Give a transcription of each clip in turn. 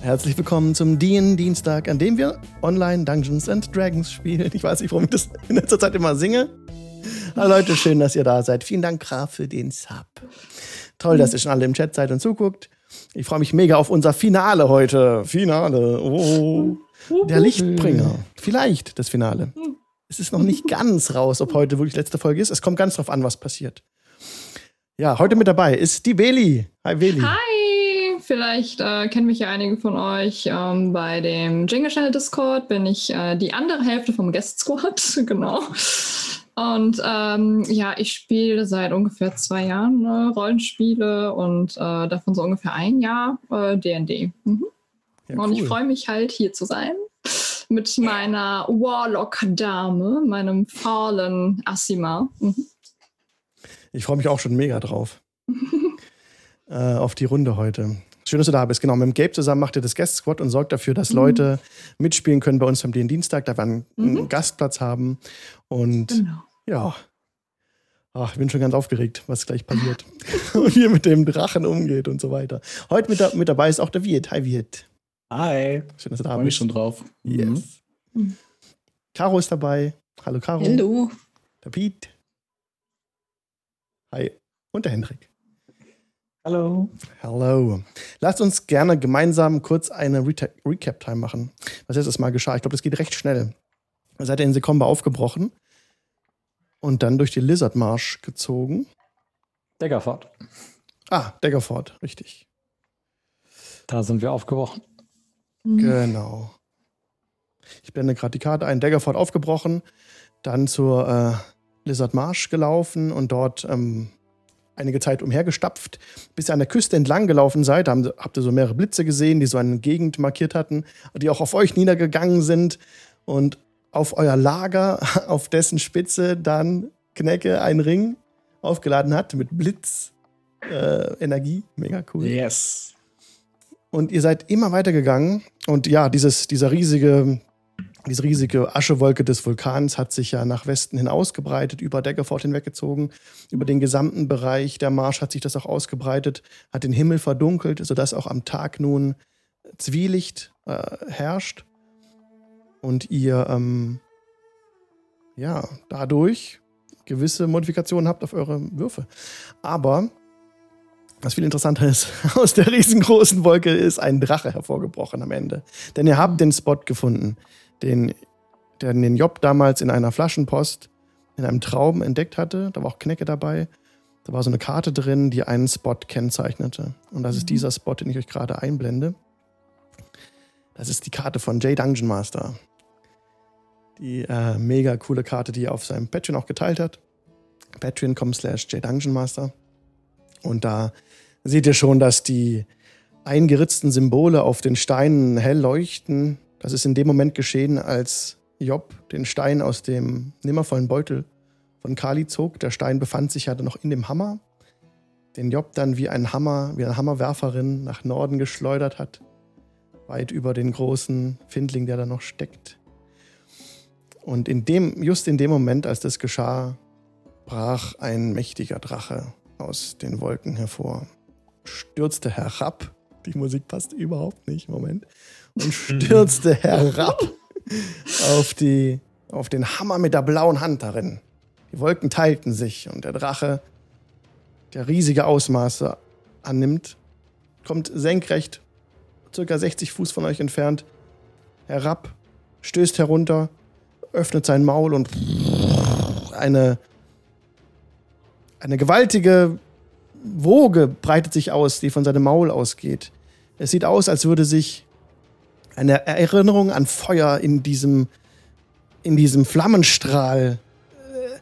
Herzlich willkommen zum DIN-Dienstag, an dem wir online Dungeons and Dragons spielen. Ich weiß nicht, warum ich das in letzter Zeit immer singe. Hallo Leute, schön, dass ihr da seid. Vielen Dank, Graf, für den Sub. Toll, dass ihr schon alle im Chat seid und zuguckt. Ich freue mich mega auf unser Finale heute. Finale. Oh. Der Lichtbringer. Vielleicht das Finale. Es ist noch nicht ganz raus, ob heute wirklich letzte Folge ist. Es kommt ganz drauf an, was passiert. Ja, heute mit dabei ist die Beli. Hi, Beli. Hi. Vielleicht äh, kennen mich ja einige von euch. Ähm, bei dem Jingle Channel Discord bin ich äh, die andere Hälfte vom Guest Squad. genau. Und ähm, ja, ich spiele seit ungefähr zwei Jahren ne, Rollenspiele und äh, davon so ungefähr ein Jahr DD. Äh, mhm. Ja, und ich freue mich halt hier zu sein mit meiner Warlock-Dame, meinem faulen Asima. Mhm. Ich freue mich auch schon mega drauf. äh, auf die Runde heute. Schön, dass du da bist. Genau, mit dem Gabe zusammen macht ihr das Guest Squad und sorgt dafür, dass mhm. Leute mitspielen können bei uns beim den Dienstag, da wir einen, mhm. Gastplatz haben. Und genau. ja, Ach, ich bin schon ganz aufgeregt, was gleich passiert. und wie mit dem Drachen umgeht und so weiter. Heute mit, da, mit dabei ist auch der Viet. Hi, Viet. Hi. Schön, dass du da bist. Ich mich schon drauf. Yes. Mhm. Caro ist dabei. Hallo, Caro. Hallo. Der Piet. Hi. Und der Hendrik. Hallo. Hallo. Lasst uns gerne gemeinsam kurz eine Re Recap-Time machen. Was letztes Mal geschah. Ich glaube, das geht recht schnell. Ihr seid ihr in Sekomba aufgebrochen und dann durch die Lizard-Marsch gezogen. Daggerford. Ah, Daggerford, richtig. Da sind wir aufgebrochen. Mhm. Genau. Ich blende gerade die Karte ein. Daggerford aufgebrochen, dann zur äh, Lizard Marsh gelaufen und dort ähm, einige Zeit umhergestapft, bis ihr an der Küste entlang gelaufen seid. Da habt ihr so mehrere Blitze gesehen, die so eine Gegend markiert hatten, die auch auf euch niedergegangen sind. Und auf euer Lager, auf dessen Spitze dann Knecke einen Ring aufgeladen hat mit Blitzenergie. Äh, Mega cool. Yes. Und ihr seid immer weitergegangen. Und ja, dieses, dieser riesige, diese riesige Aschewolke des Vulkans hat sich ja nach Westen hin ausgebreitet, über Daggerford hinweggezogen. Über den gesamten Bereich der Marsch hat sich das auch ausgebreitet, hat den Himmel verdunkelt, sodass auch am Tag nun Zwielicht äh, herrscht. Und ihr, ähm, ja, dadurch gewisse Modifikationen habt auf eure Würfe. Aber was viel interessanter ist, aus der riesengroßen Wolke ist ein Drache hervorgebrochen am Ende. Denn ihr habt den Spot gefunden, den, der den Job damals in einer Flaschenpost in einem Traum entdeckt hatte. Da war auch Knecke dabei. Da war so eine Karte drin, die einen Spot kennzeichnete. Und das ist mhm. dieser Spot, den ich euch gerade einblende. Das ist die Karte von Jay Dungeon Master. Die äh, mega coole Karte, die er auf seinem Patreon auch geteilt hat. Patreon.com slash Master. Und da seht ihr schon, dass die eingeritzten Symbole auf den Steinen hell leuchten. Das ist in dem Moment geschehen, als Job den Stein aus dem nimmervollen Beutel von Kali zog. Der Stein befand sich ja noch in dem Hammer, den Job dann wie ein Hammer, wie eine Hammerwerferin nach Norden geschleudert hat, weit über den großen Findling, der da noch steckt. Und in dem, just in dem Moment, als das geschah, brach ein mächtiger Drache aus den Wolken hervor, stürzte herab. Die Musik passt überhaupt nicht, Moment. Und stürzte herab auf, die, auf den Hammer mit der blauen Hand darin. Die Wolken teilten sich und der Drache, der riesige Ausmaße annimmt, kommt senkrecht, circa 60 Fuß von euch entfernt, herab, stößt herunter, öffnet sein Maul und eine eine gewaltige Woge breitet sich aus, die von seinem Maul ausgeht. Es sieht aus, als würde sich eine Erinnerung an Feuer in diesem, in diesem Flammenstrahl äh,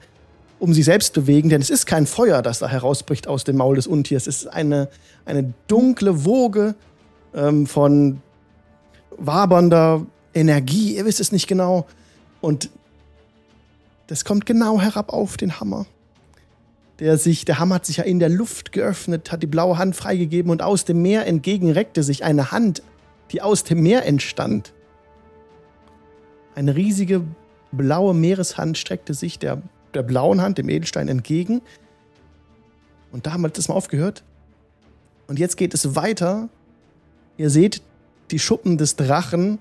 um sich selbst bewegen, denn es ist kein Feuer, das da herausbricht aus dem Maul des Untiers. Es ist eine, eine dunkle Woge ähm, von wabernder Energie, ihr wisst es nicht genau. Und das kommt genau herab auf den Hammer der sich, der Hammer hat sich ja in der Luft geöffnet, hat die blaue Hand freigegeben und aus dem Meer entgegen reckte sich eine Hand, die aus dem Meer entstand. Eine riesige blaue Meereshand streckte sich der, der blauen Hand, dem Edelstein, entgegen. Und da haben wir das mal aufgehört. Und jetzt geht es weiter. Ihr seht die Schuppen des Drachen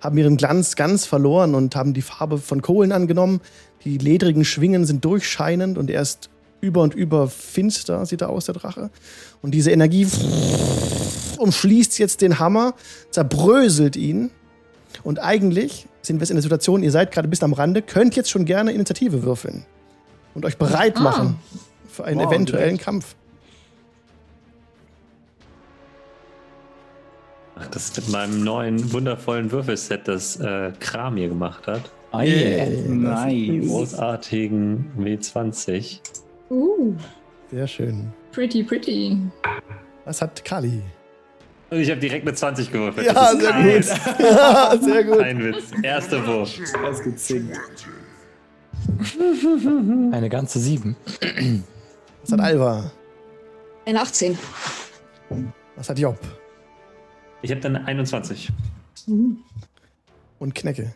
haben ihren Glanz ganz verloren und haben die Farbe von Kohlen angenommen. Die ledrigen Schwingen sind durchscheinend und er ist über und über finster, sieht er aus, der Drache. Und diese Energie umschließt jetzt den Hammer, zerbröselt ihn. Und eigentlich sind wir in der Situation, ihr seid gerade bis am Rande, könnt jetzt schon gerne Initiative würfeln und euch bereit ah. machen für einen wow, eventuellen direkt. Kampf. Ach, das ist mit meinem neuen wundervollen Würfelset, das äh, Kram hier gemacht hat. Oh, yeah. Nice. Großartigen W20. Uh. Sehr schön. Pretty, pretty. Was hat Kali? Und ich habe direkt eine 20 gewürfelt. Ja, sehr gut. ja, sehr gut. Ein Witz. Erster Wurf. Ausgezinkt. Eine ganze 7. Was hat Alva? Eine 18. Was hat Job? Ich habe dann 21. Und Knecke?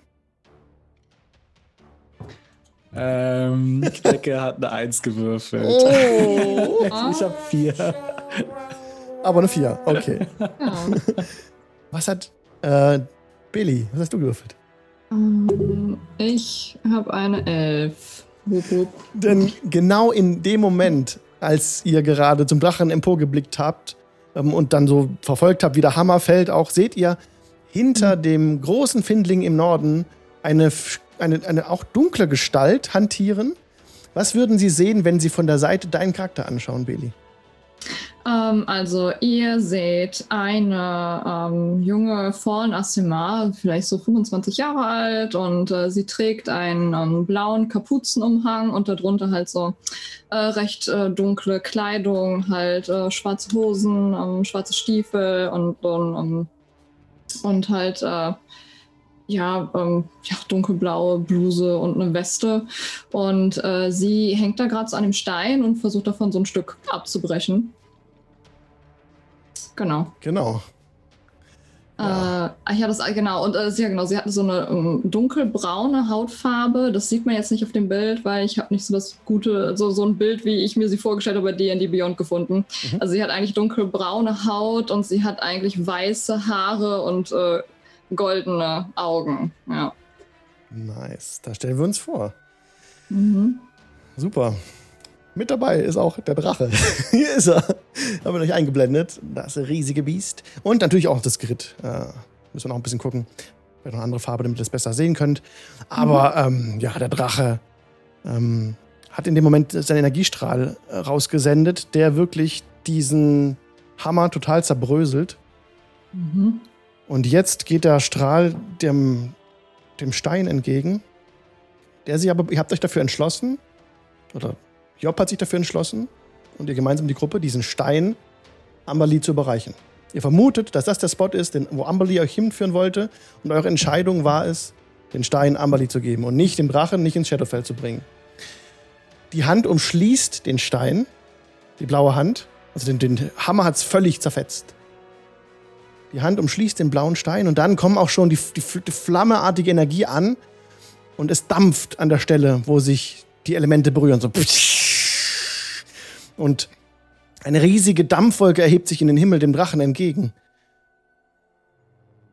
Ähm, Knecke hat eine 1 gewürfelt. Oh. ich habe 4. Aber eine 4, okay. Was hat äh, Billy, was hast du gewürfelt? Um, ähm, ich habe eine 11. Denn genau in dem Moment, als ihr gerade zum Drachen emporgeblickt habt, ähm, und dann so verfolgt habt, wie der Hammer fällt, auch seht ihr hinter mhm. dem großen Findling im Norden eine, eine, eine auch dunkle Gestalt hantieren. Was würden Sie sehen, wenn Sie von der Seite deinen Charakter anschauen, Beli? Ähm, also ihr seht eine ähm, junge Fallen Asima, vielleicht so 25 Jahre alt und äh, sie trägt einen ähm, blauen Kapuzenumhang und darunter halt so äh, recht äh, dunkle Kleidung, halt äh, schwarze Hosen, ähm, schwarze Stiefel und, und, ähm, und halt äh, ja, ähm, ja, dunkelblaue Bluse und eine Weste. Und äh, sie hängt da gerade so an dem Stein und versucht davon so ein Stück abzubrechen. Genau. Genau. Äh, ja. ach ja, das genau. Und äh, ja, genau, sie hatte so eine um, dunkelbraune Hautfarbe. Das sieht man jetzt nicht auf dem Bild, weil ich habe nicht so das gute, so, so ein Bild, wie ich mir sie vorgestellt habe bei D&D Beyond gefunden. Mhm. Also sie hat eigentlich dunkelbraune Haut und sie hat eigentlich weiße Haare und äh, goldene Augen. Ja. Nice. Da stellen wir uns vor. Mhm. Super. Mit dabei ist auch der Drache. Hier ist er. Haben wir euch eingeblendet. Das riesige Biest. Und natürlich auch das Grid. Äh, müssen wir noch ein bisschen gucken. Vielleicht noch eine andere Farbe, damit ihr es besser sehen könnt. Aber mhm. ähm, ja, der Drache ähm, hat in dem Moment seinen Energiestrahl äh, rausgesendet, der wirklich diesen Hammer total zerbröselt. Mhm. Und jetzt geht der Strahl dem, dem Stein entgegen. Der sich aber, ihr habt euch dafür entschlossen, oder Job hat sich dafür entschlossen und ihr gemeinsam die Gruppe, diesen Stein Amberly zu überreichen. Ihr vermutet, dass das der Spot ist, den, wo Amberly euch hinführen wollte und eure Entscheidung war es, den Stein Amberly zu geben und nicht dem Drachen nicht ins Shadowfell zu bringen. Die Hand umschließt den Stein, die blaue Hand, also den, den Hammer hat es völlig zerfetzt. Die Hand umschließt den blauen Stein und dann kommt auch schon die, die, die flammeartige Energie an und es dampft an der Stelle, wo sich die Elemente berühren. So. Und eine riesige Dampfwolke erhebt sich in den Himmel dem Drachen entgegen.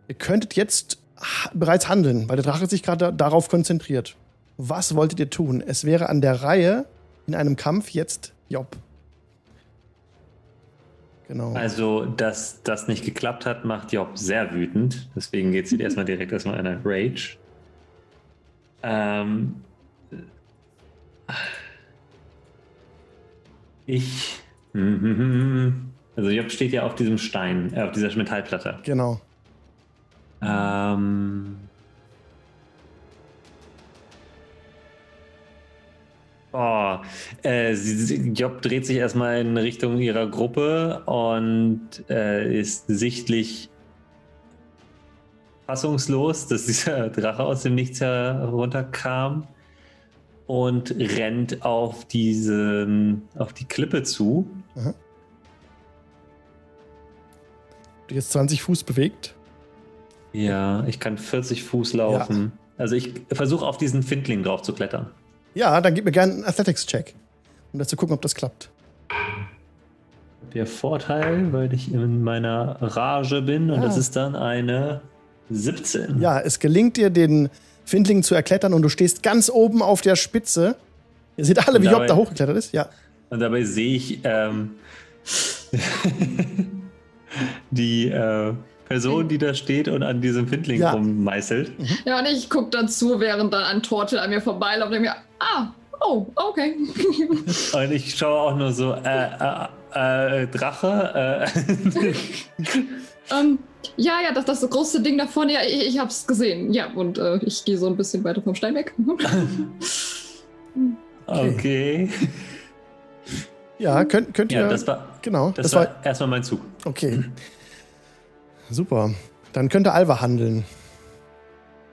Ihr könntet jetzt bereits handeln, weil der Drache sich gerade darauf konzentriert. Was wolltet ihr tun? Es wäre an der Reihe in einem Kampf jetzt Job. Genau. Also, dass das nicht geklappt hat, macht Job sehr wütend. Deswegen geht es erstmal direkt erstmal in eine Rage. Ähm, ich. Also Job steht ja auf diesem Stein, äh, auf dieser Metallplatte. Genau. Ähm. Oh, äh, Job dreht sich erstmal in Richtung ihrer Gruppe und äh, ist sichtlich fassungslos, dass dieser Drache aus dem Nichts herunterkam und rennt auf diese, auf die Klippe zu. Aha. Du jetzt 20 Fuß bewegt? Ja, ich kann 40 Fuß laufen. Ja. Also ich versuche auf diesen Findling drauf zu klettern. Ja, dann gib mir gerne einen Athletics-Check, um das zu gucken, ob das klappt. der Vorteil, weil ich in meiner Rage bin und Ah. das ist dann eine 17. Ja, es gelingt dir, den Findling zu erklettern und du stehst ganz oben auf der Spitze. Ihr seht alle, wie Job da hochgeklettert ist. Ja. Und dabei sehe ich ähm, die äh, Person, die da steht und an diesem Findling Ja. rummeißelt. Ja, und ich gucke dazu, während dann ein Tortel an mir vorbeiläuft und mir, ah, oh, okay. Und ich schaue auch nur so, äh, äh, äh Drache, äh, ähm, ja, ja, das, das große Ding da vorne, ja, ich, ich hab's gesehen. Ja, und äh, ich gehe so ein bisschen weiter vom Stein weg. okay. Ja, könnt, könnt ihr. Ja, das war, genau, das das, war, war. erstmal mein Zug. Okay. Super. Dann könnte Alva handeln.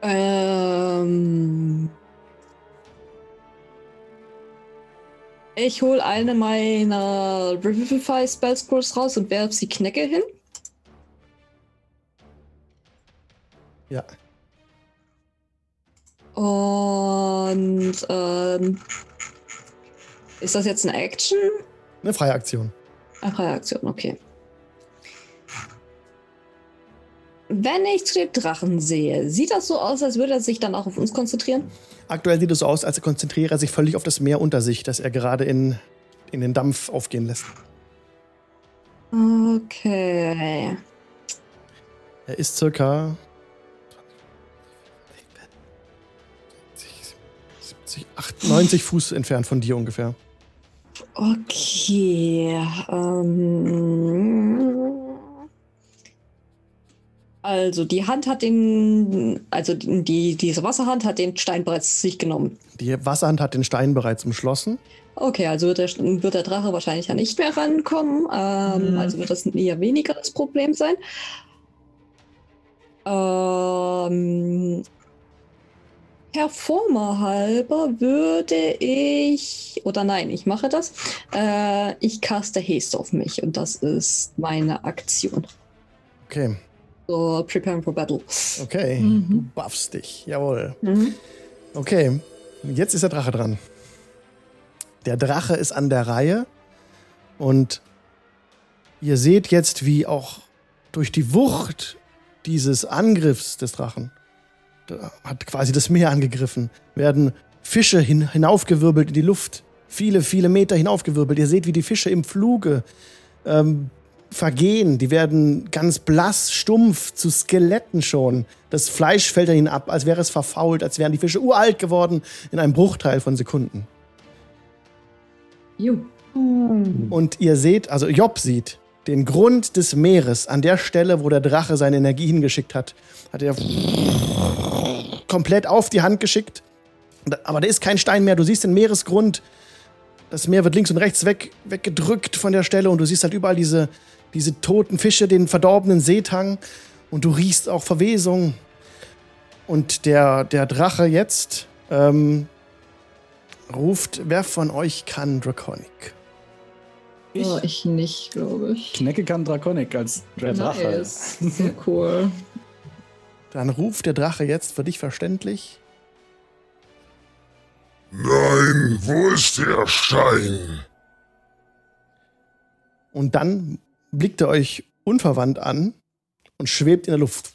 Ähm. Ich hole eine meiner Revivify Spell Scrolls raus und werfe sie Knecke hin. Ja. Und ähm, ist das jetzt eine Action? Eine freie Aktion. Eine Reaktion, okay. Wenn ich zu dem Drachen sehe, sieht das so aus, als würde er sich dann auch auf uns konzentrieren? Aktuell sieht es so aus, als konzentriere er sich völlig auf das Meer unter sich, das er gerade in, in den Dampf aufgehen lässt. Okay. Er ist circa 70, 80, 90 Fuß entfernt von dir ungefähr. Okay. Ähm, also die Hand hat den, also die, diese Wasserhand hat den Stein bereits sich genommen. Die Wasserhand hat den Stein bereits umschlossen. Okay, also wird der, wird der Drache wahrscheinlich ja nicht mehr rankommen. Ähm, Mhm. Also wird das eher weniger das Problem sein. Ähm, Performer halber würde ich, oder nein, ich mache das. Äh, ich caste Haste auf mich und das ist meine Aktion. Okay, So, preparing for battle. okay. Mhm. Du buffst dich. Jawohl. Mhm. Okay, jetzt ist der Drache dran. Der Drache ist an der Reihe und ihr seht jetzt, wie auch durch die Wucht dieses Angriffs des Drachen da hat quasi das Meer angegriffen, werden Fische hin, hinaufgewirbelt in die Luft, viele, viele Meter hinaufgewirbelt. Ihr seht, wie die Fische im Fluge ähm, vergehen. Die werden ganz blass, stumpf, zu Skeletten schon. Das Fleisch fällt an ihnen ab, als wäre es verfault, als wären die Fische uralt geworden in einem Bruchteil von Sekunden. Ju. Und ihr seht, also Job sieht, den Grund des Meeres an der Stelle, wo der Drache seine Energie hingeschickt hat, hat er komplett auf die Hand geschickt. Aber da ist kein Stein mehr. Du siehst den Meeresgrund. Das Meer wird links und rechts weg, weggedrückt von der Stelle und du siehst halt überall diese, diese toten Fische, den verdorbenen Seetang und du riechst auch Verwesung. Und der, der Drache jetzt ähm, ruft, wer von euch kann Draconic? Ich, Oh, ich nicht, glaube ich. Knecke kann Draconic als Red Drache. Nice. Sehr cool. Dann ruft der Drache jetzt für dich verständlich. Nein, wo ist der Stein? Und dann blickt er euch unverwandt an und schwebt in der Luft.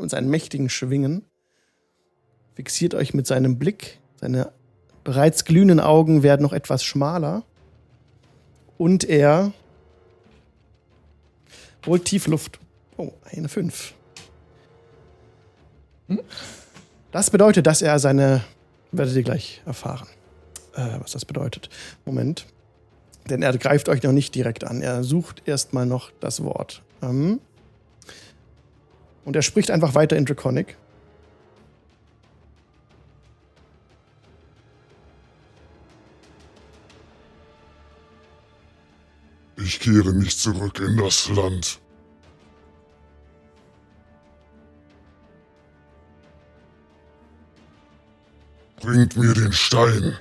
Mit seinen mächtigen Schwingen. Fixiert euch mit seinem Blick. Seine bereits glühenden Augen werden noch etwas schmaler. Und er holt tief Luft. Oh, eine 5. Das bedeutet, dass er seine. Werdet ihr gleich erfahren, äh, was das bedeutet. Moment. Denn er greift euch noch nicht direkt an. Er sucht erstmal noch das Wort. Ähm und er spricht einfach weiter in Draconic. Ich kehre nicht zurück in das Land. Bringt mir den Stein.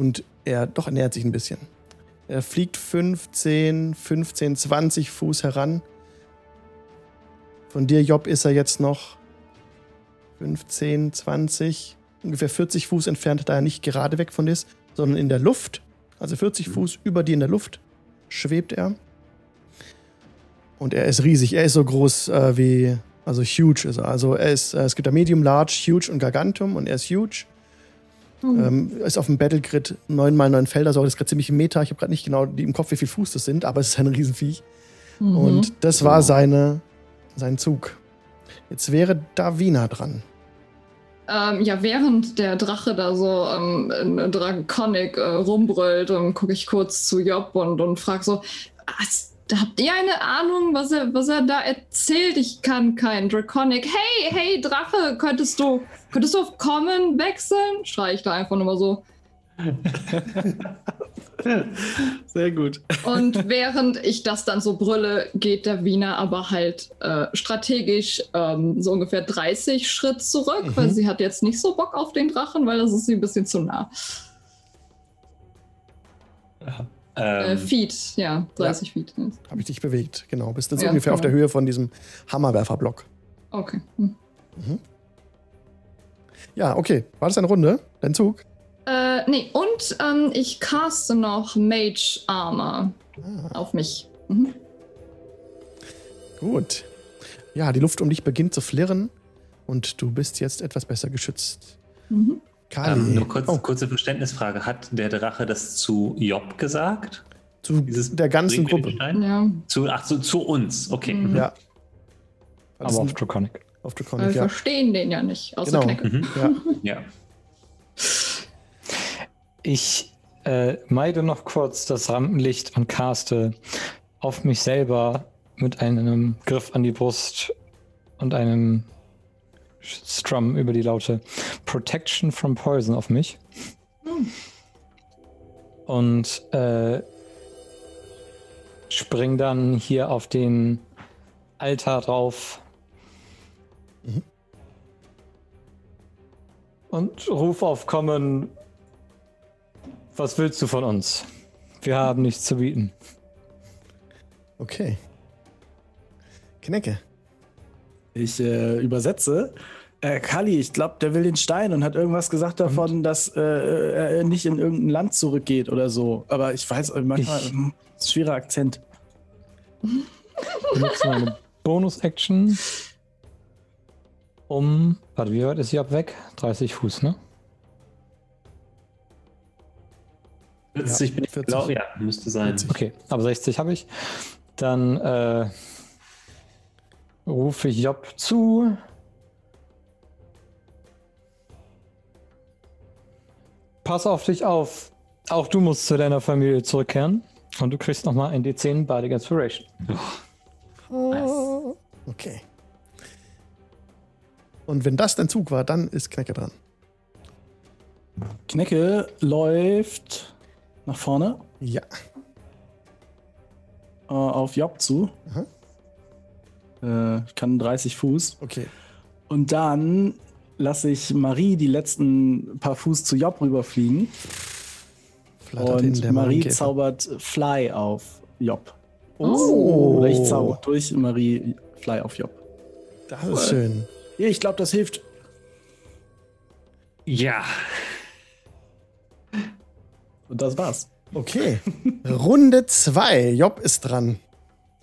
Und er doch er nähert sich ein bisschen. Er fliegt 15, 15, 20 Fuß heran. Von dir, Job, ist er jetzt noch 15, 20, ungefähr 40 Fuß entfernt, da er nicht gerade weg von dir ist. sondern in der Luft. Also 40 Fuß über dir in der Luft schwebt er. Und er ist riesig. Er ist so groß äh, wie, also huge ist er. Also er ist, äh, es gibt da Medium, Large, Huge und Gargantum und er ist huge. Ähm, ist auf dem Battlegrid 9 mal 9 Felder, so das ist gerade ziemlich im Meter. Ich habe gerade nicht genau die im Kopf, wie viel Fuß das sind, aber es ist ein Riesenviech. Mhm. Und das war seine, sein Zug. Jetzt wäre Davina dran. Ähm, ja, während der Drache da so ähm, in Draconic äh, rumbrüllt, ähm, gucke ich kurz zu Job und, und frage so, "Was- habt ihr eine Ahnung, was er, was er da erzählt? Ich kann kein Draconic. Hey, hey, Drache, könntest du, könntest du auf Common wechseln? Schrei ich da einfach nur mal so. Sehr gut. Und während ich das dann so brülle, geht der Wiener aber halt äh, strategisch ähm, so ungefähr 30 Schritt zurück, Mhm. weil sie hat jetzt nicht so Bock auf den Drachen, weil das ist ihr ein bisschen zu nah. Äh, Ähm, Feet, ja, 30 Feet. ja. Habe ich dich bewegt, genau. Bist jetzt Ja, ungefähr auf genau. der Höhe von diesem Hammerwerferblock. Okay. Hm. Ja, okay. War das eine Runde? Dein Zug? Äh, nee, und ähm, ich caste noch Mage Armor Ah, auf mich. Mhm. gut. Ja, die Luft um dich beginnt zu flirren und du bist jetzt etwas besser geschützt. Mhm. Kali. ähm, nur kurz, oh, kurze Verständnisfrage. Hat der Drache das zu Job gesagt? zu Dieses der ganzen Gruppe. Ja, Zu, ach, zu, zu uns. Okay. Mhm. Ja. Das Aber ist auf Draconic. auf wir Draconic, ja. verstehen den ja nicht, außer Genau. Knecke. Mhm. ja. Ja. Ich äh, meide noch kurz das Rampenlicht und caste auf mich selber mit einem Griff an die Brust und einem Strum über die Laute Protection from Poison auf mich. Und äh, spring dann hier auf den Altar drauf. Mhm. Und ruf auf Common, was willst du von uns? Wir haben nichts zu bieten. Okay. Knecke. Ich äh, übersetze. Äh, Kali, ich glaube, der will den Stein und hat irgendwas gesagt davon, dass äh, er nicht in irgendein Land zurückgeht oder so. Aber ich weiß, äh, manchmal Ich- hm, ist schwerer Akzent. Benutze meine Bonus-Action, um. Warte, wie weit ist Job weg? 30 Fuß, ne? 40 bin ich 40. glaube, ja, müsste sein. 40. Okay, aber 60 habe ich. Dann äh, rufe ich Job zu. Pass auf dich auf. Auch du musst zu deiner Familie zurückkehren. Und du kriegst nochmal ein D10 Bardic Inspiration. Okay. Und wenn das dein Zug war, dann ist Knecke dran. Knecke läuft nach vorne Ja. äh, auf Job zu. Äh, ich kann 30 Fuß. Okay. Und dann lasse ich Marie die letzten paar Fuß zu Job rüberfliegen. Flattert Und der Marie zaubert Fly auf Job. Oh. Oder ich zauber durch Marie Fly auf Job. Das ist schön. Ja, ich glaube, das hilft. Ja. Und das war's. Okay. Runde 2. Job ist dran.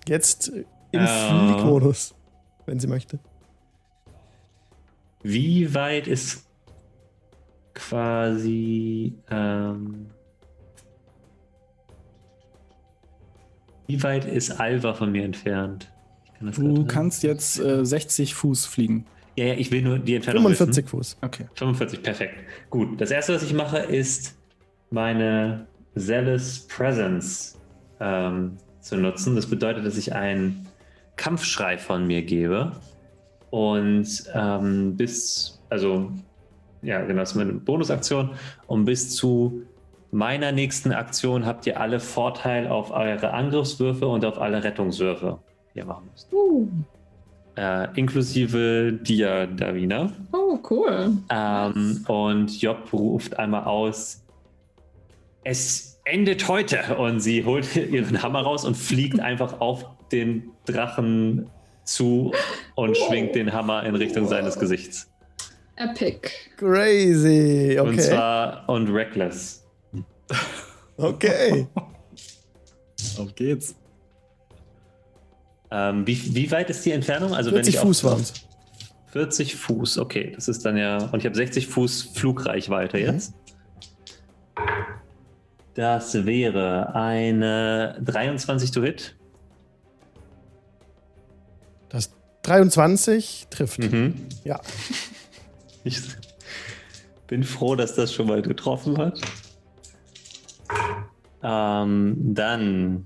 Jetzt im Ja. Fliegmodus, wenn sie möchte. Wie weit ist quasi. Ähm, wie weit ist Alva von mir entfernt? Ich kann das Du kannst jetzt äh, 60 Fuß fliegen. Ja, ja, ich will nur die Entfernung 45 wissen. Fuß. Okay. 45, perfekt. Gut, das erste, was ich mache, ist meine Zealous Presence ähm, zu nutzen. Das bedeutet, dass ich einen Kampfschrei von mir gebe und ähm, bis, also, ja, genau, das ist meine Bonusaktion und bis zu meiner nächsten Aktion habt ihr alle Vorteil auf eure Angriffswürfe und auf alle Rettungswürfe, die ihr machen müsst. Uh, Äh, inklusive dir, Davina. oh, cool. Ähm, und Job ruft einmal aus: Es endet heute. Und sie holt ihren Hammer raus und fliegt einfach auf den Drachen zu und schwingt den Hammer in Richtung seines Gesichts. Epic. Crazy. Und Okay. zwar und reckless. Okay. Auf geht's. Ähm, wie, wie weit ist die Entfernung? Also 40 ich Fuß auf- waren es. 40 Fuß, okay. Das ist dann ja. Und ich habe 60 Fuß Flugreichweite jetzt. Das wäre eine 23 to hit. 23 trifft. Mhm. Ja. Ich bin froh, dass das schon mal getroffen hat. Ähm, dann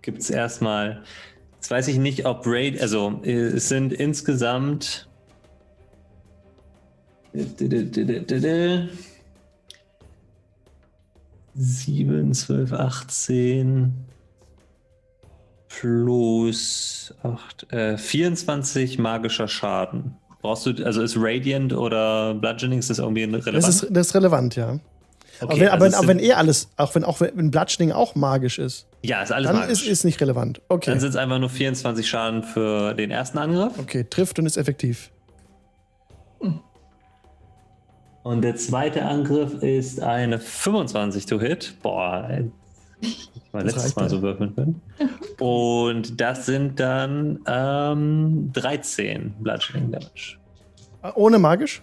gibt es erstmal, jetzt weiß ich nicht, ob Raid, also äh, es sind insgesamt 7, 12, 18 plus 8, äh, 24 magischer Schaden. Brauchst du, also ist Radiant oder Bludgeoning, ist das irgendwie relevant? Das ist, das ist relevant, ja. aber Okay, wenn, also aber, aber wenn eh alles, auch wenn auch wenn Bludgeoning auch magisch ist, ja, ist alles dann magisch. ist ist nicht relevant. Okay. Dann sind es einfach nur 24 Schaden für den ersten Angriff. Okay, trifft und ist effektiv. Und der zweite Angriff ist eine 25 to hit. Boah, mal Das letztes Mal so würfeln können. Und das sind dann ähm, 13 Bludgeoning Damage. Ah, Ohne magisch?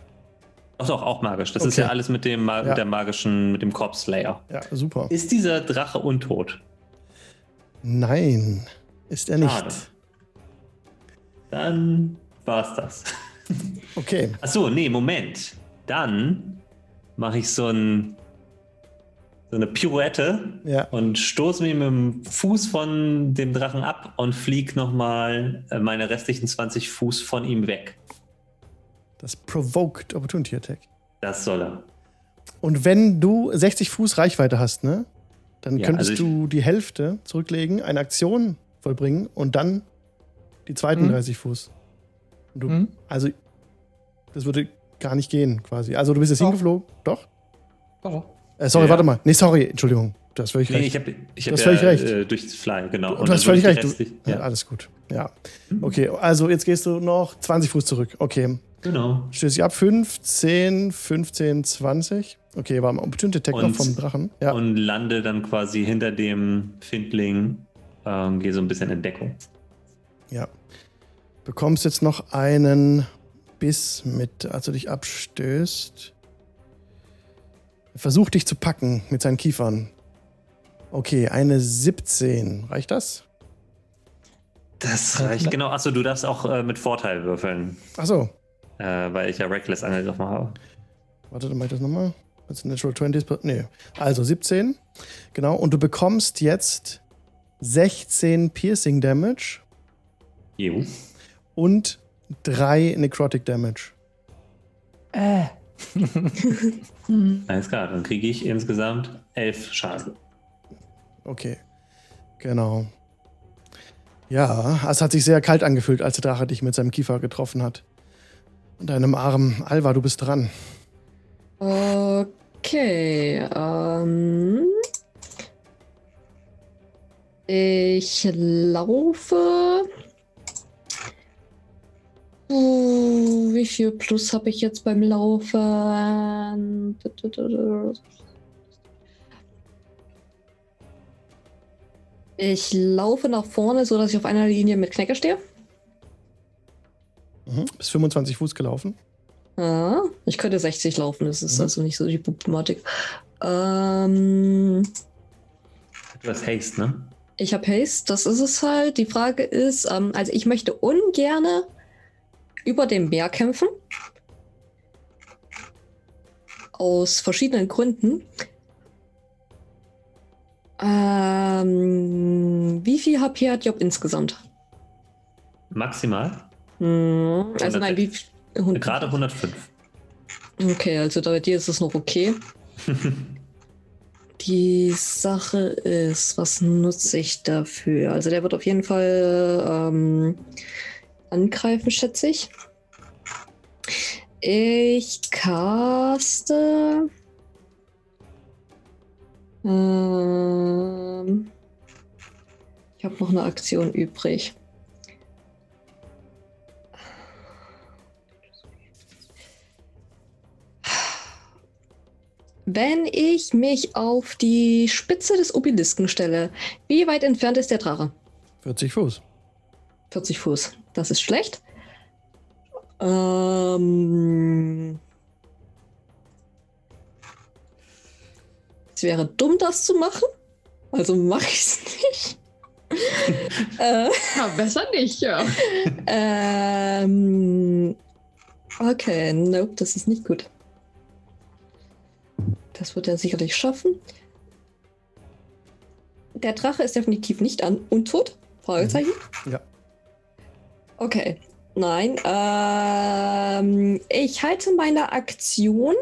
Ach doch, auch magisch. Das ist Okay. ja alles mit dem, Ma Ja. mit der magischen, mit dem Corpse Slayer. Ja, super. Ist dieser Drache untot? Nein, ist er nicht. Schade. Dann war's das. Okay. Achso, nee, Moment. Dann mache ich so, ein, so eine Pirouette Ja. und stoße mich mit dem Fuß von dem Drachen ab und fliege nochmal meine restlichen 20 Fuß von ihm weg. Das Provoked Opportunity Attack. Das soll er. Und wenn du 60 Fuß Reichweite hast, ne? Dann Ja, könntest also du die Hälfte zurücklegen, eine Aktion vollbringen und dann die zweiten Mhm. 30 Fuß. Und du, Mhm. Also, das würde gar nicht gehen, quasi. Also, du bist jetzt Doch. hingeflogen? Doch? Warte. Äh, sorry, Ja. warte mal. Nee, sorry, Entschuldigung. Du hast völlig Nee, recht. ich habe ich Du hab hast ja völlig recht. Äh, durchs Fly, genau. Du Und hast völlig recht. Du, ja. alles gut. Ja. Okay, also jetzt gehst du noch 20 Fuß zurück. Okay. genau. Stößt dich ab. 15, 15, 20. Okay, war ein Opportunity Attack noch vom Drachen. Ja. Und lande dann quasi hinter dem Findling, ähm, gehe so ein bisschen in Deckung. Ja. Bekommst jetzt noch einen Biss mit, als du dich abstößt. Er versucht dich zu packen mit seinen Kiefern. Okay, eine 17. Reicht das? Das Äh, reicht, genau. Achso, du darfst auch äh, mit Vorteil würfeln, Achso. äh, weil ich ja Reckless angegriffen habe. Warte, dann mach ich das nochmal. Als Natural 20. per- Nee. Also 17. Genau. Und du bekommst jetzt 16 Piercing Damage Jo. und 3 Necrotic Damage. Äh. Alles klar, dann kriege ich insgesamt elf Schaden. Okay. Genau. Ja, es hat sich sehr kalt angefühlt, als der Drache dich mit seinem Kiefer getroffen hat. Und deinem Arm. Alva, du bist dran. Okay. Ähm, ich laufe. Uh, wie viel Plus habe ich jetzt beim Laufen? Ich laufe nach vorne, sodass ich auf einer Linie mit Knecker stehe. Mhm. Bist 25 Fuß gelaufen. Ja, ich könnte 60 laufen, das ist Mhm. also nicht so die Problematik. Ähm, Du hast Haste, ne? ich habe Haste, das ist es halt. Die Frage ist, ähm, also ich möchte ungerne über dem Meer kämpfen. Aus verschiedenen Gründen. Ähm, wie viel HP hat Job insgesamt? Maximal. Hm, also nein, wie viel? Hund- Gerade 105. Okay, also bei dir ist es noch okay. Die Sache ist, was nutze ich dafür? Also der wird auf jeden Fall ähm, angreifen, schätze ich. Ich caste. Ähm, ich habe noch eine Aktion übrig. Wenn ich mich auf die Spitze des Obelisken stelle, wie weit entfernt ist der Drache? 40 Fuß. 40 Fuß. Das ist schlecht. Ähm. Es wäre dumm, das zu machen. Also mache ich es nicht. äh, Ja, besser nicht, ja. ähm. Okay, nope, das ist nicht gut. Das wird er sicherlich schaffen. Der Drache ist definitiv nicht an untot. Fragezeichen. Ja. Okay. Nein. Ähm, ich halte meine Aktion.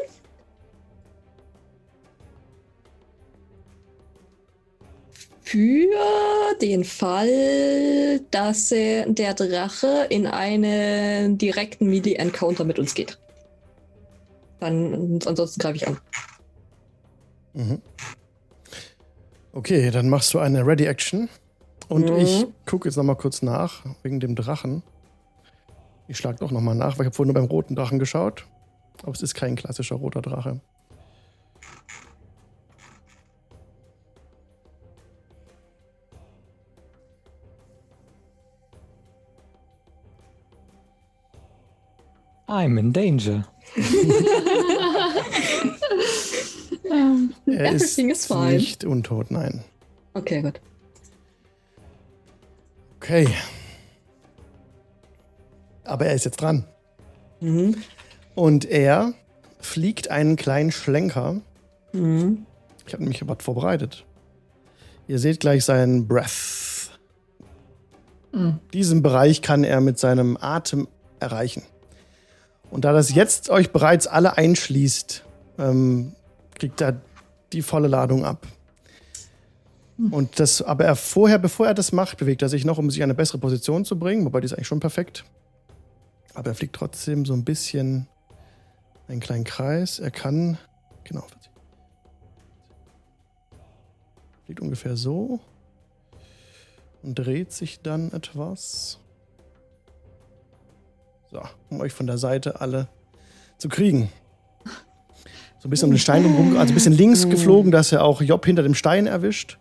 Für den Fall, dass äh, der Drache in einen direkten Melee-Encounter mit uns geht. Dann, ansonsten greife ich an. Mhm. Okay, dann machst du eine Ready Action. Und Mhm. ich gucke jetzt nochmal kurz nach, wegen dem Drachen. Ich schlage doch nochmal nach, weil ich habe vorhin nur beim roten Drachen geschaut. Aber es ist kein klassischer roter Drache. I'm in danger. Ähm, Er ist Everything is fine. nicht untot, nein. Okay, gut. Okay. Aber er ist jetzt dran. Mhm. Und er fliegt einen kleinen Schlenker. Mhm. Ich habe nämlich was vorbereitet. Ihr seht gleich seinen Breath. Mhm. Diesen Bereich kann er mit seinem Atem erreichen. Und da das jetzt euch bereits alle einschließt, ähm, kriegt er die volle Ladung ab. Und das, aber er vorher, bevor er das macht, bewegt er sich noch, um sich in eine bessere Position zu bringen, wobei die ist eigentlich schon perfekt. Aber er fliegt trotzdem so ein bisschen einen kleinen Kreis. Er kann, genau, fliegt ungefähr so und dreht sich dann etwas. So, um euch von der Seite alle zu kriegen. So ein bisschen um den Stein rum, also ein bisschen links geflogen, dass er auch Job hinter dem Stein erwischt.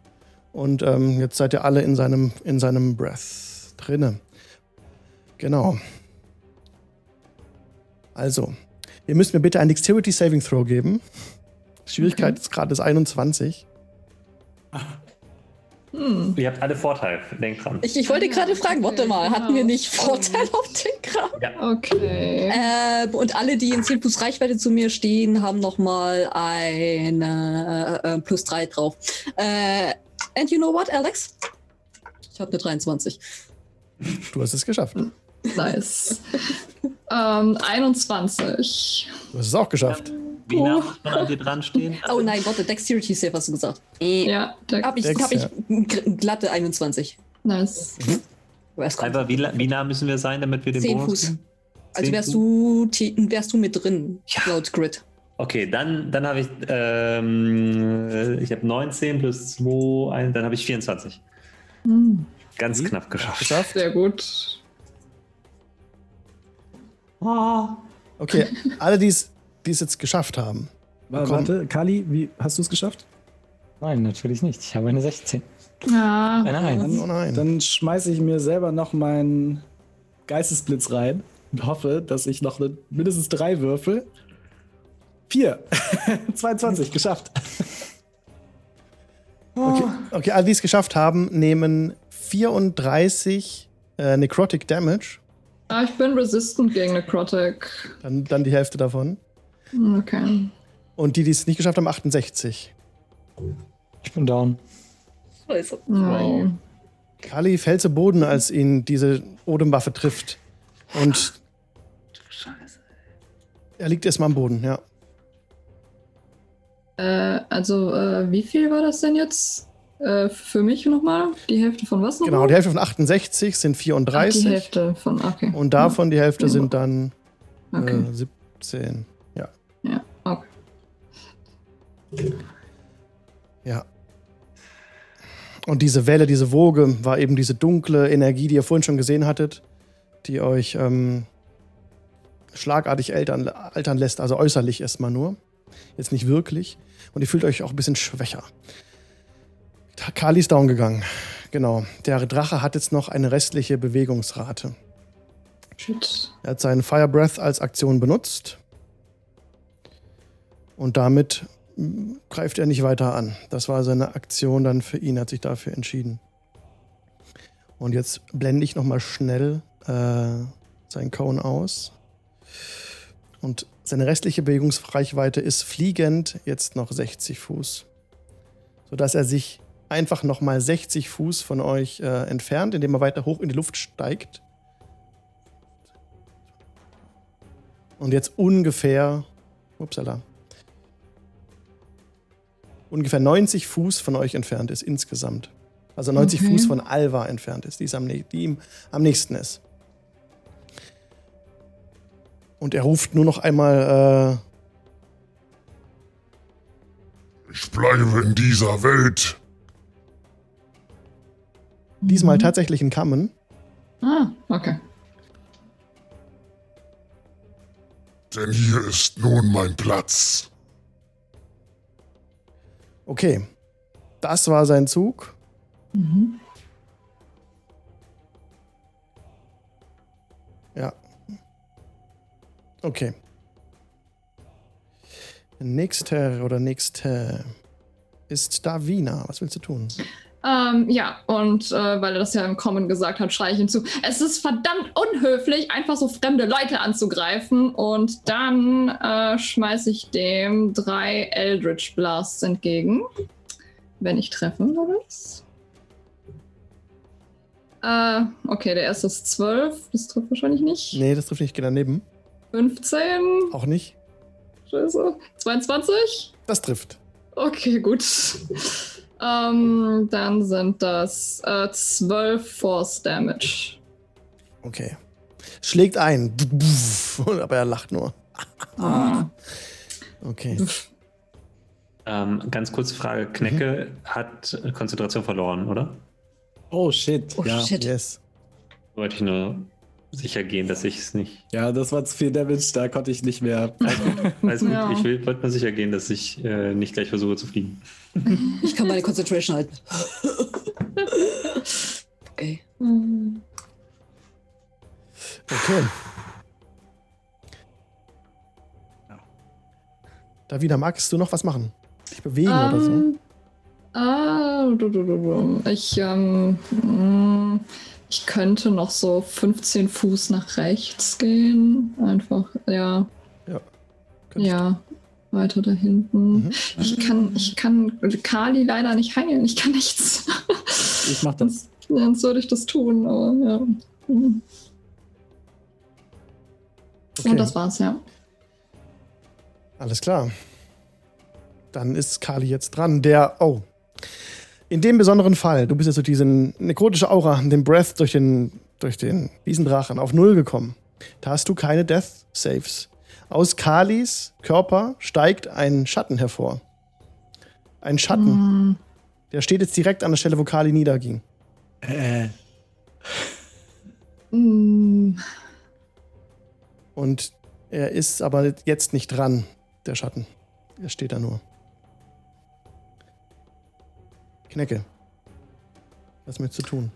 Und ähm, jetzt seid ihr alle in seinem, in seinem Breath drinne. Genau. Also, ihr müsst mir bitte ein Dexterity Saving Throw geben. Schwierigkeit ist gerade ist 21. Hm. Ihr habt alle Vorteil, denkt dran. Ich, ich wollte gerade fragen, warte mal, hatten genau. wir nicht Vorteil auf den Kram? Okay. Äh, und alle, die in 10 plus Reichweite zu mir stehen, haben nochmal eine äh, äh, plus 3 drauf. Äh, and you know what, Alex? Ich habe eine 23. Du hast es geschafft. Nice. ähm, 21. Du hast es auch geschafft. Wie nah muss man an dir dran stehen? Oh nein, warte, Dexterity Save hast du gesagt. Äh, Ja, der, Hab ich, Dex, hab ich ja. glatte 21. nice. Kommt. Einfach, wie, la- wie nah müssen wir sein, damit wir den 10 Bonus Fuß. kriegen? Also Zehn wärst du, wärst du mit drin, Ja. laut Grid. Okay, dann, dann habe ich, ähm, äh, ich habe 19 plus 2, ein, dann habe ich 24. Hm. Ganz knapp geschafft. Geschafft? Sehr gut. Okay, alle, die es die es jetzt geschafft haben. Komm. Warte, Kali, wie hast du es geschafft? Nein, natürlich nicht. Ich habe eine 16. Ja. Eine 1. Oh nein. Dann schmeiße ich mir selber noch meinen Geistesblitz rein und hoffe, dass ich noch eine, mindestens drei würfel. Vier. 22, geschafft. Okay, okay, alle, die es geschafft haben, nehmen 34 äh, Necrotic Damage. Ah, ich bin resistant gegen Necrotic. Dann, dann die Hälfte davon. Okay. Und die, die es nicht geschafft haben, 68. Ich bin down. Scheiße. Wow. Kali fällt zu Boden, als ihn diese Odemwaffe trifft. Und er liegt erstmal am Boden, ja. Äh, also, äh, wie viel war das denn jetzt? Äh, für mich nochmal? Die Hälfte von was? Genau, die Hälfte von 68 sind Ach, die 34. Hälfte von, okay. Und davon die Hälfte sind dann Okay. äh, 17. Ja. Ja, okay. Ja. Und diese Welle, diese Woge war eben diese dunkle Energie, die ihr vorhin schon gesehen hattet, die euch ähm, schlagartig altern, altern lässt, also äußerlich erstmal nur. jetzt nicht wirklich. Und ihr fühlt euch auch ein bisschen schwächer. Kali ist down gegangen. Genau. Der Drache hat jetzt noch eine restliche Bewegungsrate. Shit. Er hat seinen Fire Breath als Aktion benutzt. Und damit mm, greift er nicht weiter an. Das war seine Aktion dann für ihn, er hat sich dafür entschieden. Und jetzt blende ich nochmal schnell äh, seinen Cone aus. Und seine restliche Bewegungsreichweite ist fliegend jetzt noch 60 Fuß. Sodass er sich einfach nochmal 60 Fuß von euch äh, entfernt, indem er weiter hoch in die Luft steigt. Und jetzt ungefähr, upsala, ungefähr 90 Fuß von euch entfernt ist insgesamt. Also 90 Okay. Fuß von Alva entfernt ist, die, ist am, die ihm am nächsten ist. Und er ruft nur noch einmal, äh, Ich bleibe in dieser Welt. Diesmal Mhm. tatsächlich in Kammen. Ah, okay. Denn hier ist nun mein Platz. Okay, das war sein Zug. Mhm. Ja. Okay. Nächster oder nächste ist Davina. Was willst du tun? Ähm, ja, und äh, weil er das ja im Common gesagt hat, schreie ich ihm zu. Es ist verdammt unhöflich, einfach so fremde Leute anzugreifen. Und dann äh, schmeiße ich dem drei Eldritch Blasts entgegen. Wenn ich treffen würde. Äh, okay, der erste ist 12. Das trifft wahrscheinlich nicht. Nee, das trifft nicht, geh daneben. 15. Auch nicht. Scheiße. 22. Das trifft. Okay, gut. Ähm, dann sind das äh, 12 Force Damage. Okay. Schlägt ein. Aber er lacht nur. Ah. Okay. Ähm, ganz kurze Frage: Knecke hat Konzentration verloren, oder? Oh shit. Oh ja. shit. Yes. Wollte ich nur sicher gehen, dass ich es nicht. ja, das war zu viel Damage, da konnte ich nicht mehr. Alles gut, Ja. ich will, wollte nur sicher gehen, dass ich äh, nicht gleich versuche zu fliegen. Ich kann meine Concentration halten. okay. Hm. Okay. Davina, magst du noch was machen? Dich bewegen oder so? Ähm, ah, du, du, du, du. Ich, ähm, mm, ich könnte noch so 15 Fuß nach rechts gehen. Einfach, ja, Könntest ja, weiter da hinten. Mhm. Ich kann, ich kann Kali leider nicht heilen. Ich kann nichts. Ich mach das. Sonst, sonst würde ich das tun, aber ja. Mhm. Okay. Und das war's, ja. Alles klar. Dann ist Kali jetzt dran. Der, oh. In dem besonderen Fall, du bist jetzt durch diese nekrotische Aura, den Breath durch den, durch den Riesendrachen auf Null gekommen. Da hast du keine Death Saves. Aus Kalis Körper steigt ein Schatten hervor. Ein Schatten. Hm. Der steht jetzt direkt an der Stelle, wo Kali niederging. Äh, Hm. Und er ist aber jetzt nicht dran, der Schatten. Er steht da nur. Knecke. Was möchtest du tun?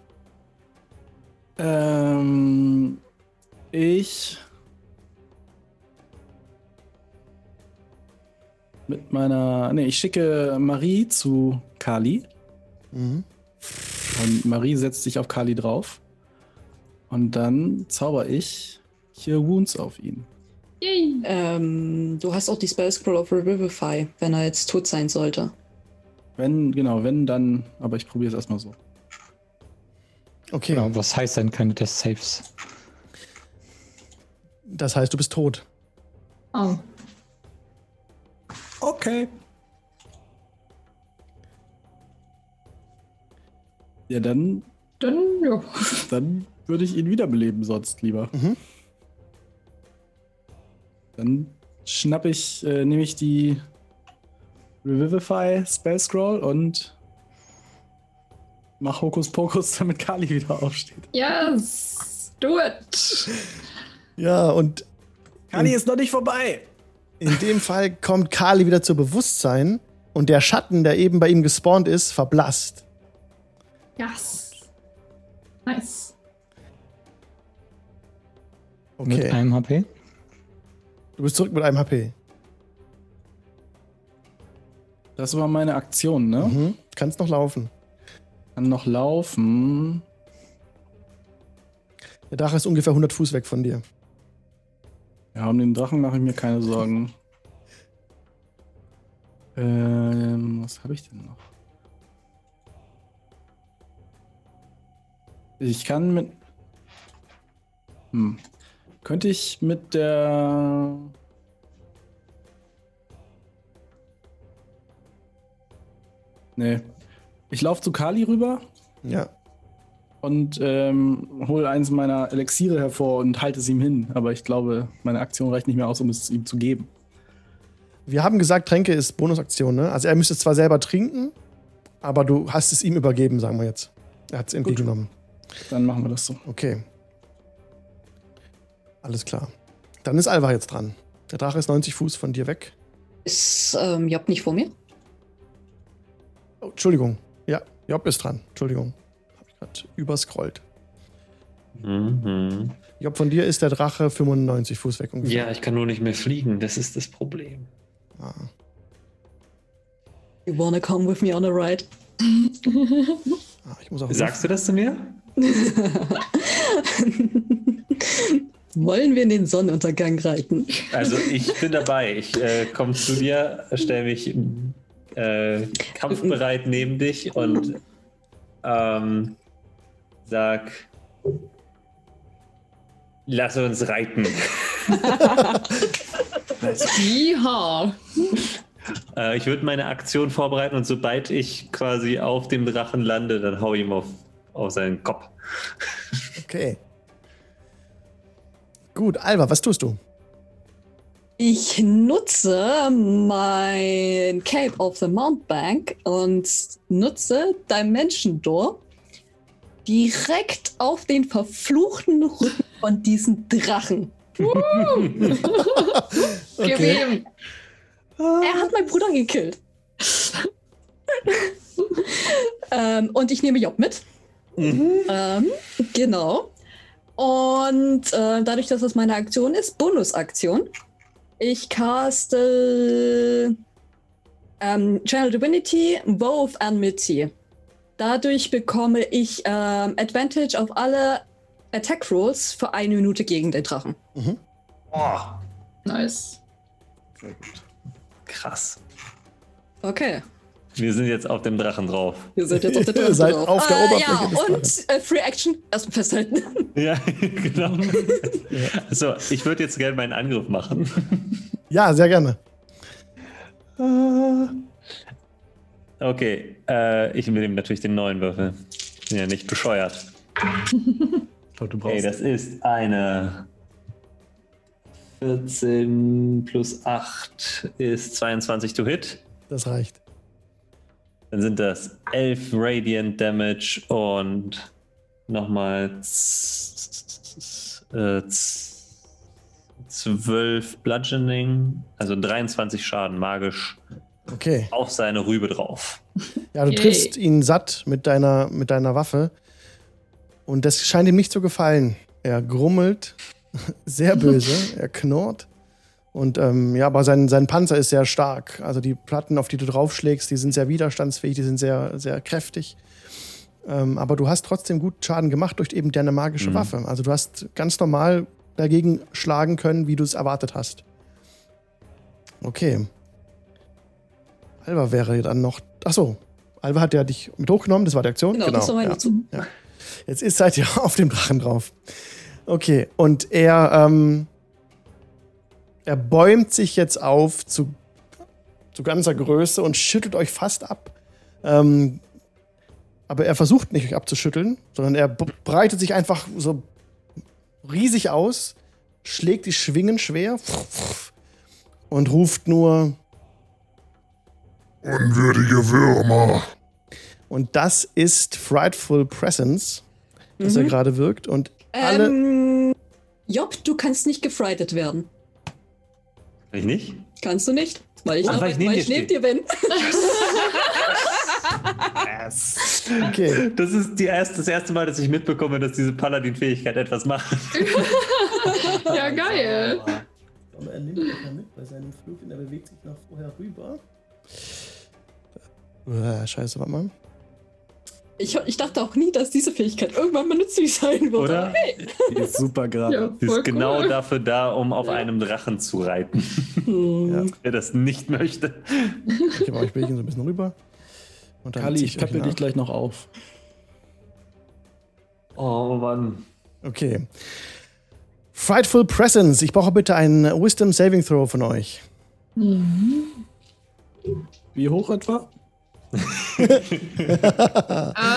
ähm, ich mit meiner, nee, ich schicke Marie zu Kali Mhm. und Marie setzt sich auf Kali drauf und dann zauber ich hier Wounds auf ihn. Yay. Ähm, du hast auch die Spell Scroll of Revivify, wenn er jetzt tot sein sollte. Wenn, genau, wenn, dann, aber ich probiere es erstmal so. Okay, Genau, was heißt denn keine Death Saves? das heißt, du bist tot. Oh. Okay. Ja, dann, Dann, ja. dann würde ich ihn wiederbeleben, sonst lieber. Mhm. Dann schnapp ich, äh, nehme ich die Revivify Spell Scroll und mach Hokus Pokus, damit Kali wieder aufsteht. Yes. Do it. Ja, und Kali ist noch nicht vorbei. In dem Fall kommt Kali wieder zu Bewusstsein und der Schatten, der eben bei ihm gespawnt ist, verblasst. Yes. Nice. Mit Okay. einem HP. Du bist zurück mit einem HP. Das war meine Aktion, ne? Mhm. Kannst noch laufen. Kann noch laufen. Der Drache ist ungefähr 100 Fuß weg von dir. Ja, um den Drachen mache ich mir keine Sorgen. Ähm, was habe ich denn noch? Ich kann mit. Hm. Könnte ich mit der. Nee. Ich laufe zu Kali rüber Ja. und ähm, hole eins meiner Elixiere hervor und halte es ihm hin. Aber ich glaube, meine Aktion reicht nicht mehr aus, um es ihm zu geben. Wir haben gesagt, Tränke ist Bonusaktion, ne? Also er müsste es zwar selber trinken, aber du hast es ihm übergeben, sagen wir jetzt. Er hat es entgegengenommen. Dann machen wir das so. Okay. Alles klar. Dann ist Alva jetzt dran. Der Drache ist 90 Fuß von dir weg. Ist ähm, Job nicht vor mir? Entschuldigung. Ja, Job ist dran. Entschuldigung. Hab ich gerade überscrollt. Mhm. Job, von dir ist der Drache 95 Fuß weg ungefähr. Ja, ich kann nur nicht mehr fliegen. Das ist das Problem. Ah. You wanna come with me on a ride? Ah, ich muss auch Sagst du das zu mir? Wollen wir in den Sonnenuntergang reiten? Also ich bin dabei. Ich äh, komme zu dir, stelle mich äh, kampfbereit neben dich und ähm, sag, lass uns reiten. Yeehaw. Äh, ich würde meine Aktion vorbereiten und sobald ich quasi auf dem Drachen lande, dann hau ich ihm auf, auf seinen Kopf. Okay. Gut, Alva, was tust du? Ich nutze mein Cape of the Mountebank und nutze Dimension Door direkt auf den verfluchten Rücken von diesem Drachen. Gib ihm. Er hat meinen Bruder gekillt. ähm, und ich nehme Job mit. Ähm, genau. Und äh, dadurch, dass das meine Aktion ist, Bonusaktion. Ich caste ähm, Channel Divinity, Vow of Enmity. Dadurch bekomme ich ähm, Advantage auf alle Attack Rolls für eine Minute gegen den Drachen. Oh, Nice. krass. Okay. Wir sind jetzt auf dem Drachen drauf. Wir sind jetzt auf der Ihr Drache seid drauf. auf der Äh, Oberfläche Ja, des Drachens. und äh, Free Action erstmal festhalten. Ja, genau. So, ich würde jetzt gerne meinen Angriff machen. Ja, sehr gerne. Okay, äh, ich nehme natürlich den neuen Würfel. Bin ja nicht bescheuert. Glaub, du Okay, das ist eine 14 plus 8 ist 22 to hit. Das reicht. Dann sind das 11 Radiant Damage und nochmal äh, 12 Bludgeoning, also 23 Schaden magisch Okay. auf seine Rübe drauf. Ja, du Okay. triffst ihn satt mit deiner, mit deiner Waffe. Und das scheint ihm nicht zu gefallen. Er grummelt sehr böse, er knurrt. Und ähm, ja, aber sein, sein Panzer ist sehr stark. Also die Platten, auf die du draufschlägst, die sind sehr widerstandsfähig, die sind sehr, sehr kräftig. Ähm, aber du hast trotzdem gut Schaden gemacht durch eben deine magische Mhm. Waffe. Also du hast ganz normal dagegen schlagen können, wie du es erwartet hast. Okay. Alva wäre dann noch. Achso, Alva hat ja dich mit hochgenommen, das war die Aktion. Genau, das war meine ja. Aktion. Jetzt ist seid ihr auf dem Drachen drauf. Okay, und er, ähm, er bäumt sich jetzt auf zu, zu ganzer Größe und schüttelt euch fast ab. Ähm, aber er versucht nicht, euch abzuschütteln, sondern er breitet sich einfach so riesig aus, schlägt die Schwingen schwer und ruft nur. Unwürdige Würmer. Und das ist Frightful Presence, das er gerade wirkt. Und alle. Ähm, Job, du kannst nicht gefrightet werden. Ich nicht? Kannst du nicht, weil ich, weil ich neben dir ich neben stehe. dir bin. Okay. Das ist die erste, das erste Mal, dass ich mitbekomme, dass diese Paladin-Fähigkeit etwas macht. Ja, geil. Aber er nimmt das mal mit bei seinem Flug und er bewegt sich nach vorher rüber. Äh, scheiße, warte mal. Ich, ich dachte auch nie, dass diese Fähigkeit irgendwann mal nützlich sein wird. Oder? Hey. Die ist super gerade. Ja, Sie voll ist genau cool. dafür da, um auf Ja. einem Drachen zu reiten. Hm. Wer das nicht möchte. Ich bewege ihn so ein bisschen rüber. Und dann Kali, ich peppe euch dich gleich noch auf. Oh Mann. Okay. Frightful Presence. Ich brauche bitte einen Wisdom Saving Throw von euch. Wie hoch etwa?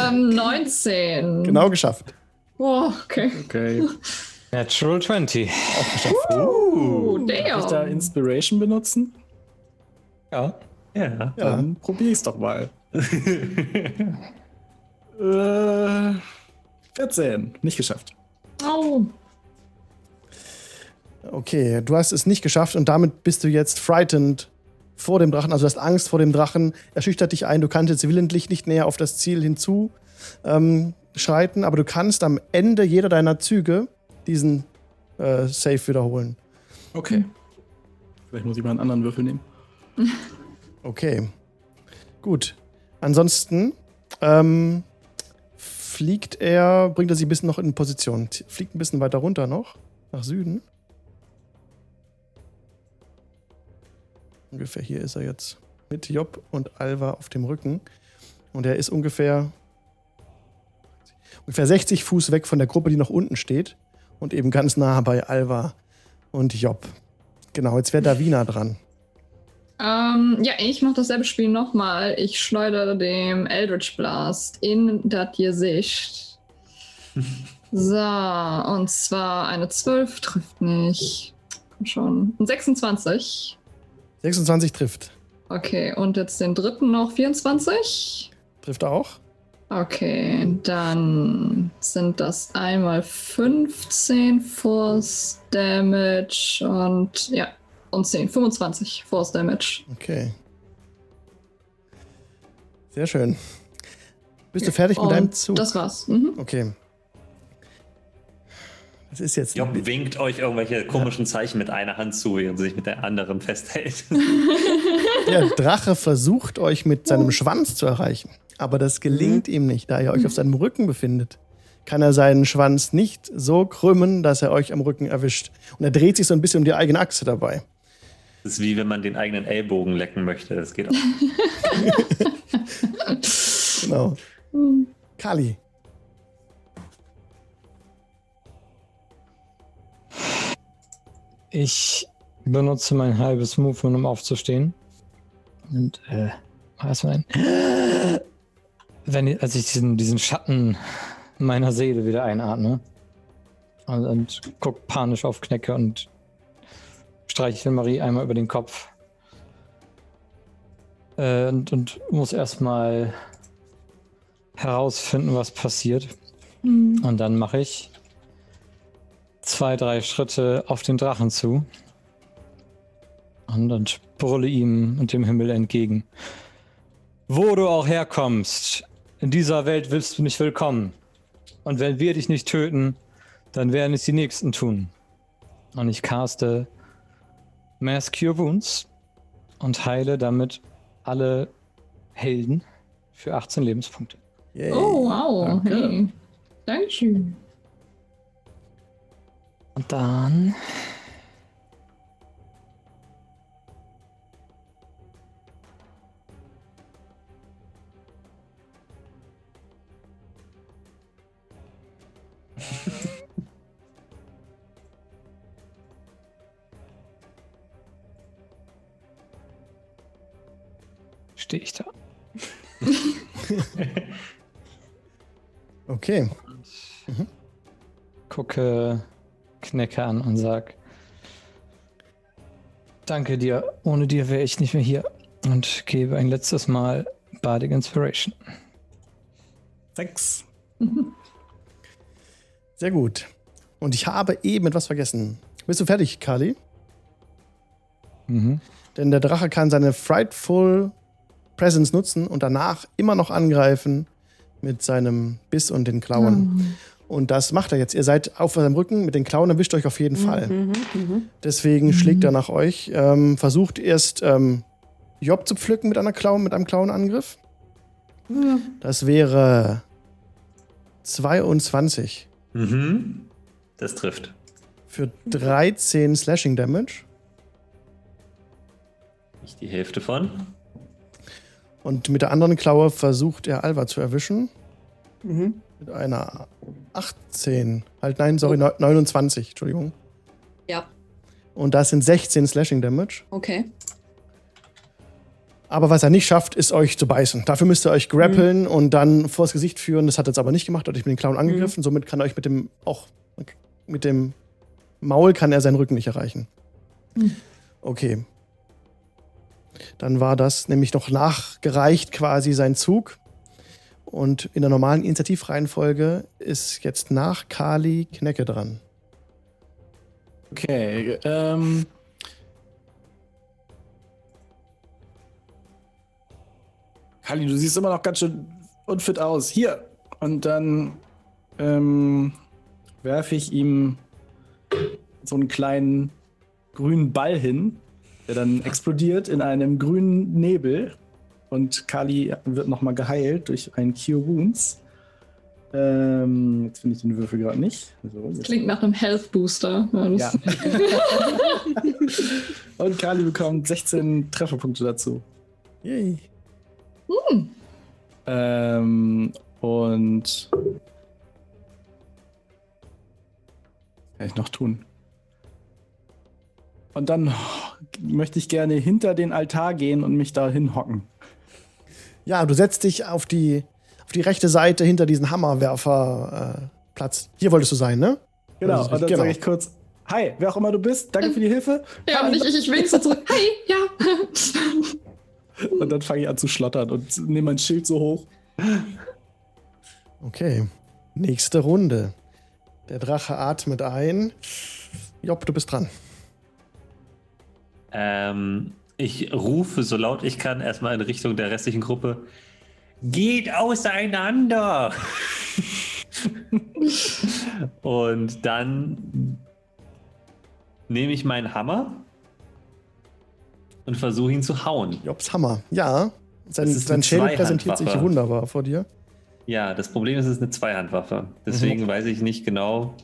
Ähm, 19. Genau geschafft. Boah, okay. Okay. Natural 20. Oh, Kann ich da. Inspiration benutzen? Ja. Ja. Ja. Dann ich's doch mal. äh, 14. Nicht geschafft. Oh. Okay, du hast es nicht geschafft und damit bist du jetzt frightened vor dem Drachen. Also du hast Angst vor dem Drachen. Er schüchtert dich ein. Du kannst jetzt willentlich nicht näher auf das Ziel hinzu ähm, schreiten, aber du kannst am Ende jeder deiner Züge diesen äh, Save wiederholen. Okay. Vielleicht muss ich mal einen anderen Würfel nehmen. Okay. Gut. Ansonsten ähm, fliegt er, bringt er sich ein bisschen noch in Position. Fliegt ein bisschen weiter runter noch, nach Süden. Ungefähr hier ist er jetzt mit Job und Alva auf dem Rücken. Und er ist ungefähr, ungefähr 60 Fuß weg von der Gruppe, die noch unten steht. Und eben ganz nah bei Alva und Job. Genau, jetzt wäre Davina dran. Ähm, ja, ich mache dasselbe Spiel nochmal. Ich schleudere dem Eldritch Blast in das Gesicht. So, und zwar eine 12 trifft nicht. Komm schon. Ein 26. 26 trifft. Okay, und jetzt den dritten noch 24. Trifft auch. Okay, dann sind das einmal 15 Force Damage und ja, und 10, 25 Force Damage. Okay. Sehr schön. Bist du fertig mit Und deinem Zug? Das war's. Mhm. Okay. Das ist jetzt. Job winkt euch irgendwelche komischen Zeichen mit einer Hand zu, während sie sich mit der anderen festhält. Der Drache versucht euch mit seinem Schwanz zu erreichen. Aber das gelingt ihm nicht, da ihr euch auf seinem Rücken befindet. Kann er seinen Schwanz nicht so krümmen, dass er euch am Rücken erwischt. Und er dreht sich so ein bisschen um die eigene Achse dabei. Das ist wie wenn man den eigenen Ellbogen lecken möchte. Das geht auch. Genau. Kali. Ich benutze mein halbes Movement, um aufzustehen. Und, äh, was mein. Wenn ich, als ich diesen, diesen Schatten meiner Seele wieder einatme und, und guck panisch auf Knecke und streiche Marie einmal über den Kopf. Äh, und, und muss erstmal herausfinden, was passiert. Und dann mache ich zwei, drei Schritte auf den Drachen zu und, und brülle ihm und dem Himmel entgegen. Wo du auch herkommst, in dieser Welt willst du nicht willkommen. Und wenn wir dich nicht töten, dann werden es die Nächsten tun. Und ich caste Mass Cure Wounds und heile damit alle Helden für 18 Lebenspunkte. Yay. Oh, wow. Danke. Hey. Dankeschön. Und dann. Stehe ich da. Okay. gucke Knecke an und sag: Danke dir, ohne dir wäre ich nicht mehr hier. Und gebe ein letztes Mal Bardic Inspiration. Sechs. Sehr gut. Und ich habe eben etwas vergessen. Bist du fertig, Kali? Mhm. Denn der Drache kann seine Frightful Presence nutzen und danach immer noch angreifen mit seinem Biss und den Klauen. Und das macht er jetzt. Ihr seid auf seinem Rücken, mit den Klauen erwischt euch auf jeden Fall. Mhm, mhm. Deswegen schlägt er nach euch. Ähm, versucht erst ähm, Job zu pflücken mit einer Klauen, mit einem Klauenangriff. Das wäre 22 Mhm. Das trifft. für 13 Slashing Damage. Nicht die Hälfte von. Und mit der anderen Klaue versucht er Alva zu erwischen. Mhm. Mit einer 18. Halt, nein, sorry, neu- 29, Entschuldigung. Ja, Und das sind 16 Slashing Damage. okay. Aber was er nicht schafft, ist euch zu beißen. Dafür müsst ihr euch grappeln und dann vors Gesicht führen. Das hat er jetzt aber nicht gemacht, hat euch mit den Klauen angegriffen. Somit kann er euch mit dem, auch mit dem Maul kann er seinen Rücken nicht erreichen. Okay. Dann war das nämlich noch nachgereicht quasi sein Zug. Und in der normalen Initiativreihenfolge ist jetzt nach Kali Knecke dran. Okay, ähm. Kali, du siehst immer noch ganz schön unfit aus. Hier. Und dann ähm, werfe ich ihm so einen kleinen grünen Ball hin, der dann explodiert in einem grünen Nebel. Und Kali wird nochmal geheilt durch ein Cure Wounds. Ähm, jetzt finde ich den Würfel gerade nicht. So, Klingt nach einem Health Booster. Ja. Und Kali bekommt 16 Trefferpunkte dazu. Yay. Ähm, und. Was kann ich noch tun? Und dann möchte ich gerne hinter den Altar gehen und mich da hinhocken. Ja, du setzt dich auf die, auf die rechte Seite hinter diesen Hammerwerfer äh. Hier wolltest du sein, ne? Genau, ist und dann richtig, sage ich kurz: Hi, wer auch immer du bist, danke für die Hilfe. ja und ich, ich, ich wink so zurück. Hey, ja. Und dann fange ich an zu schlottern und nehme mein Schild so hoch. Okay. Nächste Runde. Der Drache atmet ein. Job, du bist dran. Ähm, ich rufe so laut ich kann erstmal in Richtung der restlichen Gruppe. Geht auseinander! Und dann nehme ich meinen Hammer und versuche ihn zu hauen. Jobs Hammer. Ja. Sein, sein Schädel präsentiert sich wunderbar vor dir. Ja, das Problem ist, es ist eine Zweihandwaffe. Deswegen weiß ich nicht genau,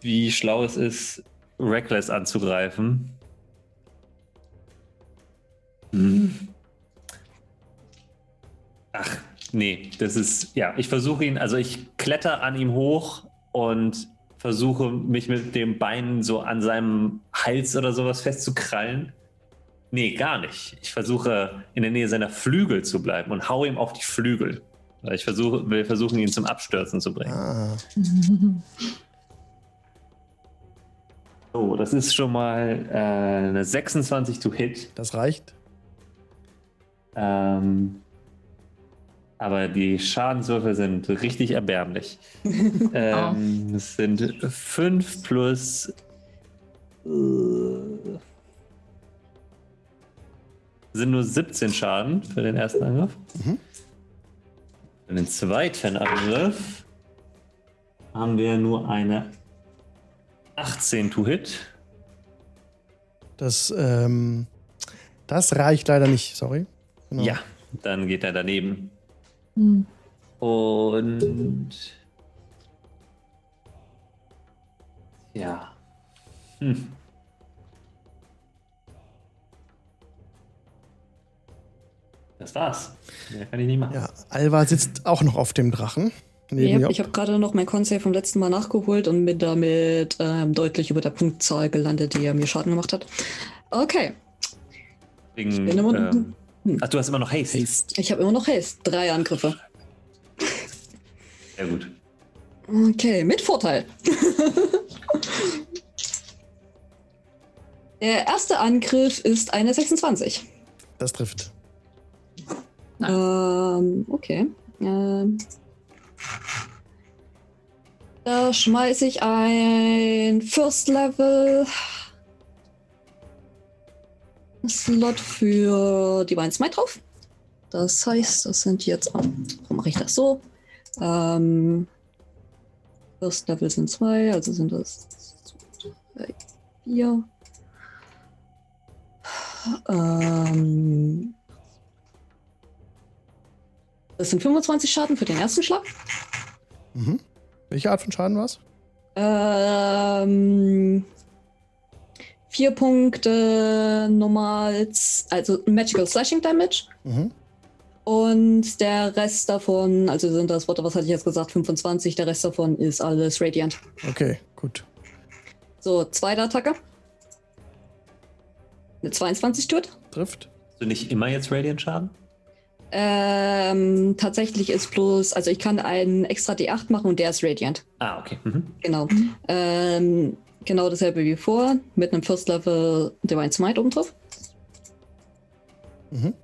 wie schlau es ist, Reckless anzugreifen. Hm. Ach, nee, das ist, ja, ich versuche ihn, also ich kletter an ihm hoch und versuche mich mit dem Bein so an seinem Hals oder sowas festzukrallen. Nee, gar nicht. Ich versuche in der Nähe seiner Flügel zu bleiben und hau ihm auf die Flügel. Ich versuche, will versuchen, ihn zum Abstürzen zu bringen. Ah. So, das ist schon mal äh, eine 26 to hit. Das reicht. Ähm, aber die Schadenswürfel sind richtig erbärmlich. ähm, Es sind 5 plus. Äh, sind nur 17 Schaden für den ersten Angriff. Mhm. Für den zweiten Angriff haben wir nur eine 18 to hit. Das, ähm, das reicht leider nicht, sorry. Genau. Ja, dann geht er daneben. Hm. Und ja. Hm. Das war's. Mehr kann ich nicht machen. Ja, Alva sitzt auch noch auf dem Drachen. Neben Ja, ich habe gerade noch mein Con-Save vom letzten Mal nachgeholt und bin damit ähm, deutlich über der Punktzahl gelandet, die er mir Schaden gemacht hat. Okay, Wegen, bin immer noch- ähm, Hm. ach, du hast immer noch Haste. Haste. ich habe immer noch Haste. Drei Angriffe. Sehr gut. Okay, mit Vorteil. Der erste Angriff ist eine 26. Das trifft. Ähm, okay. Ähm, da schmeiße ich ein First Level Slot für Divine Smite drauf. Das heißt, das sind jetzt. Warum mache ich das so? Ähm, First Level sind zwei, also sind das drei, vier. Ähm, das sind 25 Schaden für den ersten Schlag. Mhm. Welche Art von Schaden war's? Ähm, vier Punkte normal, also Magical Slashing Damage. Mhm. Und der Rest davon, also sind das Worte, was hatte ich jetzt gesagt, 25, der Rest davon ist alles Radiant. Okay, gut. So, zweite Attacke. Eine 22 tut. Trifft. Hast du nicht immer jetzt Radiant-Schaden? Ähm, tatsächlich ist bloß, also ich kann einen extra D8 machen und der ist Radiant. Ah, okay. Mhm. Genau. Ähm, genau dasselbe wie vor, mit einem First Level Divine Smite oben drauf. Mhm.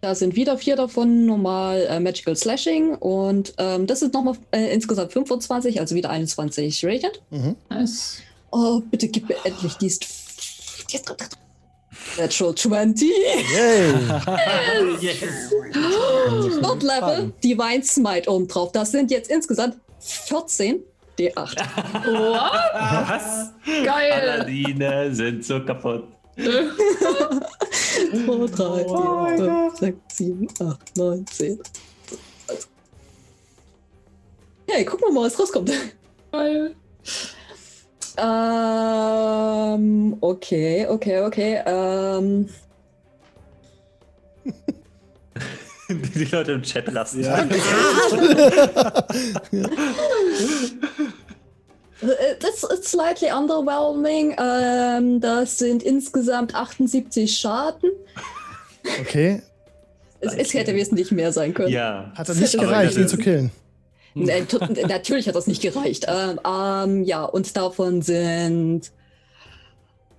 Da sind wieder vier davon normal äh, Magical Slashing und ähm, das ist nochmal äh, insgesamt 25, also wieder 21 Radiant. Mhm. Nice. Oh, bitte gib mir endlich die Natural 20. Yay! Not Level, Divine Smite oben drauf. Das sind jetzt insgesamt 14 D8. What? Was? Geil. Paladine sind so kaputt. 2, 3, 4, 5, 6, 7, 8, 9, 10. Hey, gucken wir mal, was rauskommt. Geil. Ähm, okay, okay, okay. Ähm, Die Leute im Chat lassen. Ja. das ist slightly underwhelming. Ähm, das sind insgesamt 78 Schaden. Okay. Es, es hätte wesentlich mehr sein können. Ja. Hat er nicht Aber gereicht, das ihn zu killen. Nee, natürlich hat das nicht gereicht. Ähm, ähm, ja, und davon sind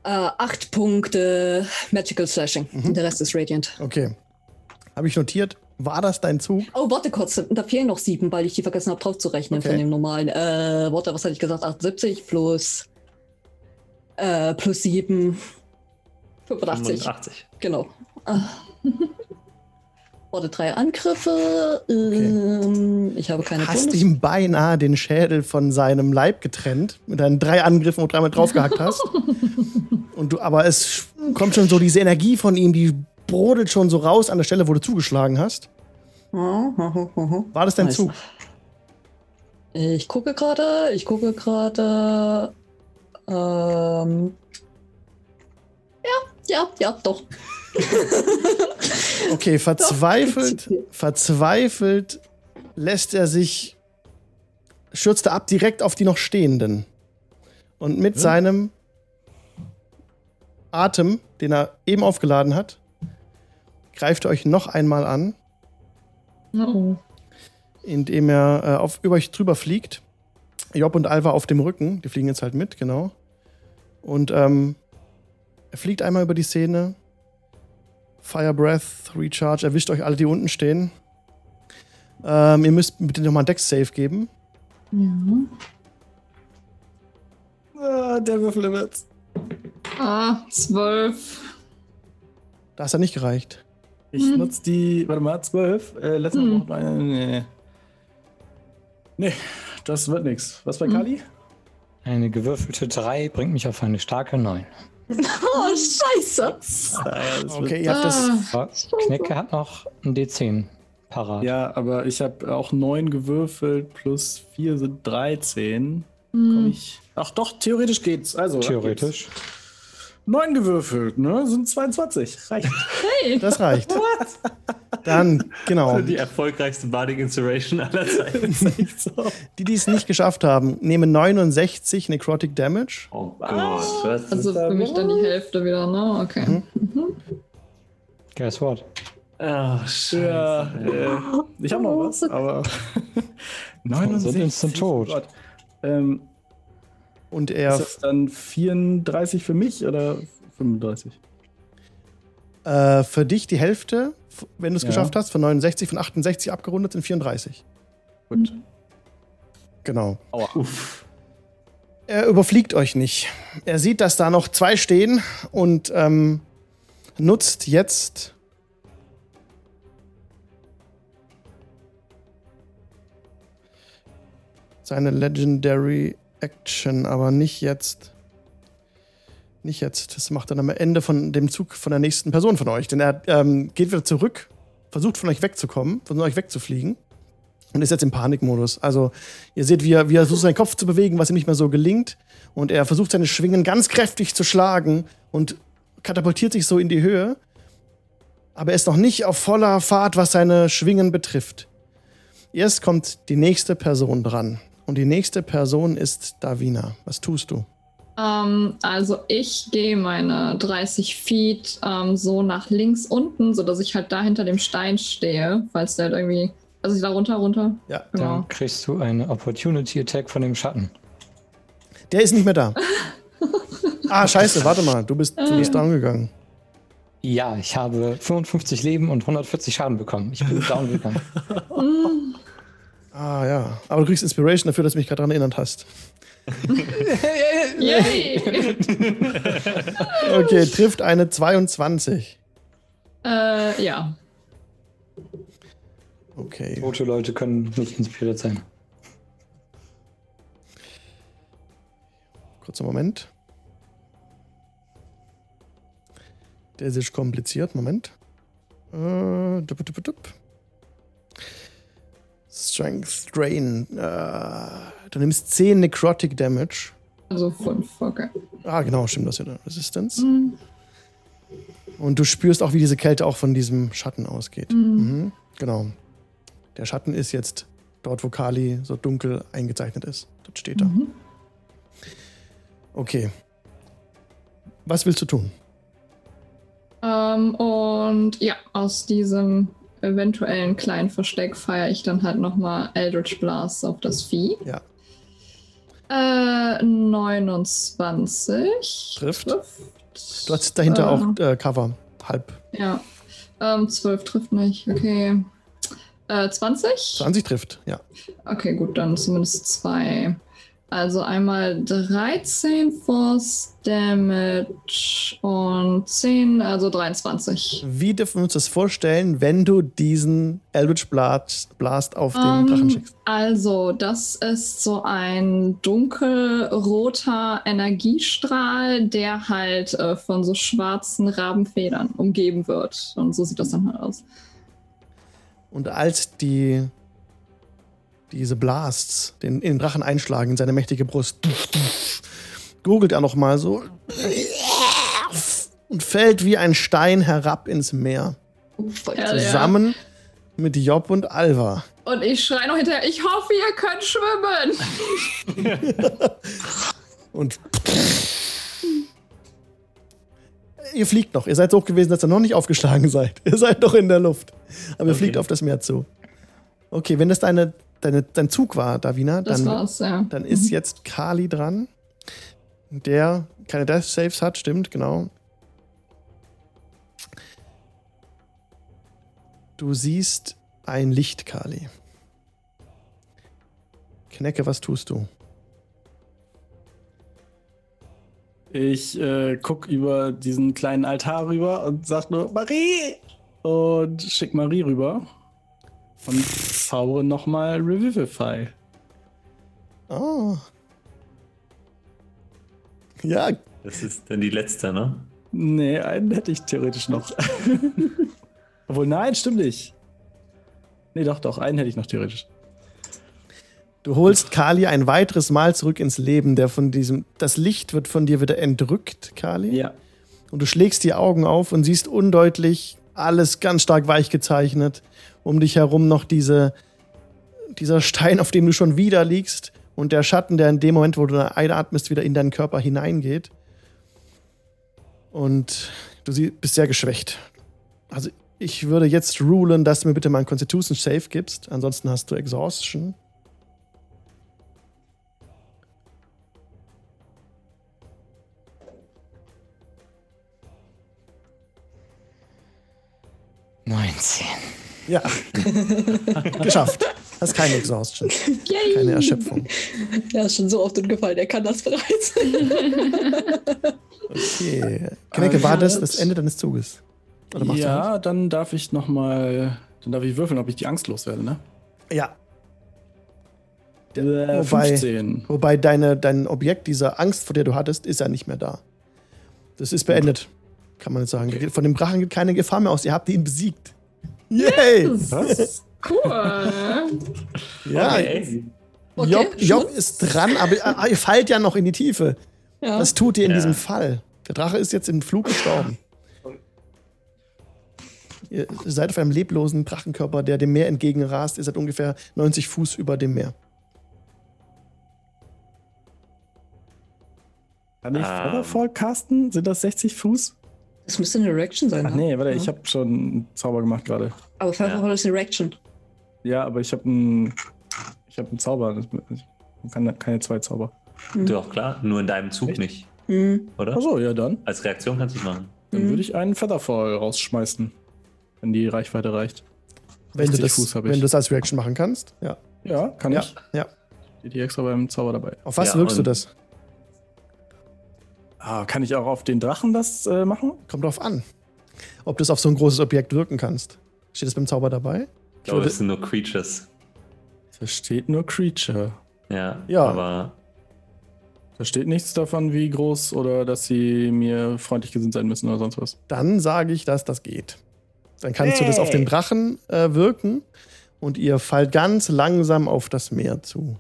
äh, acht Punkte Magical Slashing. Und der Rest ist Radiant. Okay. Habe ich notiert. War das dein Zug? Oh, warte kurz, da fehlen noch sieben, weil ich die vergessen habe draufzurechnen Okay. von dem normalen. Äh, warte, was hatte ich gesagt? 78 plus äh, plus sieben. 85. 85. Genau. Warte, drei Angriffe. Ähm, Ich habe keine Hast Bonus. ihm beinahe den Schädel von seinem Leib getrennt mit deinen drei Angriffen und dreimal draufgehackt hast. und du, aber es kommt schon so diese Energie von ihm, die brodelt schon so raus an der Stelle, wo du zugeschlagen hast. War das dein Nice. Zug? Ich gucke gerade, ich gucke gerade. Ähm, ja, ja, ja, doch. Okay, verzweifelt, verzweifelt lässt er sich, stürzt er ab direkt auf die noch Stehenden. Und mit seinem Atem, den er eben aufgeladen hat, greift er euch noch einmal an, Oh. indem er äh, auf, über euch drüber fliegt. Job und Alva auf dem Rücken, die fliegen jetzt halt mit, genau. Und ähm, er fliegt einmal über die Szene. Fire Breath, Recharge, erwischt euch alle, die unten stehen. Ähm, ihr müsst bitte nochmal einen Dex-Save geben. Ah, der Würfel wird's. Ah, zwölf. Da ist er nicht gereicht. Ich Hm. nutze die, warte mal, 12. Äh, letzte Hm. Woche. Äh, nee. nee, das wird nichts. Was bei Hm. Kali? Eine gewürfelte 3 bringt mich auf eine starke 9. Oh, scheiße. Okay, ihr habt das. Ah, Knecke hat noch ein D10 parat. Ja, aber ich habe auch 9 gewürfelt, plus 4 sind 13. Komm hm. ich. Ach doch, theoretisch geht's. Also, Theoretisch. 9 gewürfelt, ne? Sind 22. Reicht. Hey. Das reicht. Dann, genau. Die erfolgreichste Bardic Inspiration aller Zeiten. So. Die, die es nicht geschafft haben, nehmen 69 Necrotic Damage. Oh Gott. Was Also für mich dann die Hälfte wieder, ne? Okay. Guess what? Oh, scheiße. Ja, ich habe noch was, aber. 69. instant tot. Oh Gott. Ähm, Und er ist das dann 34 für mich oder 35? äh, für dich die Hälfte, wenn du es Ja. geschafft hast, von 69, von 68 abgerundet sind 34. Gut. Genau. Uff. Er überfliegt euch nicht. Er sieht, dass da noch zwei stehen und ähm, nutzt jetzt seine Legendary Action, aber nicht jetzt. Nicht jetzt. Das macht er am Ende von dem Zug von der nächsten Person von euch. Denn er ähm, geht wieder zurück, versucht von euch wegzukommen, von euch wegzufliegen und ist jetzt im Panikmodus. Also ihr seht, wie er, wie er versucht, seinen Kopf zu bewegen, was ihm nicht mehr so gelingt. Und er versucht, seine Schwingen ganz kräftig zu schlagen und katapultiert sich so in die Höhe. Aber er ist noch nicht auf voller Fahrt, was seine Schwingen betrifft. Erst kommt die nächste Person dran. Und die nächste Person ist Davina. Was tust du? Ähm, also ich gehe meine 30 Feet ähm, so nach links unten, sodass ich halt da hinter dem Stein stehe, falls der halt irgendwie. Also ich da runter, runter. Ja. Genau. Dann kriegst du eine Opportunity Attack von dem Schatten. Der ist nicht mehr da. ah, scheiße, warte mal. Du bist, du bist down gegangen. Ja, ich habe 55 Leben und 140 Schaden bekommen. Ich bin down gegangen. Ah, ja. Aber du kriegst Inspiration dafür, dass du mich gerade daran erinnert hast. Yay! Okay, trifft eine 22. äh, ja. Okay. Tote Leute können nicht inspiriert sein. Kurzer Moment. Der ist kompliziert. Moment. Äh, dup, dup, dup. Strength Drain. Äh, du nimmst 10 Necrotic Damage. Also fünf, okay. Ah, genau, stimmt, das ist ja Resistance. Und du spürst auch, wie diese Kälte auch von diesem Schatten ausgeht. Mhm. Genau. Der Schatten ist jetzt dort, wo Kali so dunkel eingezeichnet ist. Dort steht er. Okay. Was willst du tun? Ähm, und ja, aus diesem eventuellen kleinen Versteck feiere ich dann halt nochmal Eldritch Blast auf das Vieh. Ja. Äh, 29. Trifft. Du hast dahinter Äh, auch äh, Cover. Halb. Ja. Ähm, 12 trifft nicht. Okay. Äh, 20? 20 trifft, ja. Okay, gut, dann zumindest zwei. Also einmal 13 Force Damage und 10, also 23. Wie dürfen wir uns das vorstellen, wenn du diesen Eldritch Blast, Blast auf den Ähm, Drachen schickst? Also, das ist so ein dunkelroter Energiestrahl, der halt äh, von so schwarzen Rabenfedern umgeben wird. Und so sieht das dann halt aus. Und als die diese Blasts den, in den Drachen einschlagen in seine mächtige Brust, gurgelt er nochmal so und fällt wie ein Stein herab ins Meer. Ja, Zusammen mit Job und Alva. Ja. Und ich schreie noch hinterher, ich hoffe, ihr könnt schwimmen. Und ihr fliegt noch. Ihr seid so hoch gewesen, dass ihr noch nicht aufgeschlagen seid. Ihr seid noch in der Luft. Aber ihr Okay. fliegt auf das Meer zu. Okay, wenn das deine, deine, dein Zug war, Davina, Das dann, war's, ja. dann ist jetzt Kali dran. Der keine Death Saves hat, stimmt, genau. Du siehst ein Licht, Kali. Knecke, was tust du? Ich äh, guck über diesen kleinen Altar rüber und sag nur Marie und schick Marie rüber und zaubere nochmal Revivify. Oh. Ja, Das ist dann die letzte, ne? Nee, einen hätte ich theoretisch noch. Obwohl, nein, stimmt nicht. Nee, doch, doch, einen hätte ich noch theoretisch. du holst Kali ein weiteres Mal zurück ins Leben, der von diesem, das Licht wird von dir wieder entrückt, Kali. Ja. Und du schlägst die Augen auf und siehst undeutlich alles ganz stark weich gezeichnet. Um dich herum noch diese, dieser Stein, auf dem du schon wieder liegst. Und der Schatten, der in dem Moment, wo du einatmest, wieder in deinen Körper hineingeht. Und du bist sehr geschwächt. Also ich würde jetzt rulen, dass du mir bitte mal Constitution Save gibst. Ansonsten hast du Exhaustion. Neunzehn. Ja. Geschafft. Hast keine Exhaustion, Yay! keine Erschöpfung. Er ist schon so oft umgefallen, er kann das bereits. Okay. Knecke, war das das Ende deines Zuges? Oder machst du ja, dann darf ich noch mal, dann darf ich würfeln, ob ich die Angst loswerde, ne? Ja. Äh, wobei- 15. Wobei deine, dein Objekt, diese Angst, vor der du hattest, ist ja nicht mehr da. Das ist beendet, kann man jetzt sagen. Von dem Drachen geht keine Gefahr mehr aus. Ihr habt ihn besiegt. Yay! Was? Cool. Ja, Okay. Okay, Job, Job ist dran, aber ah, ihr fallt ja noch in die Tiefe. Ja. Was tut ihr in Ja. diesem Fall? Der Drache ist jetzt im Flug gestorben. Ihr seid auf einem leblosen Drachenkörper, der dem Meer entgegenrast. Ihr seid ungefähr 90 Fuß über dem Meer. Kann ich Ähm. Featherfall casten? Sind das 60 Fuß? Das müsste eine Reaction sein. Ach ne? nee, warte, ja. ich habe schon einen Zauber gemacht gerade. Aber Firewall ist eine Reaction. Ja, aber ich habe einen, ich habe einen Zauber. Ich kann keine zwei Zauber. Doch, klar. Nur in deinem Zug Echt? nicht, Hm. oder? Achso, ja dann. Als Reaktion kannst du es machen. Dann Mhm. würde ich einen Featherfall rausschmeißen, wenn die Reichweite reicht. Wenn du 60 das, Fuß wenn du das als Reaction machen kannst. Ja. Ja, kann Ja, ich. ja. Steht hier extra beim Zauber dabei. Auf was Ja, wirkst du das? Ah, kann ich auch auf den Drachen das äh, machen? Kommt drauf an. Ob du es auf so ein großes Objekt wirken kannst. Steht das beim Zauber dabei? Ich glaube, es sind nur Creatures. Da steht nur Creature. Ja, Ja. aber Da steht nichts davon, wie groß oder dass sie mir freundlich gesinnt sein müssen oder sonst was. Dann sage ich, dass das geht. Dann kannst du das auf den Drachen äh, wirken und ihr fallt ganz langsam auf das Meer zu.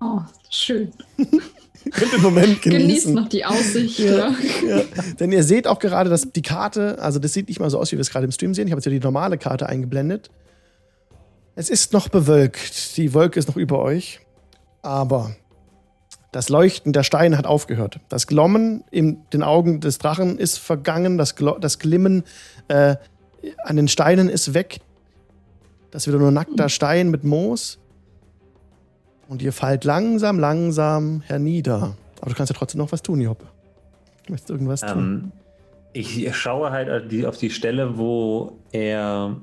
Oh, schön. Könnt den Moment Genießt genießen. noch die Aussicht. Ja. Ja. Denn ihr seht auch gerade, dass die Karte, also das sieht nicht mal so aus, wie wir es gerade im Stream sehen. Ich habe jetzt ja die normale Karte eingeblendet. Es ist noch bewölkt. Die Wolke ist noch über euch. Aber das Leuchten der Steine hat aufgehört. Das Glommen in den Augen des Drachen ist vergangen. Das, Glo das Glimmen äh, an den Steinen ist weg. Das ist wieder nur nackter Stein mit Moos. Und ihr fallt langsam, langsam hernieder. Aber du kannst ja trotzdem noch was tun, Job. Du möchtest irgendwas tun. ähm, ich schaue halt auf die, Stelle, wo er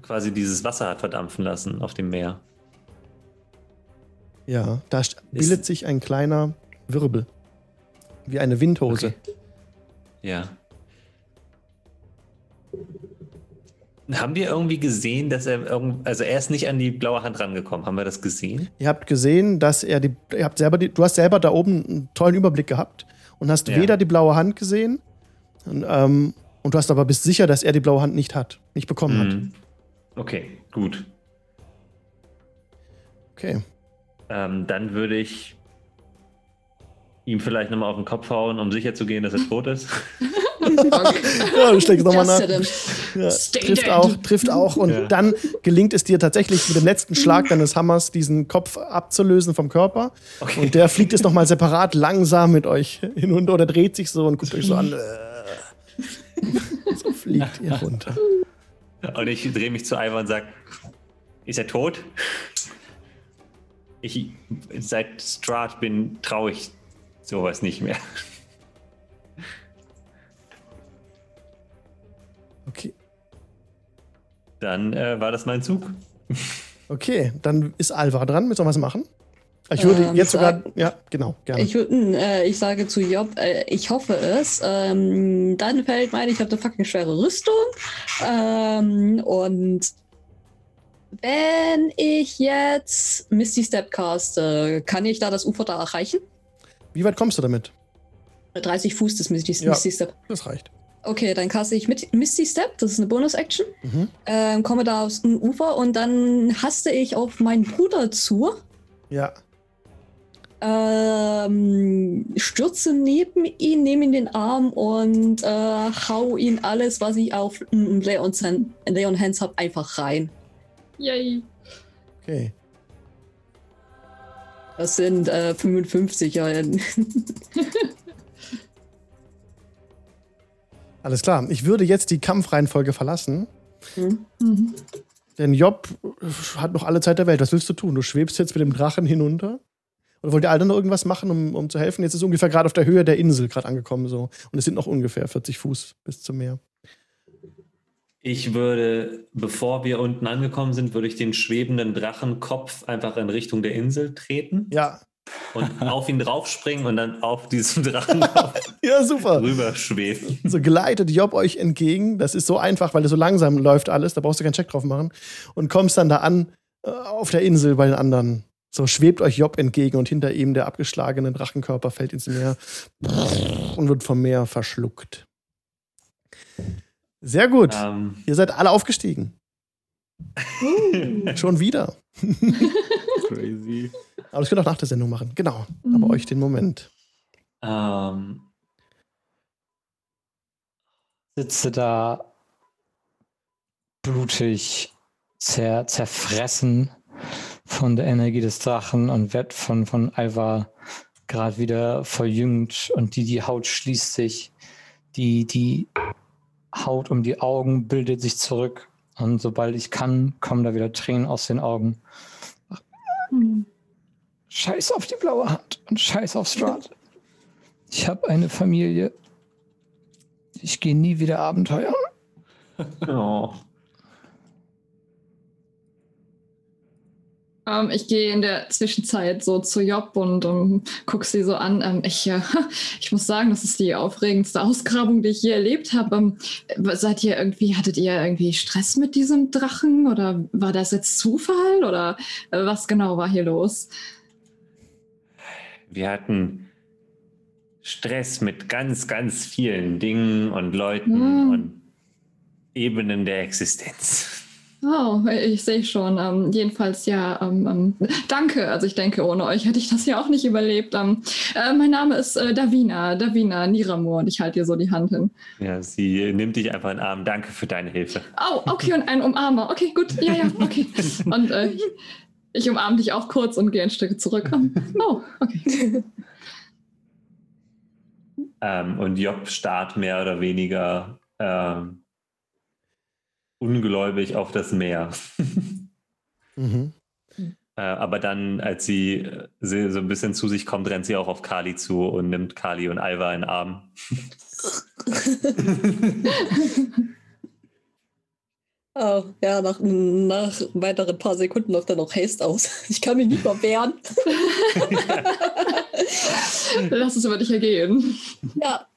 quasi dieses Wasser hat verdampfen lassen auf dem Meer. Ja, da bildet sich ein kleiner Wirbel. Wie eine Windhose. Okay. Ja. Haben wir irgendwie gesehen, dass er irgend, also er ist nicht an die blaue Hand rangekommen. Haben wir das gesehen? Ihr habt gesehen, dass er die. Ihr habt selber die, du hast selber da oben einen tollen Überblick gehabt und hast Ja. weder die blaue Hand gesehen und, ähm, und du hast aber bist sicher, dass er die blaue Hand nicht hat, nicht bekommen hat. Mhm. Okay, gut. Okay. Ähm, dann würde ich ihm vielleicht nochmal auf den Kopf hauen, um sicher zu gehen, dass er tot ist. Ja, du steckst nochmal nach. Ja, trifft dead. auch, trifft auch. Und Ja. dann gelingt es dir tatsächlich mit dem letzten Schlag deines Hammers diesen Kopf abzulösen vom Körper. Okay. Und der fliegt jetzt nochmal separat langsam mit euch hinunter oder dreht sich so und guckt euch so an. so fliegt ihr runter. Und ich drehe mich zu Ivan und sage, ist er tot? Ich seit Strahd bin traue ich sowas nicht mehr. Okay. Dann äh, war das mein Zug. Okay, dann ist Alva dran. Willst du noch was machen? Ich würde Ähm, jetzt sogar. sag- Ja, genau, gerne. Ich, würd, äh, ich sage zu Job, äh, ich hoffe es. Ähm, dann fällt mir ein, ich habe eine fucking schwere Rüstung. Ähm, und wenn ich jetzt Misty Step caste, kann ich da das Ufer da erreichen? Wie weit kommst du damit? 30 Fuß des Misty, Ja. Misty Step. Das reicht. Okay, dann caste ich mit Misty Step, das ist eine Bonus-Action. Mhm. Ähm, komme da aus dem Ufer und dann haste ich auf meinen Bruder zu. Ja. ähm, stürze neben ihn, nehme ihn in den Arm und äh, hau ihn alles, was ich auf mm, Leons Hand, Leon Hands habe, einfach rein. Yay. Okay. Das sind äh, 55. Ja. Alles klar. Ich würde jetzt die Kampfreihenfolge verlassen. Hm. Mhm. Denn Job hat noch alle Zeit der Welt. Was willst du tun? Du schwebst jetzt mit dem Drachen hinunter? Oder wollt ihr alle noch irgendwas machen, um, um zu helfen? Jetzt ist ungefähr gerade auf der Höhe der Insel gerade angekommen so. Und es sind noch ungefähr 40 Fuß bis zum Meer. Ich würde, bevor wir unten angekommen sind, würde ich den schwebenden Drachenkopf einfach in Richtung der Insel treten Ja, und auf ihn draufspringen und dann auf diesen Drachenkopf ja, super. rüberschweben. So gleitet Job euch entgegen. Das ist so einfach, weil es so langsam läuft alles. Da brauchst du keinen Check drauf machen. Und kommst dann da an äh, auf der Insel bei den anderen. So schwebt euch Job entgegen und hinter ihm der abgeschlagene Drachenkörper fällt ins Meer und wird vom Meer verschluckt. Sehr gut. Ähm, Ihr seid alle aufgestiegen. Schon wieder. Crazy. Aber das könnt ihr auch nach der Sendung machen. Genau. Mhm. Aber euch den Moment. ähm, Sitze da blutig, zer, zerfressen von der Energie des Drachen und werd von, von Alva gerade wieder verjüngt und die, die Haut schließt sich. Die, die Haut um die Augen bildet sich zurück und sobald ich kann, kommen da wieder Tränen aus den Augen. Mhm. Scheiß auf die blaue Hand und scheiß auf Strahd. Ich habe eine Familie. Ich gehe nie wieder Abenteuer. oh. Ähm, ich gehe in der Zwischenzeit so zu Job und ähm, gucke sie so an. Ähm, ich, äh, ich muss sagen, das ist die aufregendste Ausgrabung, die ich je erlebt habe. Ähm, seid ihr irgendwie, hattet ihr irgendwie Stress mit diesem Drachen oder war das jetzt Zufall oder äh, was genau war hier los? Wir hatten Stress mit ganz, ganz vielen Dingen und Leuten Hm. und Ebenen der Existenz. Oh, ich sehe schon. Ähm, jedenfalls ja, ähm, ähm, danke. Also ich denke, ohne euch hätte ich das ja auch nicht überlebt. Ähm, äh, mein Name ist äh, Davina, Davina Niramur und ich halte dir so die Hand hin. Ja, sie nimmt dich einfach in den Arm. Danke für deine Hilfe. Oh, okay, und ein Umarmer. Okay, gut. Ja, ja, okay. Und äh, ich, ich umarme dich auch kurz und gehe ein Stück zurück. Ähm, Oh, okay. Ähm, und Job starrt mehr oder weniger ähm, ungläubig auf das Meer. Mhm. Äh, aber dann, als sie, äh, sie so ein bisschen zu sich kommt, rennt sie auch auf Kali zu und nimmt Kali und Alva in den Arm. Oh, ja, nach, nach weiteren paar Sekunden läuft da noch Haste aus. Ich kann mich nicht mehr wehren. Lass es über dich ergehen. Ja,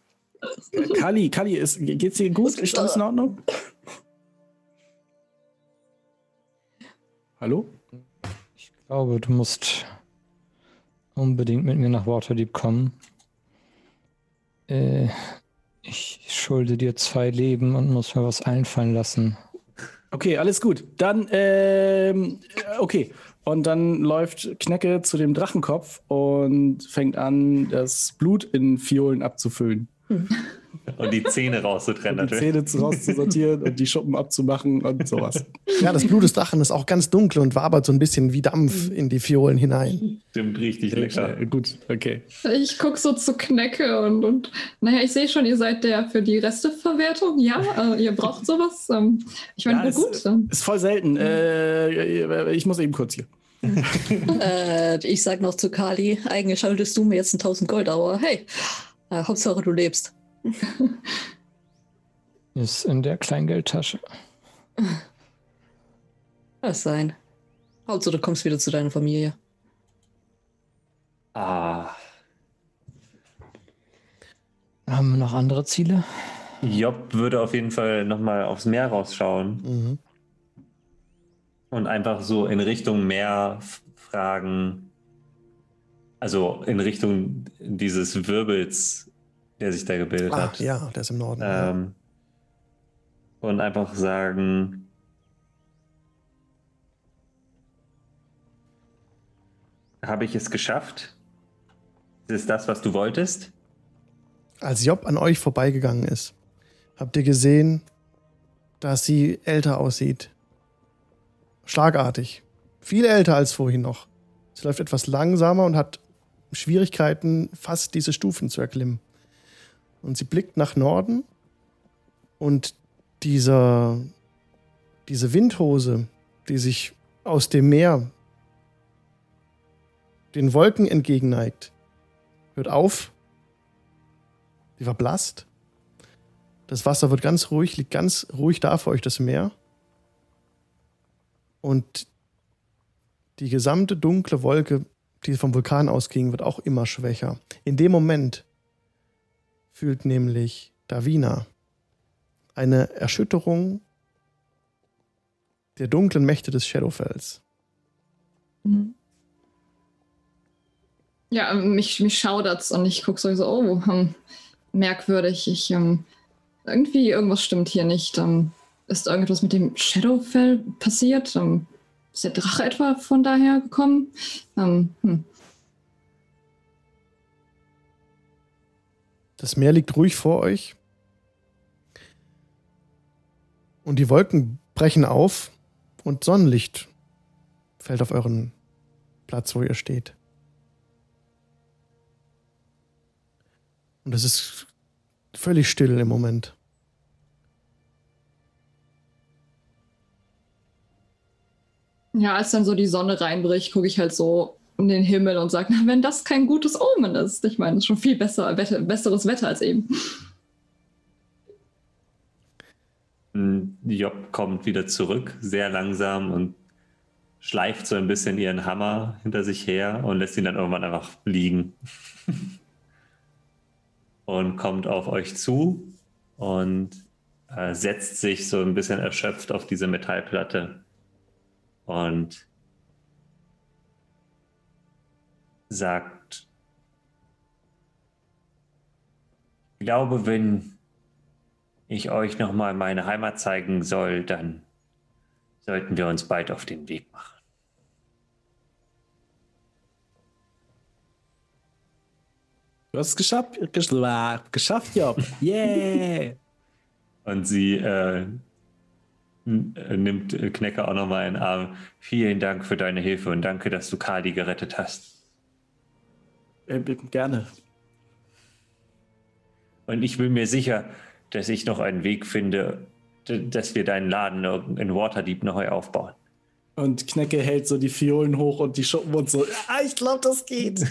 Kali, Kali, ist, geht's dir gut? Ist alles in Ordnung? Hallo? Ich glaube, du musst unbedingt mit mir nach Waterdeep kommen. Äh, ich schulde dir zwei Leben und muss mir was einfallen lassen. Okay, alles gut. Dann, ähm, äh, okay. Und dann läuft Knecke zu dem Drachenkopf und fängt an, das Blut in Fiolen abzufüllen. Und die Zähne rauszutrennen Und die natürlich. Zähne rauszusortieren und die Schuppen abzumachen und sowas. Ja, das Blut des Drachen ist auch ganz dunkel und wabert so ein bisschen wie Dampf in die Fiolen hinein. Stimmt richtig lecker. Äh, gut, okay. Ich gucke so zu Knecke und, und naja, ich sehe schon, ihr seid der für die Resteverwertung. Ja, äh, ihr braucht sowas. Ähm, ich meine, Ja, gut, Ist voll selten. Äh, ich muss eben kurz hier. äh, ich sag noch zu Kali, eigentlich schuldest du mir jetzt ein 1000 Gold, aber hey, äh, Hauptsache du lebst. Ist in der Kleingeldtasche. Lass sein. Hauptsache du kommst wieder zu deiner Familie. Ah, Haben wir noch andere Ziele? Job würde auf jeden Fall nochmal aufs Meer rausschauen Mhm. und einfach so in Richtung Meer fragen. Also in Richtung dieses Wirbels, der sich da gebildet Ah, hat. ja, der ist im Norden. Ähm, und einfach sagen, habe ich es geschafft? Ist es das, was du wolltest? Als Job an euch vorbeigegangen ist, habt ihr gesehen, dass sie älter aussieht. Schlagartig. Viel älter als vorhin noch. Sie läuft etwas langsamer und hat Schwierigkeiten, fast diese Stufen zu erklimmen. Und sie blickt nach Norden und dieser, diese Windhose, die sich aus dem Meer den Wolken entgegenneigt, hört auf Sie verblasst. Das Wasser wird ganz ruhig, liegt ganz ruhig da für euch, das Meer. Und die gesamte dunkle Wolke, die vom Vulkan ausging, wird auch immer schwächer. In dem Moment fühlt nämlich Davina eine Erschütterung der dunklen Mächte des Shadowfells. Mhm. Ja, mich, mich schaudert's und ich gucke so, oh, hm, merkwürdig. Ich, ähm, irgendwie, irgendwas stimmt hier nicht. Ähm, ist irgendwas mit dem Shadowfell passiert? Ähm, ist der Drache etwa von daher gekommen? Ähm, hm. Das Meer liegt ruhig vor euch. Und die Wolken brechen auf und Sonnenlicht fällt auf euren Platz, wo ihr steht. Und es ist völlig still im Moment. Ja, als dann so die Sonne reinbricht, gucke ich halt so in den Himmel und sage, wenn das kein gutes Omen ist. Ich meine, es ist schon viel besser, besseres Wetter als eben. Hm, Job kommt wieder zurück, sehr langsam und schleift so ein bisschen ihren Hammer hinter sich her und lässt ihn dann irgendwann einfach liegen. und kommt auf euch zu und äh, setzt sich so ein bisschen erschöpft auf diese Metallplatte und sagt, ich glaube, wenn ich euch nochmal meine Heimat zeigen soll, dann sollten wir uns bald auf den Weg machen. Du hast es geschafft, geschafft, Job. Yeah! Und sie äh, nimmt Knecker auch nochmal in den Arm. Vielen Dank für deine Hilfe und danke, dass du Kali gerettet hast. Äh, gerne. Und ich bin mir sicher, dass ich noch einen Weg finde, dass wir deinen Laden in Waterdeep neu aufbauen. Und Knecke hält so die Fiolen hoch und die Schuppen und so. Ah, ich glaube, das geht.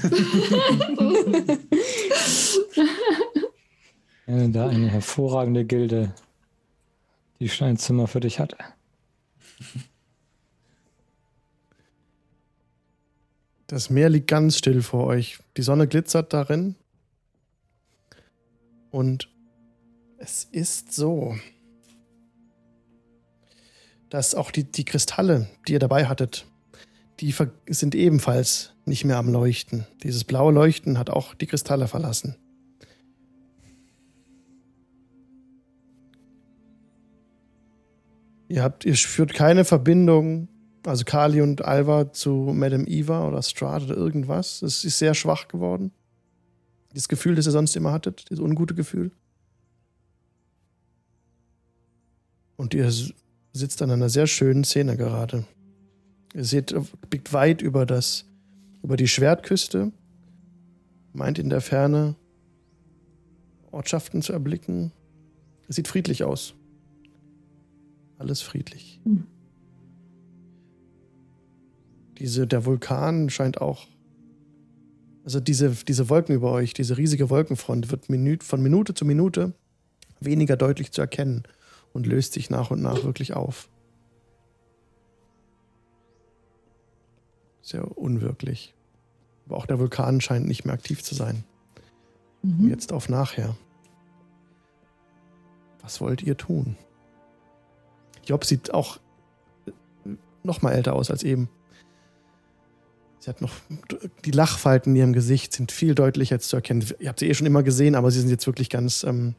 ja, da eine hervorragende Gilde, die schon ein Zimmer für dich hat. Das Meer liegt ganz still vor euch. Die Sonne glitzert darin. Und es ist so, dass auch die, die Kristalle, die ihr dabei hattet, die sind ebenfalls nicht mehr am Leuchten. Dieses blaue Leuchten hat auch die Kristalle verlassen. Ihr habt, ihr führt keine Verbindung, also Kali und Alva zu Madame Eva oder Strahd oder irgendwas. Es ist sehr schwach geworden. Das Gefühl, das ihr sonst immer hattet, das ungute Gefühl. Und ihr sitzt an einer sehr schönen Szene gerade. Ihr seht, blickt weit über das, über die Schwertküste, meint in der Ferne Ortschaften zu erblicken. Es sieht friedlich aus. Alles friedlich. Hm. Diese, der Vulkan scheint auch. Also diese, diese Wolken über euch, diese riesige Wolkenfront wird Minute, von Minute zu Minute weniger deutlich zu erkennen und löst sich nach und nach wirklich auf. Sehr unwirklich. Aber auch der Vulkan scheint nicht mehr aktiv zu sein. Mhm. Jetzt auf nachher. Was wollt ihr tun? Job sieht auch noch mal älter aus als eben. Sie hat noch die Lachfalten in ihrem Gesicht sind viel deutlicher zu erkennen. Ihr habt sie eh schon immer gesehen, aber sie sind jetzt wirklich ganz ähm,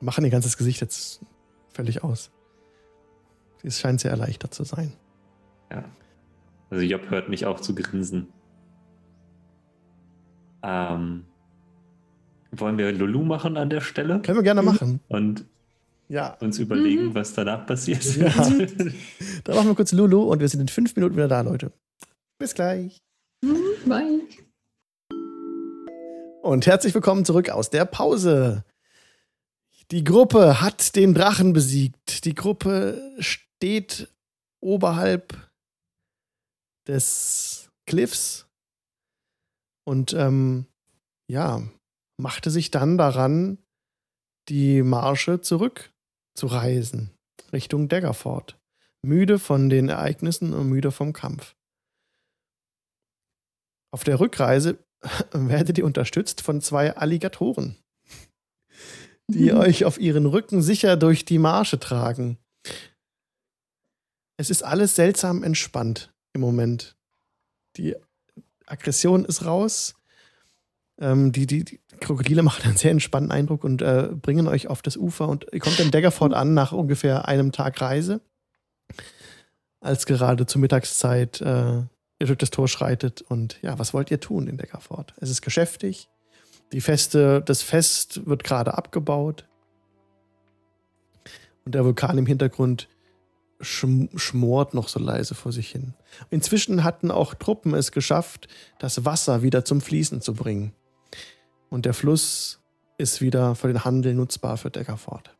machen ihr ganzes Gesicht jetzt völlig aus. Es scheint sehr erleichtert zu sein. Ja. Also Job hört nicht auf zu grinsen. Ähm, wollen wir Lulu machen an der Stelle? Können wir gerne machen. Und ja. uns überlegen, mhm. was danach passiert. Ja. Dann machen wir kurz Lulu und wir sind in fünf Minuten wieder da, Leute. Bis gleich. Mhm, bye. Und herzlich willkommen zurück aus der Pause. Die Gruppe hat den Drachen besiegt. Die Gruppe steht oberhalb des Cliffs und ähm, ja, machte sich dann daran, die Marsche zurückzureisen Richtung Daggerford. Müde von den Ereignissen und müde vom Kampf. Auf der Rückreise werdet ihr unterstützt von zwei Alligatoren, die euch auf ihren Rücken sicher durch die Marsche tragen. Es ist alles seltsam entspannt im Moment. Die Aggression ist raus. Ähm, die, die, die, Krokodile machen einen sehr entspannten Eindruck und äh, bringen euch auf das Ufer. Und ihr kommt in Daggerford an nach ungefähr einem Tag Reise, als gerade zur Mittagszeit äh, durch das Tor schreitet. Und ja, was wollt ihr tun in Daggerford? Es ist geschäftig. Die Feste, das Fest wird gerade abgebaut. Und der Vulkan im Hintergrund schm schmort noch so leise vor sich hin. Inzwischen hatten auch Truppen es geschafft, das Wasser wieder zum Fließen zu bringen. Und der Fluss ist wieder für den Handel nutzbar für Deckerford.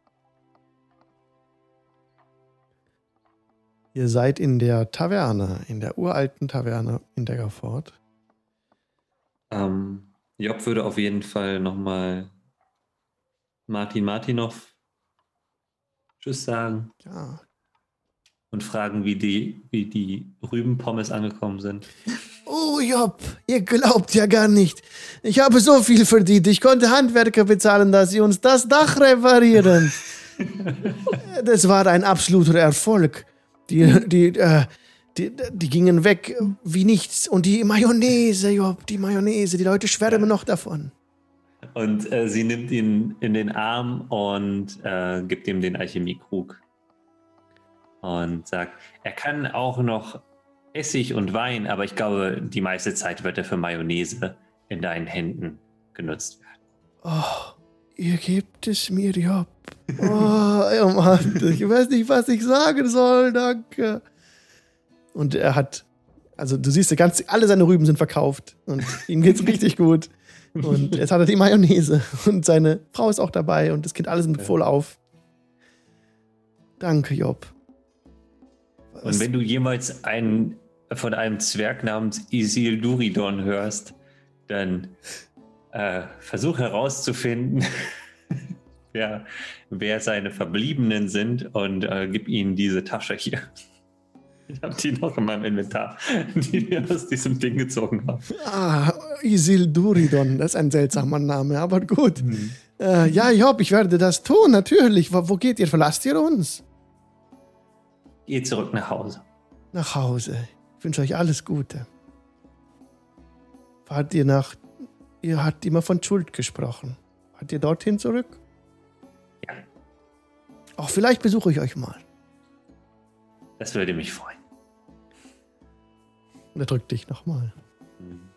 Ihr seid in der Taverne, in der uralten Taverne in Deckerford. Ähm, Job würde auf jeden Fall nochmal Martin Martinov Tschüss sagen. Ja, und fragen, wie die, wie die Rübenpommes angekommen sind. Oh, Job, ihr glaubt ja gar nicht. Ich habe so viel verdient. Ich konnte Handwerker bezahlen, dass sie uns das Dach reparieren. das war ein absoluter Erfolg. Die, die, äh, die, die gingen weg wie nichts. Und die Mayonnaise, Job, die Mayonnaise, die Leute schwärmen noch davon. Und äh, sie nimmt ihn in den Arm und äh, gibt ihm den Alchemiekrug und sagt, er kann auch noch Essig und Wein, aber ich glaube, die meiste Zeit wird er für Mayonnaise in deinen Händen genutzt werden. Oh, ihr gebt es mir, Job. Oh, oh Mann, ich weiß nicht, was ich sagen soll, danke. Und er hat, also du siehst, ganz, alle seine Rüben sind verkauft und ihm geht's richtig gut. Und jetzt hat er die Mayonnaise und seine Frau ist auch dabei und das Kind alles sind voll auf. Danke, Job. Und wenn du jemals einen, von einem Zwerg namens Isilduridon hörst, dann äh, versuch herauszufinden, wer, wer seine Verbliebenen sind und äh, gib ihnen diese Tasche hier. Ich habe die noch in meinem Inventar, die wir aus diesem Ding gezogen haben. Ah, Isilduridon, das ist ein seltsamer Name, aber gut. Mhm. Äh, ja, Job, ich werde das tun, natürlich. Wo, wo geht ihr? Verlasst ihr uns? Geht zurück nach Hause. Nach Hause. Ich wünsche euch alles Gute. Fahrt ihr nach. Ihr habt immer von Schuld gesprochen. Fahrt ihr dorthin zurück? Ja. Auch vielleicht besuche ich euch mal. Das würde mich freuen. Und er drückt dich nochmal. Mhm.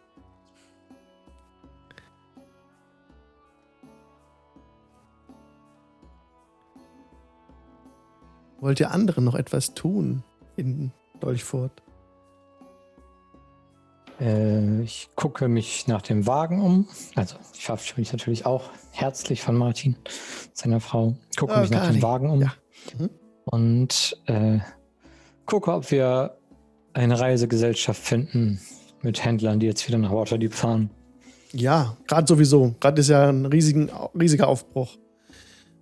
Wollt ihr anderen noch etwas tun in Dolchfurt? Äh, ich gucke mich nach dem Wagen um. Also ich verabschiede mich natürlich auch herzlich von Martin, seiner Frau. Gucke oh, mich nach dem Wagen um. Ja. Mhm. Und äh, gucke, ob wir eine Reisegesellschaft finden mit Händlern, die jetzt wieder nach Waterdeep fahren. Ja, gerade sowieso. Gerade ist ja ein riesigen, riesiger Aufbruch.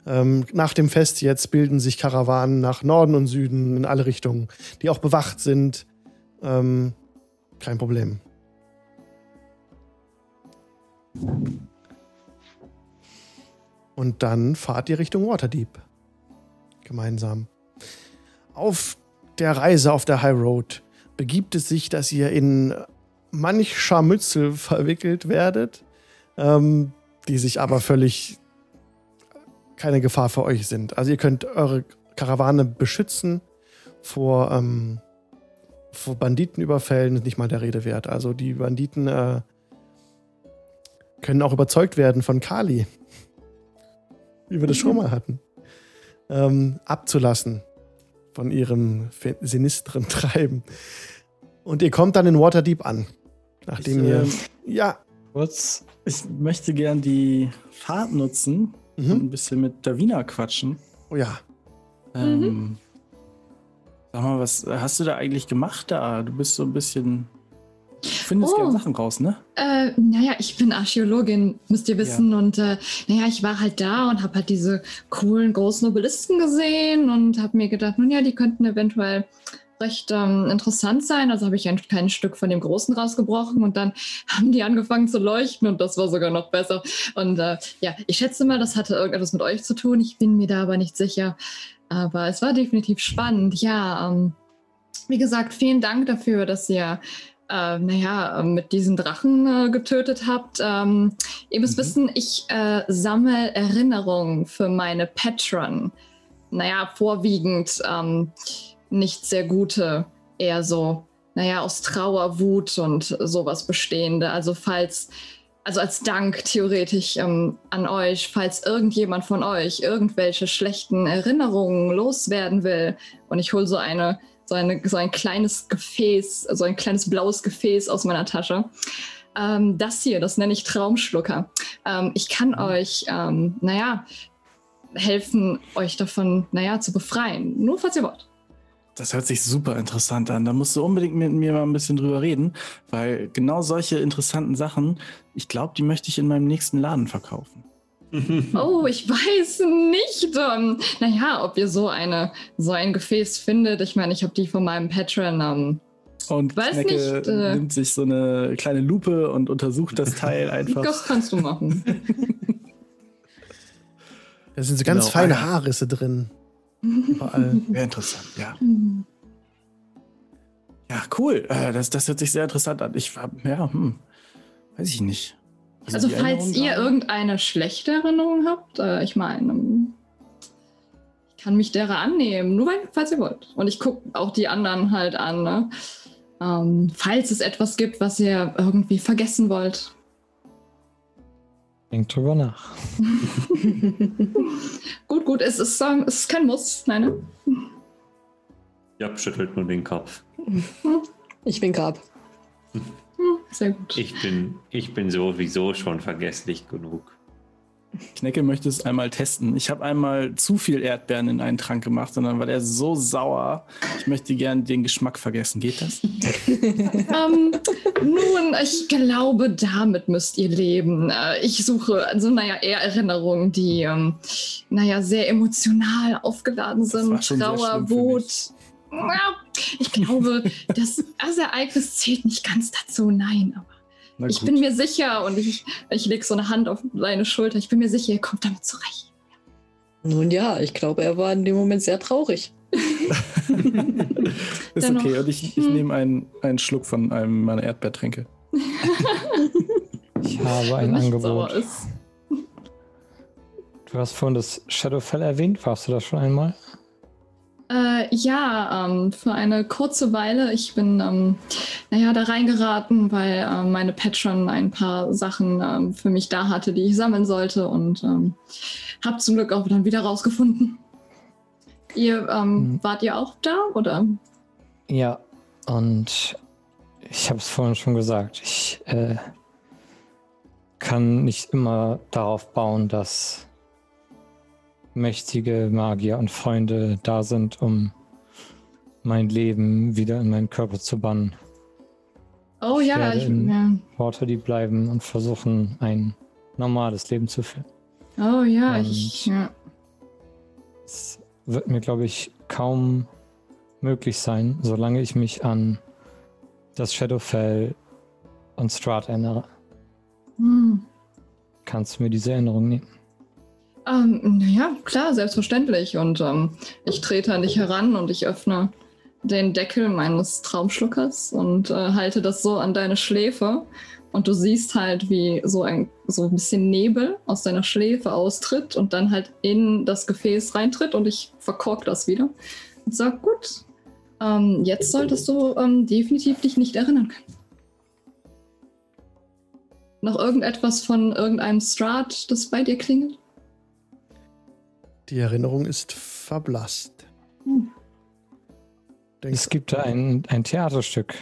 Ähm, nach dem Fest jetzt bilden sich Karawanen nach Norden und Süden in alle Richtungen, die auch bewacht sind. Ähm, kein Problem. Und dann fahrt ihr Richtung Waterdeep. Gemeinsam. Auf der Reise auf der High Road begibt es sich, dass ihr in manch Scharmützel verwickelt werdet, ähm, die sich aber völlig keine Gefahr für euch sind. Also ihr könnt eure Karawane beschützen vor, ähm, vor Banditenüberfällen, ist nicht mal der Rede wert. Also die Banditen äh, können auch überzeugt werden von Kali, wie wir das schon mal hatten, ähm, abzulassen von ihrem sinistren Treiben. Und ihr kommt dann in Waterdeep an. Nachdem ich, ihr. Ähm, ja. Kurz, ich möchte gern die Fahrt nutzen, mhm. ein bisschen mit Davina quatschen. Oh ja. Ähm, mhm. Sag mal, was hast du da eigentlich gemacht da? Du bist so ein bisschen findest Oh. gerne Sachen raus, ne? Äh, naja, ich bin Archäologin, müsst ihr wissen. Und äh, naja, ich war halt da und habe halt diese coolen großen Obelisken gesehen und habe mir gedacht, nun ja, die könnten eventuell recht ähm, interessant sein. Also habe ich ein kleines Stück von dem Großen rausgebrochen und dann haben die angefangen zu leuchten und das war sogar noch besser. Und äh, ja, ich schätze mal, das hatte irgendetwas mit euch zu tun. Ich bin mir da aber nicht sicher. Aber es war definitiv spannend. Ja, ähm, wie gesagt, vielen Dank dafür, dass ihr äh, naja, äh, mit diesen Drachen äh, getötet habt. Ähm, ihr müsst Mhm. wissen, ich äh, sammle Erinnerungen für meine Patron. Naja, vorwiegend ähm, nicht sehr gute, eher so, naja, aus Trauer, Wut und sowas bestehende. Also falls, also als Dank theoretisch ähm, an euch, falls irgendjemand von euch irgendwelche schlechten Erinnerungen loswerden will und ich hole so eine so, eine, so ein kleines Gefäß, so ein kleines blaues Gefäß aus meiner Tasche. Ähm, das hier, das nenne ich Traumschlucker. Ähm, ich kann euch, ähm, naja, helfen, euch davon, naja, zu befreien. Nur falls ihr wollt. Das hört sich super interessant an. Da musst du unbedingt mit mir mal ein bisschen drüber reden, weil genau solche interessanten Sachen, ich glaube, die möchte ich in meinem nächsten Laden verkaufen. Oh, ich weiß nicht. Ähm, naja, ob ihr so, eine, so ein Gefäß findet. Ich meine, ich habe die von meinem Patron. Ähm, Und Weiß nicht, äh. nimmt sich so eine kleine Lupe und untersucht das Teil einfach. das kannst du machen. Da sind so ganz Genau. feine. Haarrisse drin. Überall. Sehr interessant, ja. Ja, cool. Äh, das, das hört sich sehr interessant an. Ich war, ja, hm, weiß ich nicht. Also, die falls ihr gerade- irgendeine schlechte Erinnerung habt, äh, ich meine, ähm, ich kann mich derer annehmen, nur weil, falls ihr wollt. Und ich gucke auch die anderen halt an, ne? ähm, falls es etwas gibt, was ihr irgendwie vergessen wollt. Denk drüber nach. Gut, gut, es ist, ähm, es ist kein Muss, nein. ne? Job schüttelt nur den Kopf. Ich bin Grab. Hm, sehr gut. Ich bin, ich bin sowieso schon vergesslich genug. Knecke möchte es einmal testen. Ich habe einmal zu viel Erdbeeren in einen Trank gemacht und dann war der so sauer. Ich möchte gern den Geschmack vergessen. Geht das? ähm, nun, ich glaube, damit müsst ihr leben. Äh, Ich suche, also naja, eher Erinnerungen, die, ähm, naja, sehr emotional aufgeladen sind. Trauer, Wut. Ich glaube, das, das Ereignis zählt nicht ganz dazu, nein. Aber ich bin mir sicher und ich, ich lege so eine Hand auf deine Schulter. Ich bin mir sicher, ihr kommt damit zurecht. Nun ja, ich glaube, er war in dem Moment sehr traurig. Ist Dennoch. okay. Und ich, ich Hm. nehme einen, einen Schluck von einem meiner Erdbeertränke. Ich habe ein nicht Angebot. Du hast vorhin das Shadowfell erwähnt. Warst du das schon einmal? Äh, ja, ähm, für eine kurze Weile. Ich bin, ähm, naja, da reingeraten, weil ähm, meine Patron ein paar Sachen ähm, für mich da hatte, die ich sammeln sollte und ähm, habe zum Glück auch dann wieder rausgefunden. Ihr, ähm, Mhm. wart ihr auch da, oder? Ja, und ich habe es vorhin schon gesagt. Ich äh, kann nicht immer darauf bauen, dass mächtige Magier und Freunde da sind, um mein Leben wieder in meinen Körper zu bannen. Oh Ich ja, ich, in- ja. Worte, die bleiben und versuchen, ein normales Leben zu führen. Oh ja, Und- ich, ja. Es wird mir, glaube ich, kaum möglich sein, solange ich mich an das Shadowfell und Strahd erinnere. Hm. Kannst du mir diese Erinnerung nehmen? Ähm, naja, klar, selbstverständlich. Und ähm, ich trete an dich heran und ich öffne den Deckel meines Traumschluckers und äh, halte das so an deine Schläfe. Und du siehst halt, wie so ein, so ein bisschen Nebel aus deiner Schläfe austritt und dann halt in das Gefäß reintritt und ich verkork das wieder. Und sag, gut, ähm, jetzt solltest du ähm, definitiv dich nicht erinnern können. Noch irgendetwas von irgendeinem Strat, das bei dir klingelt? Die Erinnerung ist verblasst. Hm. Es gibt da ein, ein Theaterstück.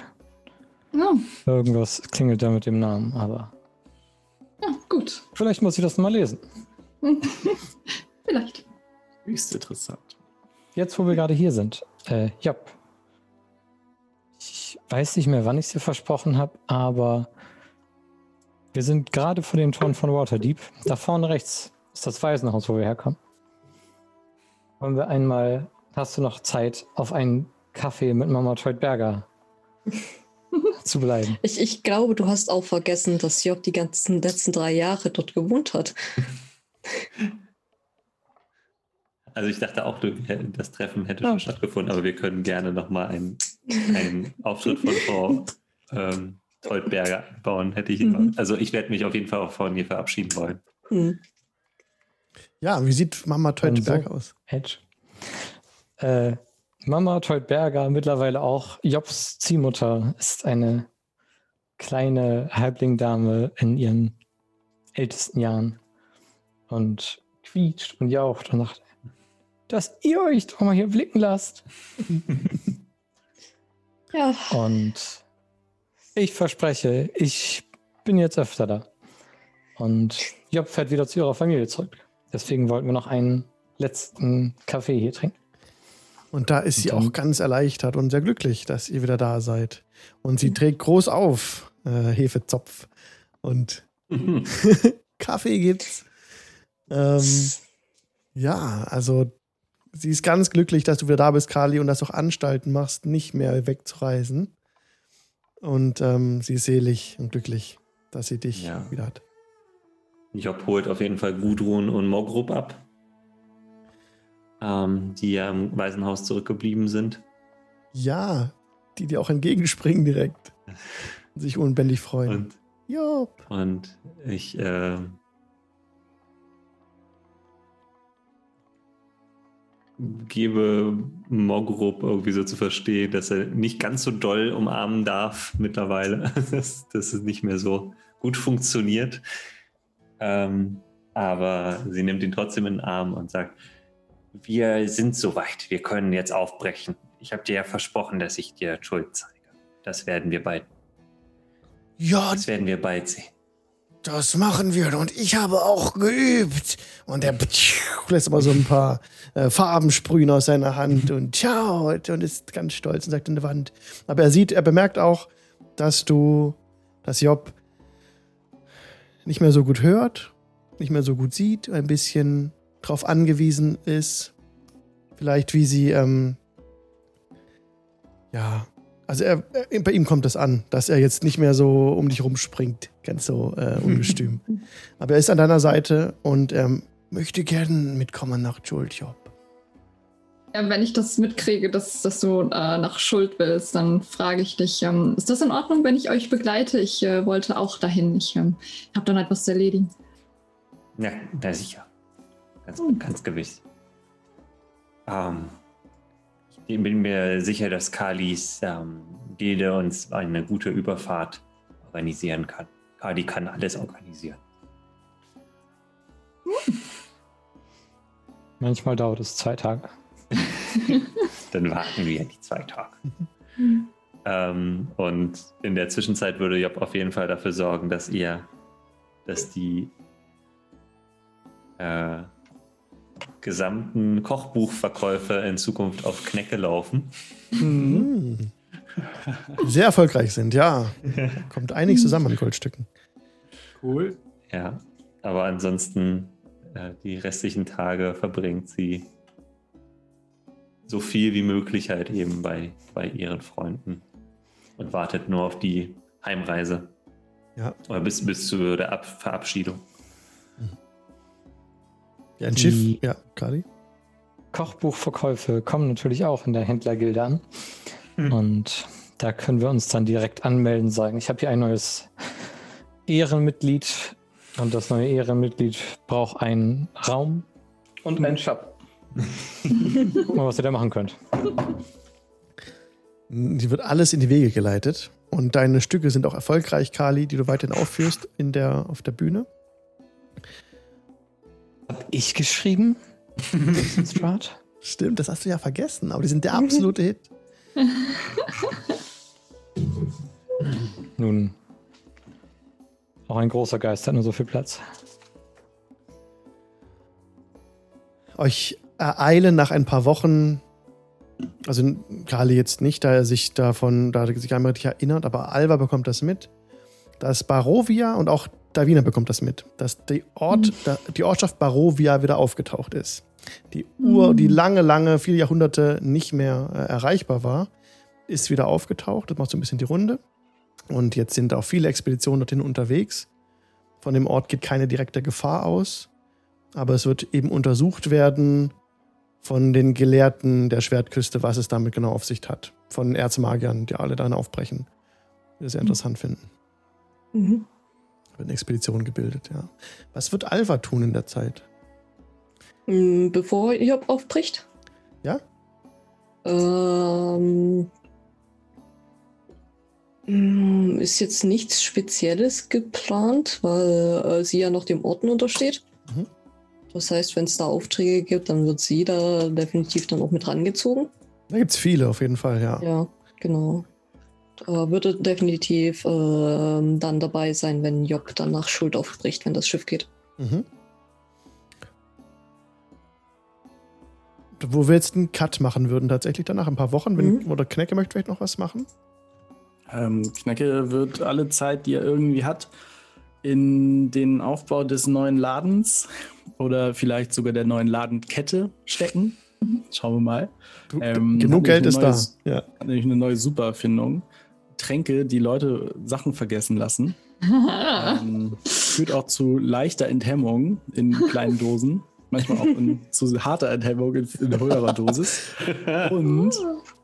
Ja, Irgendwas klingelt da mit dem Namen, aber ja, gut. vielleicht muss ich das mal lesen. Vielleicht. Höchst interessant. Jetzt, wo wir gerade hier sind. Äh, ja. Ich weiß nicht mehr, wann ich es dir versprochen habe, aber wir sind gerade vor den Toren von Waterdeep. Da vorne rechts ist das Waisenhaus, wo wir herkommen. Wollen wir einmal, hast du noch Zeit, auf einen Kaffee mit Mama Teutberger zu bleiben? Ich, ich glaube, du hast auch vergessen, dass Job die ganzen letzten drei Jahre dort gewohnt hat. Also ich dachte auch, das Treffen hätte schon stattgefunden, aber wir können gerne nochmal einen, einen Auftritt von Frau ähm, Teutberger bauen. Hätte ich, Mhm. Also ich werde mich auf jeden Fall auch von ihr verabschieden wollen. Hm. Ja, wie sieht Mama Teutenberg so. aus? Edge. Äh, Mama Teutberger, mittlerweile auch Jobs Ziehmutter, ist eine kleine Halblingdame in ihren ältesten Jahren und quietscht und jaucht und sagt, dass ihr euch doch mal hier blicken lasst. Ja, Und ich verspreche, ich bin jetzt öfter da. Und Job fährt wieder zu ihrer Familie zurück. Deswegen wollten wir noch einen letzten Kaffee hier trinken. Und da ist sie Und dann- auch ganz erleichtert und sehr glücklich, dass ihr wieder da seid. Und sie trägt groß auf, äh, Hefezopf. Und Kaffee gibt's. Ähm, ja, also sie ist ganz glücklich, dass du wieder da bist, Kali, und dass du auch Anstalten machst, nicht mehr wegzureisen. Und ähm, sie ist selig und glücklich, dass sie dich Ja. wieder hat. Job holt auf jeden Fall Gudrun und Mogrup ab, ähm, die ja im Waisenhaus zurückgeblieben sind. Ja, die dir auch entgegenspringen direkt. Und sich unbändig freuen. Und, Job. und ich äh, gebe Mogrup irgendwie so zu verstehen, dass er nicht ganz so doll umarmen darf mittlerweile, dass, dass es nicht mehr so gut funktioniert. Ähm, aber sie nimmt ihn trotzdem in den Arm und sagt, wir sind soweit, wir können jetzt aufbrechen. Ich habe dir ja versprochen, dass ich dir Schuld zeige. Das werden wir bald, Ja, das werden wir bald sehen. Das machen wir und ich habe auch geübt. Und er lässt aber so ein paar äh, Farben sprühen aus seiner Hand und schaut und ist ganz stolz und sagt in der Wand. Aber er sieht, er bemerkt auch, dass du, dass Job nicht mehr so gut hört, nicht mehr so gut sieht, ein bisschen drauf angewiesen ist. Vielleicht wie sie, ähm, ja, also er, er, bei ihm kommt es an, dass er jetzt nicht mehr so um dich rumspringt, ganz so äh, ungestüm. Aber er ist an deiner Seite und er möchte gern mitkommen nach Job. Ja, wenn ich das mitkriege, dass, dass du äh, nach Schuld willst, dann frage ich dich, ähm, ist das in Ordnung, wenn ich euch begleite? Ich äh, wollte auch dahin. Ich ähm, habe dann etwas zu erledigen. Ja, na sicher. Ganz, ganz gewiss. Ähm, ich bin mir sicher, dass Kalis ähm, Gilde uns eine gute Überfahrt organisieren kann. Kali kann alles organisieren. Manchmal dauert es zwei Tage. Dann warten wir die zwei Tage. Ähm, und in der Zwischenzeit würde Job auf jeden Fall dafür sorgen, dass ihr, dass die äh, gesamten Kochbuchverkäufe in Zukunft auf Knecke laufen. Hm. Sehr erfolgreich sind, ja. Kommt einiges zusammen an Goldstücken. Cool. Ja, aber ansonsten äh, die restlichen Tage verbringt sie so viel wie möglich halt eben bei, bei ihren Freunden und wartet nur auf die Heimreise. Ja. Oder bis, bis zu der Ab Verabschiedung. Ja, ein Die- Schiff. Ja, Kali. Kochbuchverkäufe kommen natürlich auch in der Händlergilde an. Und da können wir uns dann direkt anmelden, sagen, ich habe hier ein neues Ehrenmitglied und das neue Ehrenmitglied braucht einen Raum und einen Shop. Guck mal, was ihr da machen könnt. Die wird alles in die Wege geleitet. Und deine Stücke sind auch erfolgreich, Kali, die du weiterhin aufführst in der, auf der Bühne. Hab ich geschrieben? Stimmt, das hast du ja vergessen, aber die sind der absolute Hit. Nun, auch ein großer Geist hat nur so viel Platz. Euch ereilen nach ein paar Wochen Also Kali jetzt nicht, da er sich davon, da er sich einmal richtig erinnert, aber Alva bekommt das mit. Dass Barovia und auch Davina bekommt das mit, dass die, Ort, da, die Ortschaft Barovia wieder aufgetaucht ist. Die Ur, die lange, lange, viele Jahrhunderte nicht mehr äh, erreichbar war, ist wieder aufgetaucht. Das macht so ein bisschen die Runde. Und jetzt sind auch viele Expeditionen dorthin unterwegs. Von dem Ort geht keine direkte Gefahr aus. Aber es wird eben untersucht werden von den Gelehrten der Schwertküste, was es damit genau auf sich hat. Von Erzmagiern, die alle darin aufbrechen. Die das sehr interessant finden. Mhm. Wird eine Expedition gebildet, ja. Was wird Alva tun in der Zeit? Mm, Bevor Job aufbricht? Ja? Ähm, mm, ist jetzt nichts Spezielles geplant, weil äh, sie ja noch dem Orden untersteht. Mhm. Das heißt, wenn es da Aufträge gibt, dann wird sie da definitiv dann auch mit rangezogen. Da gibt es viele auf jeden Fall, ja. Ja, genau. Da würde definitiv ähm, dann dabei sein, wenn Job dann nach Schuld aufbricht, wenn das Schiff geht. Mhm. Wo wir jetzt einen Cut machen würden, tatsächlich danach ein paar Wochen. Wenn, Mhm. Oder Knecke möchte vielleicht noch was machen? Ähm, Knecke wird alle Zeit, die er irgendwie hat, in den Aufbau des neuen Ladens oder vielleicht sogar der neuen Ladenkette stecken. Schauen wir mal. Ähm, genug Geld ist ein da. neues- Ja. Hat nämlich eine neue Supererfindung. Tränke, die Leute Sachen vergessen lassen. Ähm, führt auch zu leichter Enthemmung in kleinen Dosen. Manchmal auch in, zu harter Enthemmung in, in höherer Dosis. Und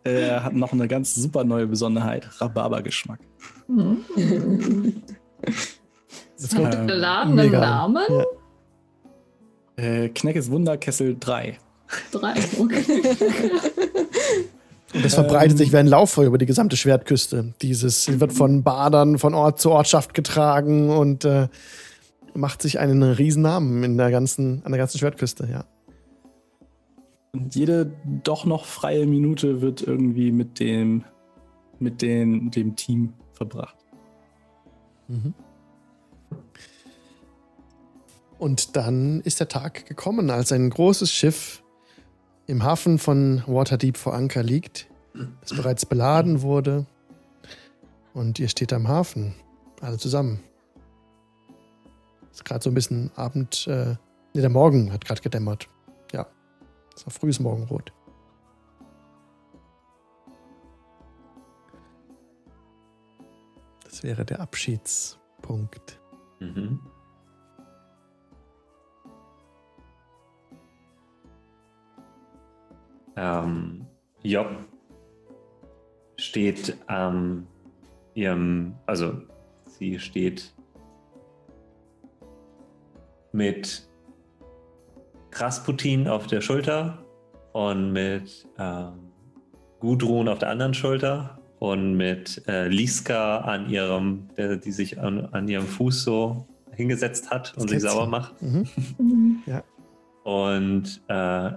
er hat noch eine ganz super neue Besonderheit: Rhabarbergeschmack. Jetzt kommt Ähm, mega. Namen? Ja. Äh, Kneckes Wunderkessel 3. Drei. Okay. Und das verbreitet sich wie ein Lauffeuer über die gesamte Schwertküste. Dieses wird von Badern von Ort zu Ortschaft getragen und äh, macht sich einen riesen Namen in der ganzen, an der ganzen Schwertküste, ja. Und jede doch noch freie Minute wird irgendwie mit dem, mit den, dem Team verbracht. Und dann ist der Tag gekommen, als ein großes Schiff im Hafen von Waterdeep vor Anker liegt, das bereits beladen wurde. Und ihr steht am Hafen, alle zusammen. Ist gerade so ein bisschen Abend, äh, nee, der Morgen hat gerade gedämmert. Ja, ist noch frühes Morgenrot. Das wäre der Abschiedspunkt. Mhm. Ähm, Job steht am ihrem, also sie steht mit Krasputin auf der Schulter und mit ähm, Gudrun auf der anderen Schulter und mit äh, Liska an ihrem, der, die sich an, an ihrem Fuß so hingesetzt hat und sich sauber macht. Mhm. Und äh,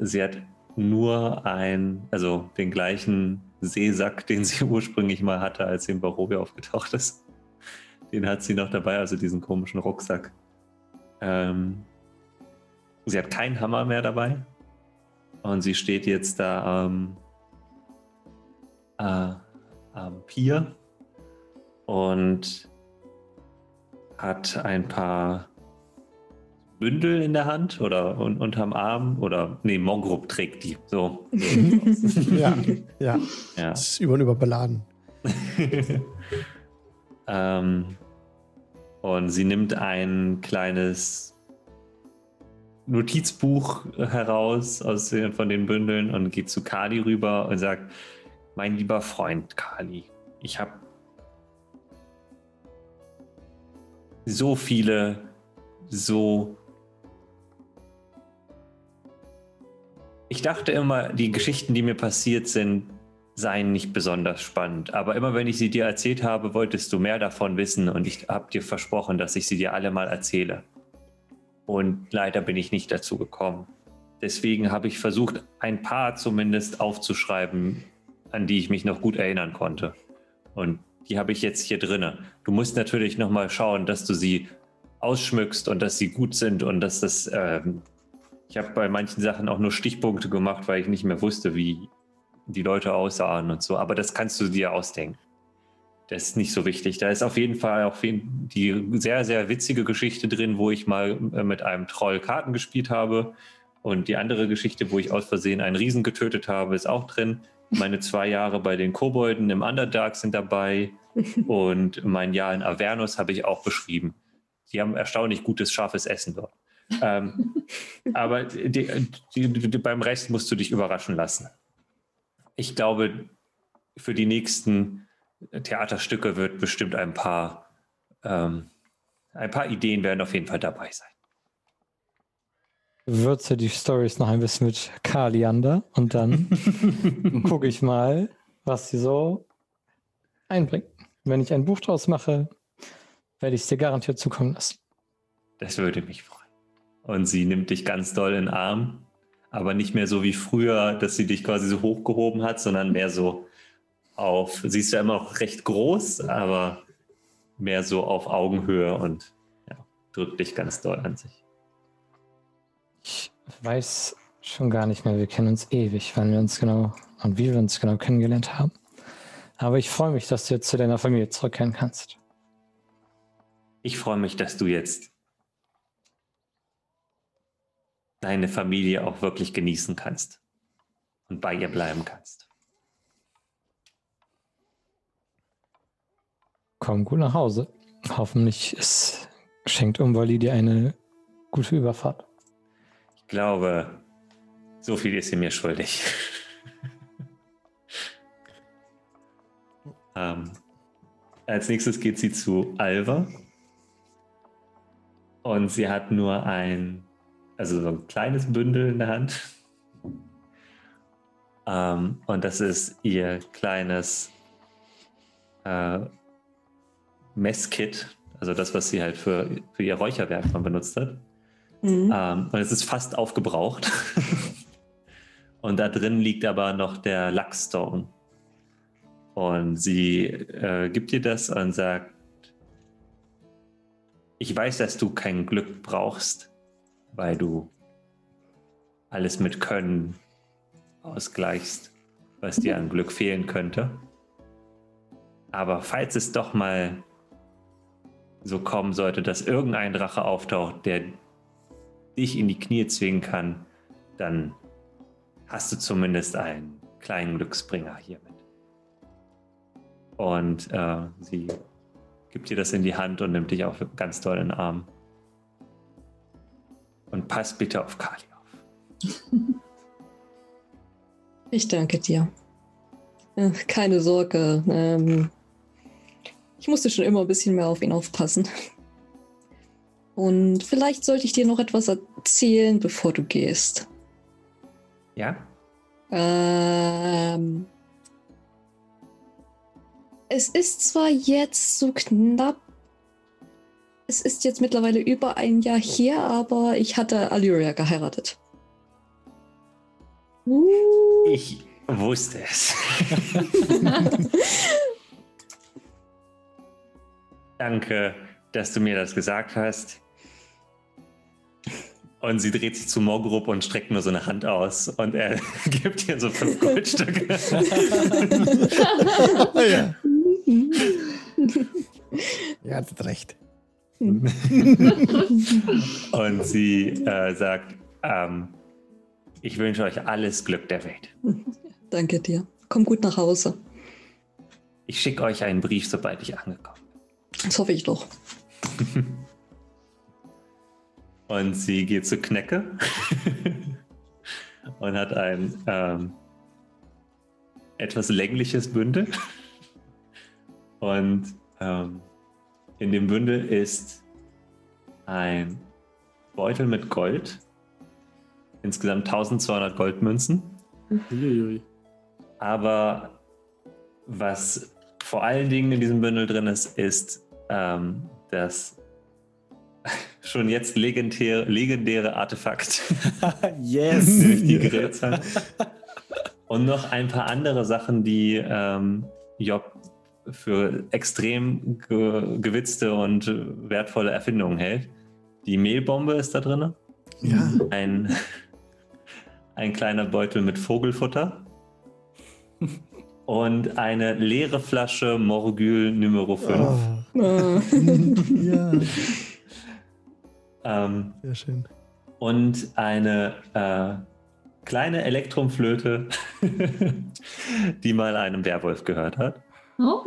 sie hat nur ein, also den gleichen Seesack, den sie ursprünglich mal hatte, als sie in Barovia aufgetaucht ist. Den hat sie noch dabei, also diesen komischen Rucksack. Ähm, sie hat keinen Hammer mehr dabei. Und sie steht jetzt da am, äh, am Pier und hat ein paar Bündel in der Hand oder un unterm Arm oder nee, Mongrup trägt die. So. Ja, ja. ja. Das ist über und über beladen. ähm, und sie nimmt ein kleines Notizbuch heraus aus den, von den Bündeln und geht zu Kali rüber und sagt: Mein lieber Freund Kali, ich habe so viele, so. Ich dachte immer, die Geschichten, die mir passiert sind, seien nicht besonders spannend. Aber immer wenn ich sie dir erzählt habe, wolltest du mehr davon wissen und ich habe dir versprochen, dass ich sie dir alle mal erzähle. Und leider bin ich nicht dazu gekommen. Deswegen habe ich versucht, ein paar zumindest aufzuschreiben, an die ich mich noch gut erinnern konnte. Und die habe ich jetzt hier drinne. Du musst natürlich noch mal schauen, dass du sie ausschmückst und dass sie gut sind und dass das. Ähm, ich habe bei manchen Sachen auch nur Stichpunkte gemacht, weil ich nicht mehr wusste, wie die Leute aussahen und so. Aber das kannst du dir ausdenken. Das ist nicht so wichtig. Da ist auf jeden Fall auch die sehr, sehr witzige Geschichte drin, wo ich mal äh, mit einem Troll Karten gespielt habe. Und die andere Geschichte, wo ich aus Versehen einen Riesen getötet habe, ist auch drin. Meine zwei Jahre bei den Kobolden im Underdark sind dabei. Und mein Jahr in Avernus habe ich auch beschrieben. Die haben erstaunlich gutes, scharfes Essen dort. Ähm, aber die, die, die, beim Rest musst du dich überraschen lassen. Ich glaube, für die nächsten Theaterstücke wird bestimmt ein paar, ähm, ein paar Ideen werden auf jeden Fall dabei sein. Würze die Stories noch ein bisschen mit Kaliander und dann gucke ich mal, was sie so einbringt. Wenn ich ein Buch draus mache, werde ich es dir garantiert zukommen lassen. Das würde mich freuen. Und sie nimmt dich ganz doll in den Arm, aber nicht mehr so wie früher, dass sie dich quasi so hochgehoben hat, sondern mehr so auf, sie ist ja immer noch recht groß, aber mehr so auf Augenhöhe und ja, drückt dich ganz doll an sich. Ich weiß schon gar nicht mehr, wir kennen uns ewig, wann wir uns genau und wie wir uns genau kennengelernt haben. Aber ich freue mich, dass du jetzt zu deiner Familie zurückkehren kannst. Ich freue mich, dass du jetzt deine Familie auch wirklich genießen kannst und bei ihr bleiben kannst. Komm gut nach Hause. Hoffentlich ist, schenkt Umwali dir eine gute Überfahrt. Ich glaube, so viel ist sie mir schuldig. ähm, als nächstes geht sie zu Alva. Und sie hat nur ein, also so ein kleines Bündel in der Hand. Ähm, und das ist ihr kleines äh, Messkit, also das, was sie halt für, für ihr Räucherwerk mal benutzt hat. Mhm. Ähm, und es ist fast aufgebraucht. und da drin liegt aber noch der Luckstone. Und sie äh, gibt dir das und sagt, ich weiß, dass du kein Glück brauchst, weil du alles mit Können ausgleichst, was dir an Glück fehlen könnte. Aber falls es doch mal so kommen sollte, dass irgendein Drache auftaucht, der dich in die Knie zwingen kann, dann hast du zumindest einen kleinen Glücksbringer hiermit. Und äh, sie gibt dir das in die Hand und nimmt dich auch ganz doll in den Arm. Und pass bitte auf Kali auf. Ich danke dir. Keine Sorge. Ähm, ich musste schon immer ein bisschen mehr auf ihn aufpassen. Und vielleicht sollte ich dir noch etwas erzählen, bevor du gehst. Ja? Ähm, es ist zwar jetzt so knapp. Es ist jetzt mittlerweile über ein Jahr her, aber ich hatte Alyria geheiratet. Uh. Ich wusste es. Danke, dass du mir das gesagt hast. Und sie dreht sich zu Mogrup und streckt nur so eine Hand aus und er gibt ihr so fünf Goldstücke. ja. ja, hat recht. und sie äh, sagt, ähm, ich wünsche euch alles Glück der Welt. Danke dir. Komm gut nach Hause. Ich schicke euch einen Brief, sobald ich angekommen bin. Das hoffe ich doch. Und sie geht zu Knecke und hat ein ähm, etwas längliches Bündel. Und ähm, in dem Bündel ist ein Beutel mit Gold. Insgesamt 1200 Goldmünzen. Aber was vor allen Dingen in diesem Bündel drin ist, ist ähm, das schon jetzt legendäre, legendäre Artefakt. yes! die. Und noch ein paar andere Sachen, die ähm, Job für extrem ge gewitzte und wertvolle Erfindungen hält. Die Mehlbombe ist da drin. Ja. Ein, ein kleiner Beutel mit Vogelfutter. und eine leere Flasche Morgül Numero 5. Oh, Äh, ja, Ähm, sehr schön. und eine äh, kleine Elektrumflöte, die mal einem Werwolf gehört hat. Oh.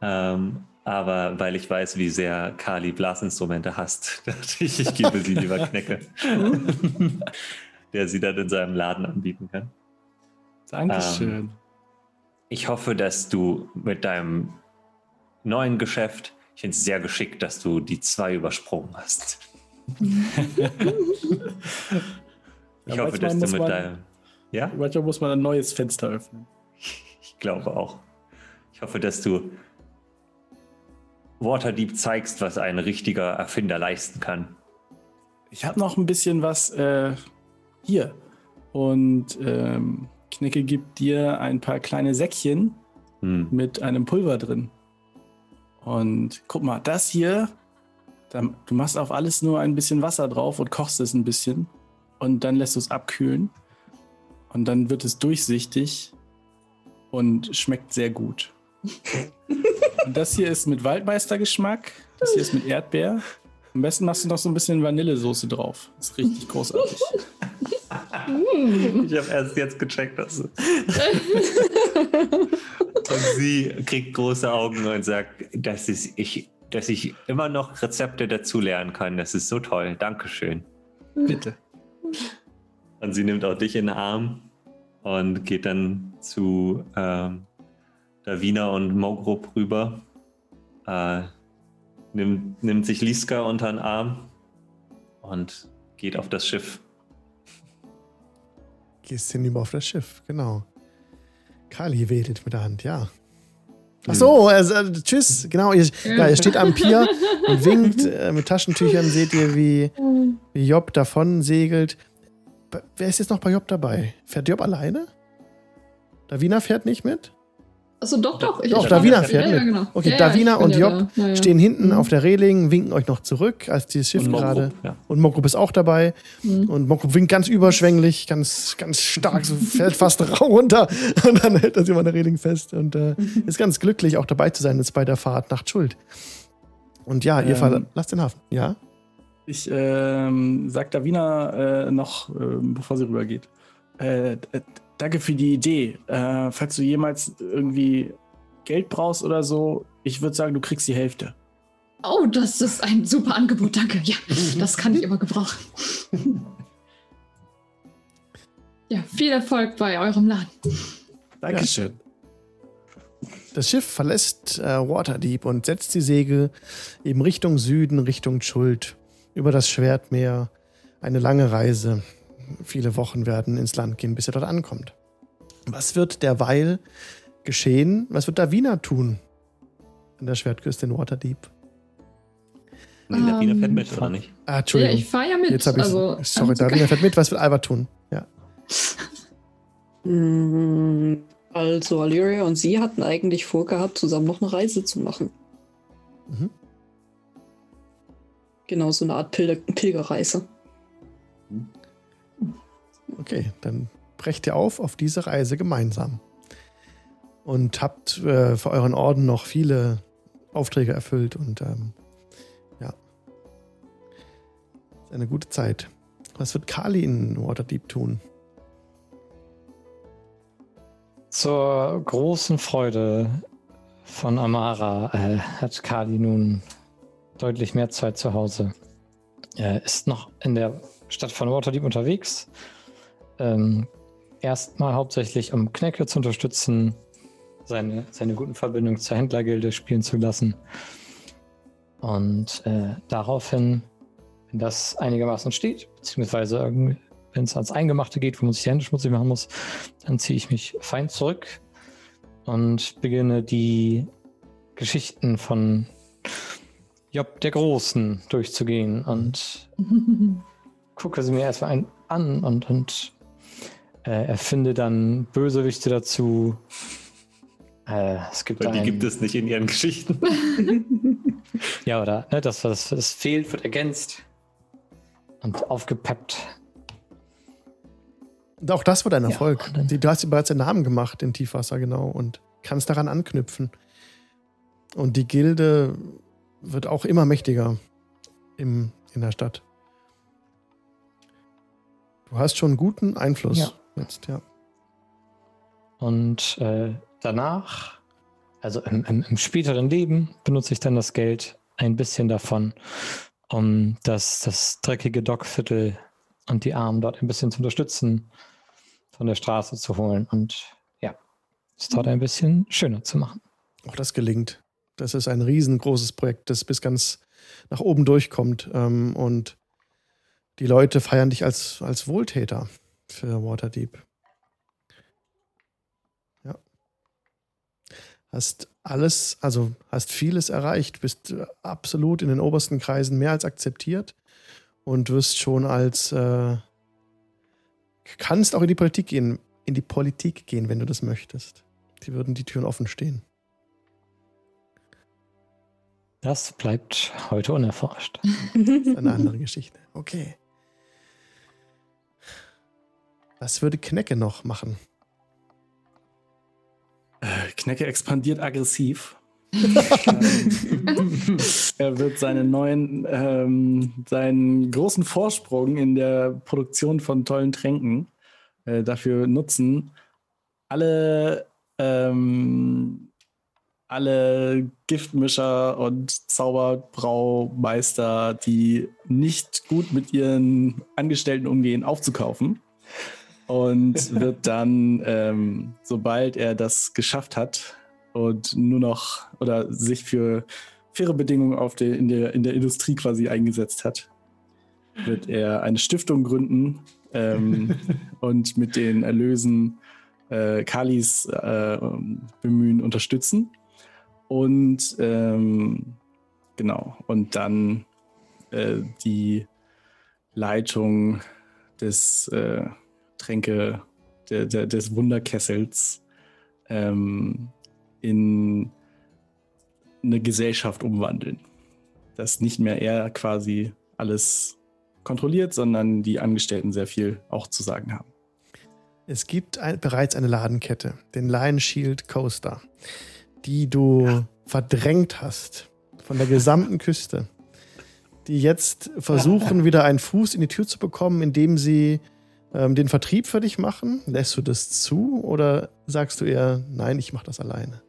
Ähm, aber weil ich weiß, wie sehr Kali Blasinstrumente hasst, dachte ich, ich gebe sie lieber Knecke, der sie dann in seinem Laden anbieten kann. Dankeschön. Ich hoffe, dass du mit deinem neuen Geschäft, ich finde es sehr geschickt, dass du die zwei übersprungen hast. Ich Ja, hoffe, dass du muss mit man- deinem. Ja, Manchmal muss man ein neues Fenster öffnen. ich glaube auch. Ich hoffe, dass du Waterdeep zeigst, was ein richtiger Erfinder leisten kann. Ich habe noch ein bisschen was äh, hier. Und ähm, Knicke gibt dir ein paar kleine Säckchen Hm. mit einem Pulver drin. Und guck mal, das hier, du machst auf alles nur ein bisschen Wasser drauf und kochst es ein bisschen. Und dann lässt du es abkühlen. Und dann wird es durchsichtig und schmeckt sehr gut. Und das hier ist mit Waldmeistergeschmack. Das hier ist mit Erdbeer. Am besten machst du noch so ein bisschen Vanillesoße drauf. Das ist richtig großartig. Ich habe erst jetzt gecheckt, dass du. und sie kriegt große Augen und sagt, dass ich, ich, dass ich immer noch Rezepte dazulernen kann. Das ist so toll. Dankeschön. Bitte. Und sie nimmt auch dich in den Arm und geht dann zu ähm, Davina und Mogrup rüber. Äh, nimmt, nimmt sich Liska unter den Arm und geht auf das Schiff. Gehst hinüber auf das Schiff, genau. Kali wedelt mit der Hand, ja. Ach so, also, äh, tschüss, genau. Ihr, ja, ihr steht am Pier und winkt. Äh, mit Taschentüchern seht ihr, wie, wie Job davon segelt. Wer ist jetzt noch bei Job dabei? Fährt Job alleine? Davina fährt nicht mit? Achso, doch, doch. Ich, Doch, ich Davina mit. fährt ja, ja, mit. genau. Okay, ja, Davina und Job da. Ja, ja. Stehen hinten Mhm. auf der Reling, winken euch noch zurück, als dieses Schiff Und gerade. Und Mokrup ist auch dabei. Mhm. Und Mokrup winkt ganz überschwänglich, ganz, ganz stark, so fällt fast runter. Und dann hält er sich an der Reling fest und äh, ist ganz glücklich, auch dabei zu sein jetzt bei der Fahrt nach Schuld. Und ja, ihr Ähm. verlasst den Hafen. Ja? Ich ähm, sag Davina äh, noch, ähm, bevor sie rübergeht. Äh, äh, danke für die Idee. Äh, falls du jemals irgendwie Geld brauchst oder so, ich würde sagen, du kriegst die Hälfte. Oh, das ist ein super Angebot, danke. Ja, das kann ich immer gebrauchen. Ja, viel Erfolg bei eurem Laden. Dankeschön. Das Schiff verlässt äh, Waterdeep und setzt die Segel eben Richtung Süden, Richtung Schuld, über das Schwertmeer. Eine lange Reise. Viele Wochen werden ins Land gehen, bis er dort ankommt. Was wird derweil geschehen? Was wird Davina tun an der Schwertküste in Waterdeep? Nee, Davina Ähm, fährt mit, oder nicht? Ah, Ja, Entschuldigung. ich fahre ja mit. Jetzt habe ich also, Sorry, okay. Davina fährt mit. Was wird Alba tun? Ja. Mm, Also, Alyria und sie hatten eigentlich vorgehabt, zusammen noch eine Reise zu machen. Mhm. Genau, so eine Art Pilger Pilgerreise. Okay, dann brecht ihr auf auf diese Reise gemeinsam. Und habt äh, für euren Orden noch viele Aufträge erfüllt und ähm, ja. Ist eine gute Zeit. Was wird Kali in Waterdeep tun? Zur großen Freude von Amara äh, hat Kali nun deutlich mehr Zeit zu Hause. Er ist noch in der Stadt von Waterdeep unterwegs. Ähm, erstmal hauptsächlich, um Knecke zu unterstützen, seine, seine guten Verbindungen zur Händlergilde spielen zu lassen. Und äh, daraufhin, wenn das einigermaßen steht, beziehungsweise wenn es ans Eingemachte geht, wo man sich die Hände schmutzig machen muss, dann ziehe ich mich fein zurück und beginne die Geschichten von Job der Großen durchzugehen und gucke sie mir erstmal an und, und äh, erfinde dann Bösewichte dazu. Äh, es gibt Weil die ein- gibt es nicht in ihren Geschichten. ja, oder ne, das, was das fehlt, wird ergänzt und aufgepeppt. Und auch das wird ein Ja, Erfolg. dann- Du hast dir bereits einen Namen gemacht in Tiefwasser, genau, und kannst daran anknüpfen. Und die Gilde wird auch immer mächtiger im, in der Stadt. Du hast schon guten Einfluss Ja. Jetzt, ja. Und äh, danach, also im, im, im späteren Leben, benutze ich dann das Geld ein bisschen davon, um das, das dreckige Dockviertel und die Armen dort ein bisschen zu unterstützen, von der Straße zu holen und ja, es dort ein bisschen schöner zu machen. Auch das gelingt. Das ist ein riesengroßes Projekt, das bis ganz nach oben durchkommt. Ähm, und die Leute feiern dich als, als Wohltäter für Waterdeep. Ja. Hast alles, also hast vieles erreicht, bist äh, absolut in den obersten Kreisen mehr als akzeptiert und wirst schon als äh, kannst auch in die Politik gehen, in die Politik gehen, wenn du das möchtest. Die würden die Türen offen stehen. Das bleibt heute unerforscht. Das ist eine andere Geschichte. Okay. Was würde Knecke noch machen? Äh, Knecke expandiert aggressiv. ähm, er wird seinen neuen, ähm, seinen großen Vorsprung in der Produktion von tollen Tränken äh, dafür nutzen, alle, ähm, alle Giftmischer und Zauberbraumeister, die nicht gut mit ihren Angestellten umgehen, aufzukaufen. Und wird dann, ähm, sobald er das geschafft hat und nur noch oder sich für faire Bedingungen auf der, in, der, in der Industrie quasi eingesetzt hat, wird er eine Stiftung gründen ähm, und mit den Erlösen äh, Kalis äh, bemühen, unterstützen. Und ähm, genau, und dann äh, die Leitung des äh, Tränke, der, der, des Wunderkessels ähm, in eine Gesellschaft umwandeln. Dass nicht mehr er quasi alles kontrolliert, sondern die Angestellten sehr viel auch zu sagen haben. Es gibt ein, bereits eine Ladenkette, den Lion Shield Coaster, die du verdrängt hast von der gesamten Küste, die jetzt versuchen, wieder einen Fuß in die Tür zu bekommen, indem sie ähm, den Vertrieb für dich machen. Lässt du das zu oder sagst du eher, nein, ich mache das alleine?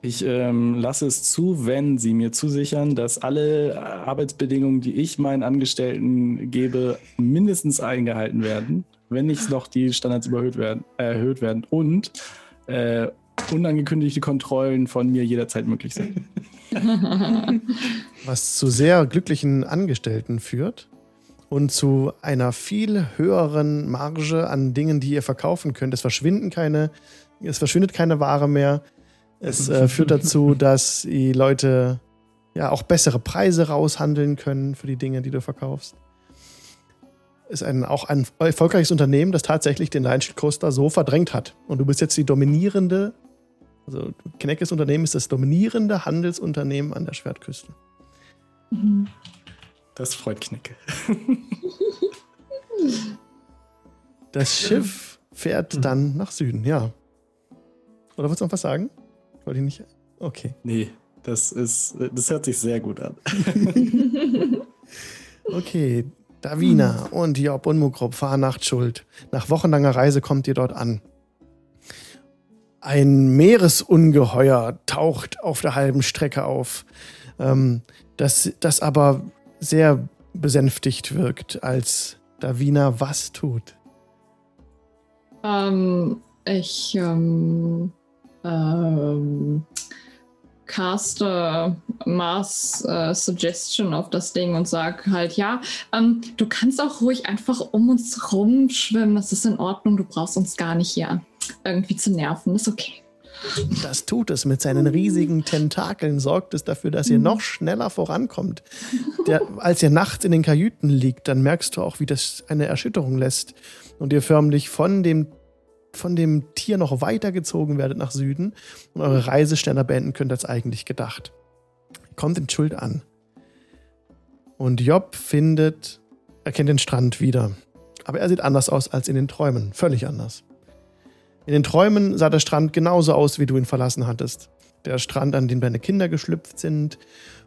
Ich ähm, lasse es zu, wenn sie mir zusichern, dass alle Arbeitsbedingungen, die ich meinen Angestellten gebe, mindestens eingehalten werden, wenn nicht noch die Standards überhöht werden, erhöht werden und äh, unangekündigte Kontrollen von mir jederzeit möglich sind. was zu sehr glücklichen Angestellten führt und zu einer viel höheren Marge an Dingen, die ihr verkaufen könnt. Es verschwinden keine, es verschwindet keine Ware mehr. Es äh, führt dazu, dass die Leute ja auch bessere Preise raushandeln können für die Dinge, die du verkaufst. Ist ein, auch ein erfolgreiches Unternehmen, das tatsächlich den Line Coaster so verdrängt hat. Und du bist jetzt die dominierende, also Kneckes Unternehmen ist das dominierende Handelsunternehmen an der Schwertküste. Das freut Knecke. Das Schiff fährt dann nach Süden, ja. Oder wolltest du noch was sagen? Wollte ich nicht. Okay. Nee, das ist, das hört sich sehr gut an. Okay. Davina und Job und fahren nach Schuld. Nach wochenlanger Reise kommt ihr dort an. Ein Meeresungeheuer taucht auf der halben Strecke auf, ähm, das, das aber sehr besänftigt wirkt, als Davina was tut. Ähm, ich ähm, ähm, caste Mars äh, Suggestion auf das Ding und sag halt, ja, ähm, du kannst auch ruhig einfach um uns rumschwimmen, das ist in Ordnung, du brauchst uns gar nicht hier irgendwie zu nerven, ist okay. Das tut es mit seinen riesigen Tentakeln, sorgt es dafür, dass ihr noch schneller vorankommt. Der, als ihr nachts in den Kajüten liegt, dann merkst du auch, wie das eine Erschütterung lässt und ihr förmlich von dem, von dem Tier noch weitergezogen werdet nach Süden und eure Reise schneller beenden könnt als eigentlich gedacht. Kommt in Schuld an. Und Job findet, erkennt den Strand wieder. Aber er sieht anders aus als in den Träumen. Völlig anders. In den Träumen sah der Strand genauso aus, wie du ihn verlassen hattest. Der Strand, an dem deine Kinder geschlüpft sind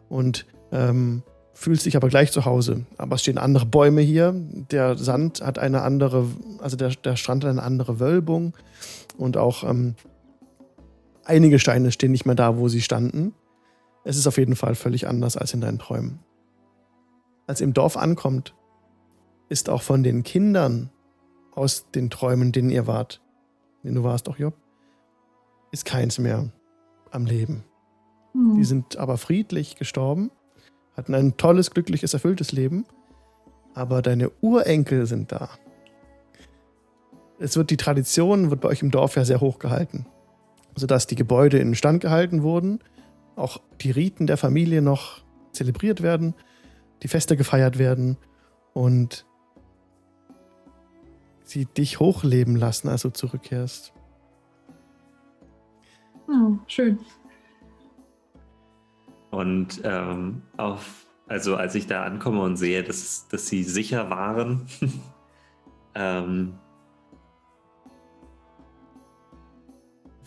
und ähm, fühlst dich aber gleich zu Hause. Aber es stehen andere Bäume hier. Der Sand hat eine andere, also der, der Strand hat eine andere Wölbung und auch ähm, einige Steine stehen nicht mehr da, wo sie standen. Es ist auf jeden Fall völlig anders als in deinen Träumen. Als ihr im Dorf ankommt, ist auch von den Kindern aus den Träumen, denen ihr wart, denen du warst, auch Job, ist keins mehr am Leben. Hm. Die sind aber friedlich gestorben, hatten ein tolles, glückliches, erfülltes Leben. Aber deine Urenkel sind da. Es wird die Tradition, wird bei euch im Dorf ja sehr hoch gehalten. Sodass die Gebäude in Stand gehalten wurden, auch die Riten der Familie noch zelebriert werden, die Feste gefeiert werden und sie dich hochleben lassen, als du zurückkehrst. Oh, schön. Und ähm, auf, also als ich da ankomme und sehe, dass, dass sie sicher waren, ähm,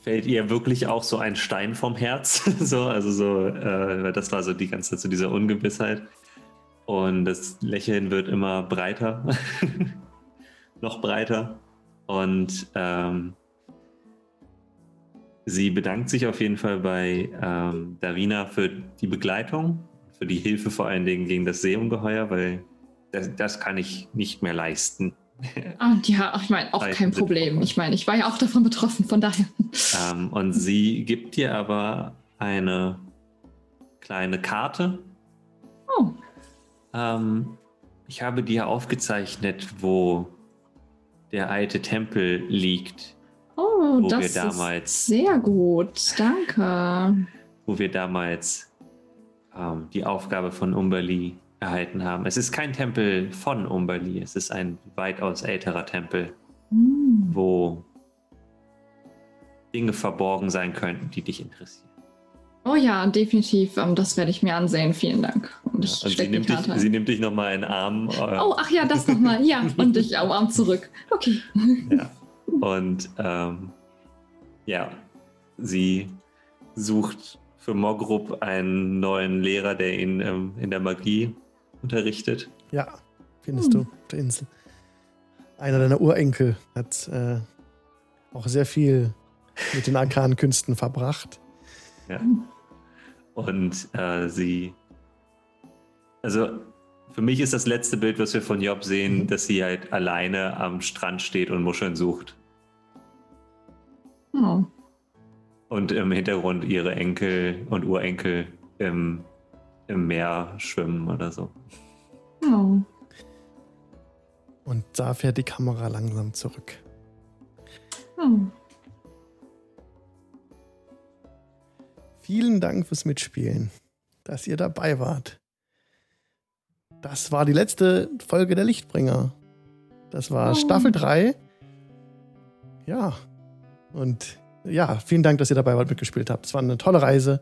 fällt ihr wirklich auch so ein Stein vom Herz. so, also so, äh, weil das war so die ganze Zeit so diese Ungewissheit. Und das Lächeln wird immer breiter, noch breiter. Und ähm, sie bedankt sich auf jeden Fall bei ähm, Darina für die Begleitung, für die Hilfe vor allen Dingen gegen das Seeungeheuer, weil das, das kann ich nicht mehr leisten. Ah, ja, ich meine, auch kein Problem. Ich meine, ich war ja auch davon betroffen, von daher. Ähm, und sie gibt dir aber eine kleine Karte. Oh, Ähm, ich habe dir aufgezeichnet, wo der alte Tempel liegt, oh Wo wir das damals- ist sehr gut. Danke. wo wir damals ähm, die Aufgabe von Umberli erhalten haben. Es ist kein Tempel von Umberli, es ist ein weitaus älterer Tempel, Hm. wo Dinge verborgen sein könnten, die dich interessieren. Oh ja, definitiv. Ähm, das werde ich mir ansehen. Vielen Dank. Und ich Und sie stecke die nimmt, dich, ein. sie nimmt dich nochmal in den Arm. äh, Oh, ach ja, das nochmal. Ja, und ich am Arm zurück. Okay. Ja. Und ähm, ja, sie sucht für Mogrup einen neuen Lehrer, der ihn ähm, in der Magie unterrichtet. Ja, findest du auf der Insel. Einer deiner Urenkel hat äh, auch sehr viel mit den arkanen Künsten verbracht. Ja. Und äh, sie. Also, für mich ist das letzte Bild, was wir von Job sehen, Mhm. dass sie halt alleine am Strand steht und Muscheln sucht. Oh. Und im Hintergrund ihre Enkel und Urenkel im, im Meer schwimmen oder so. Oh. Und da fährt die Kamera langsam zurück. Oh. Vielen Dank fürs Mitspielen, dass ihr dabei wart. Das war die letzte Folge der Lichtbringer. Das war Oh. Staffel 3. Ja. Und ja, vielen Dank, dass ihr dabei wart, mitgespielt habt. Es war eine tolle Reise,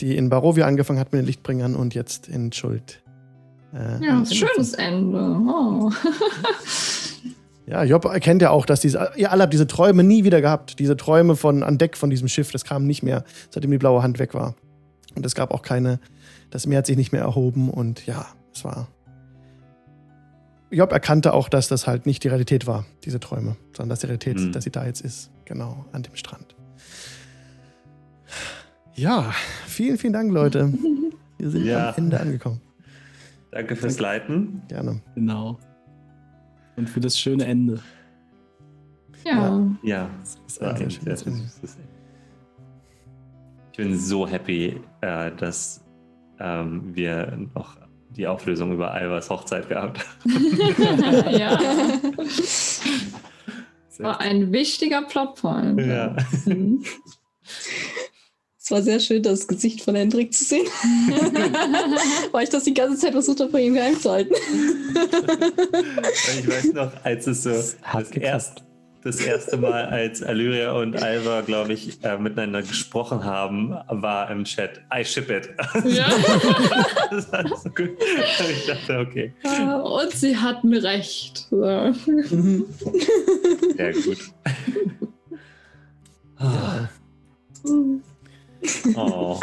die in Barovia angefangen hat mit den Lichtbringern und jetzt in Schuld. äh, Ja, schönes Ende. Oh. Ja, Job erkennt ja auch, dass diese, ihr alle habt diese Träume nie wieder gehabt. Diese Träume von an Deck von diesem Schiff, das kam nicht mehr, seitdem die blaue Hand weg war. Und es gab auch keine, das Meer hat sich nicht mehr erhoben und ja, es war. Job erkannte auch, dass das halt nicht die Realität war, diese Träume, sondern dass die Realität, Mhm. dass sie da jetzt ist. Genau, an dem Strand. Ja, vielen, vielen Dank, Leute. Wir sind Ja. am Ende angekommen. Danke fürs Leiten. Gerne. Genau. Und für das schöne Ende. Ja. Ja, Das war ein sehr Ja, schönes das Ende. ist- das ist- Ich bin so happy, äh, dass ähm, wir noch die Auflösung über Albers Hochzeit gehabt ja. War ein wichtiger Plotpoint. Ja. Mhm. Es war sehr schön, das Gesicht von Hendrik zu sehen, weil ich das die ganze Zeit versucht habe, von ihm geheim zu halten. Und ich weiß noch, als es so Hat das geklappt. Das erste Mal, als Alyria und Alva, glaube ich, äh, miteinander gesprochen haben, war im Chat, I ship it. Ja. das war so gut. Ich dachte, okay, Und sie hatten recht. So. Mhm. sehr gut. Ah. Oh.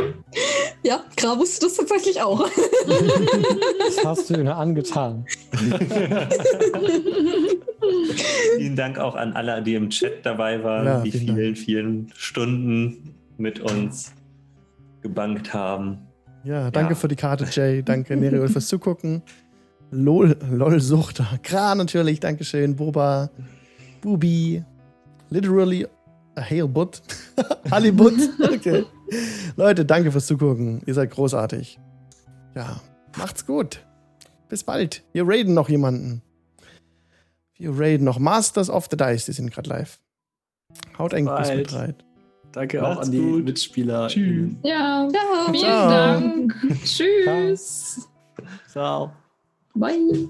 Ja, Gra wusste das tatsächlich auch. Was hast du ihnen angetan? Vielen Dank auch an alle, die im Chat dabei waren, Ja, die vielen vielen, vielen Stunden mit uns gebankt haben. Ja, danke Ja. für die Karte, Jay. Danke, Neriol, fürs Zugucken. Lol, LOL Suchter. Kra natürlich, Dankeschön. Boba, Bubi, literally a hail butt. Halibut. Okay. Leute, danke fürs Zugucken. Ihr seid großartig. Ja, macht's gut. Bis bald. Wir raiden noch jemanden. Wir raiden noch Masters of the Dice. Die sind gerade live. Haut einen Bald. mit rein. Danke auch Macht's an die gut. Mitspieler. Tschüss. Ja, Ja, vielen Ciao. Dank. Tschüss. Ciao. Bye.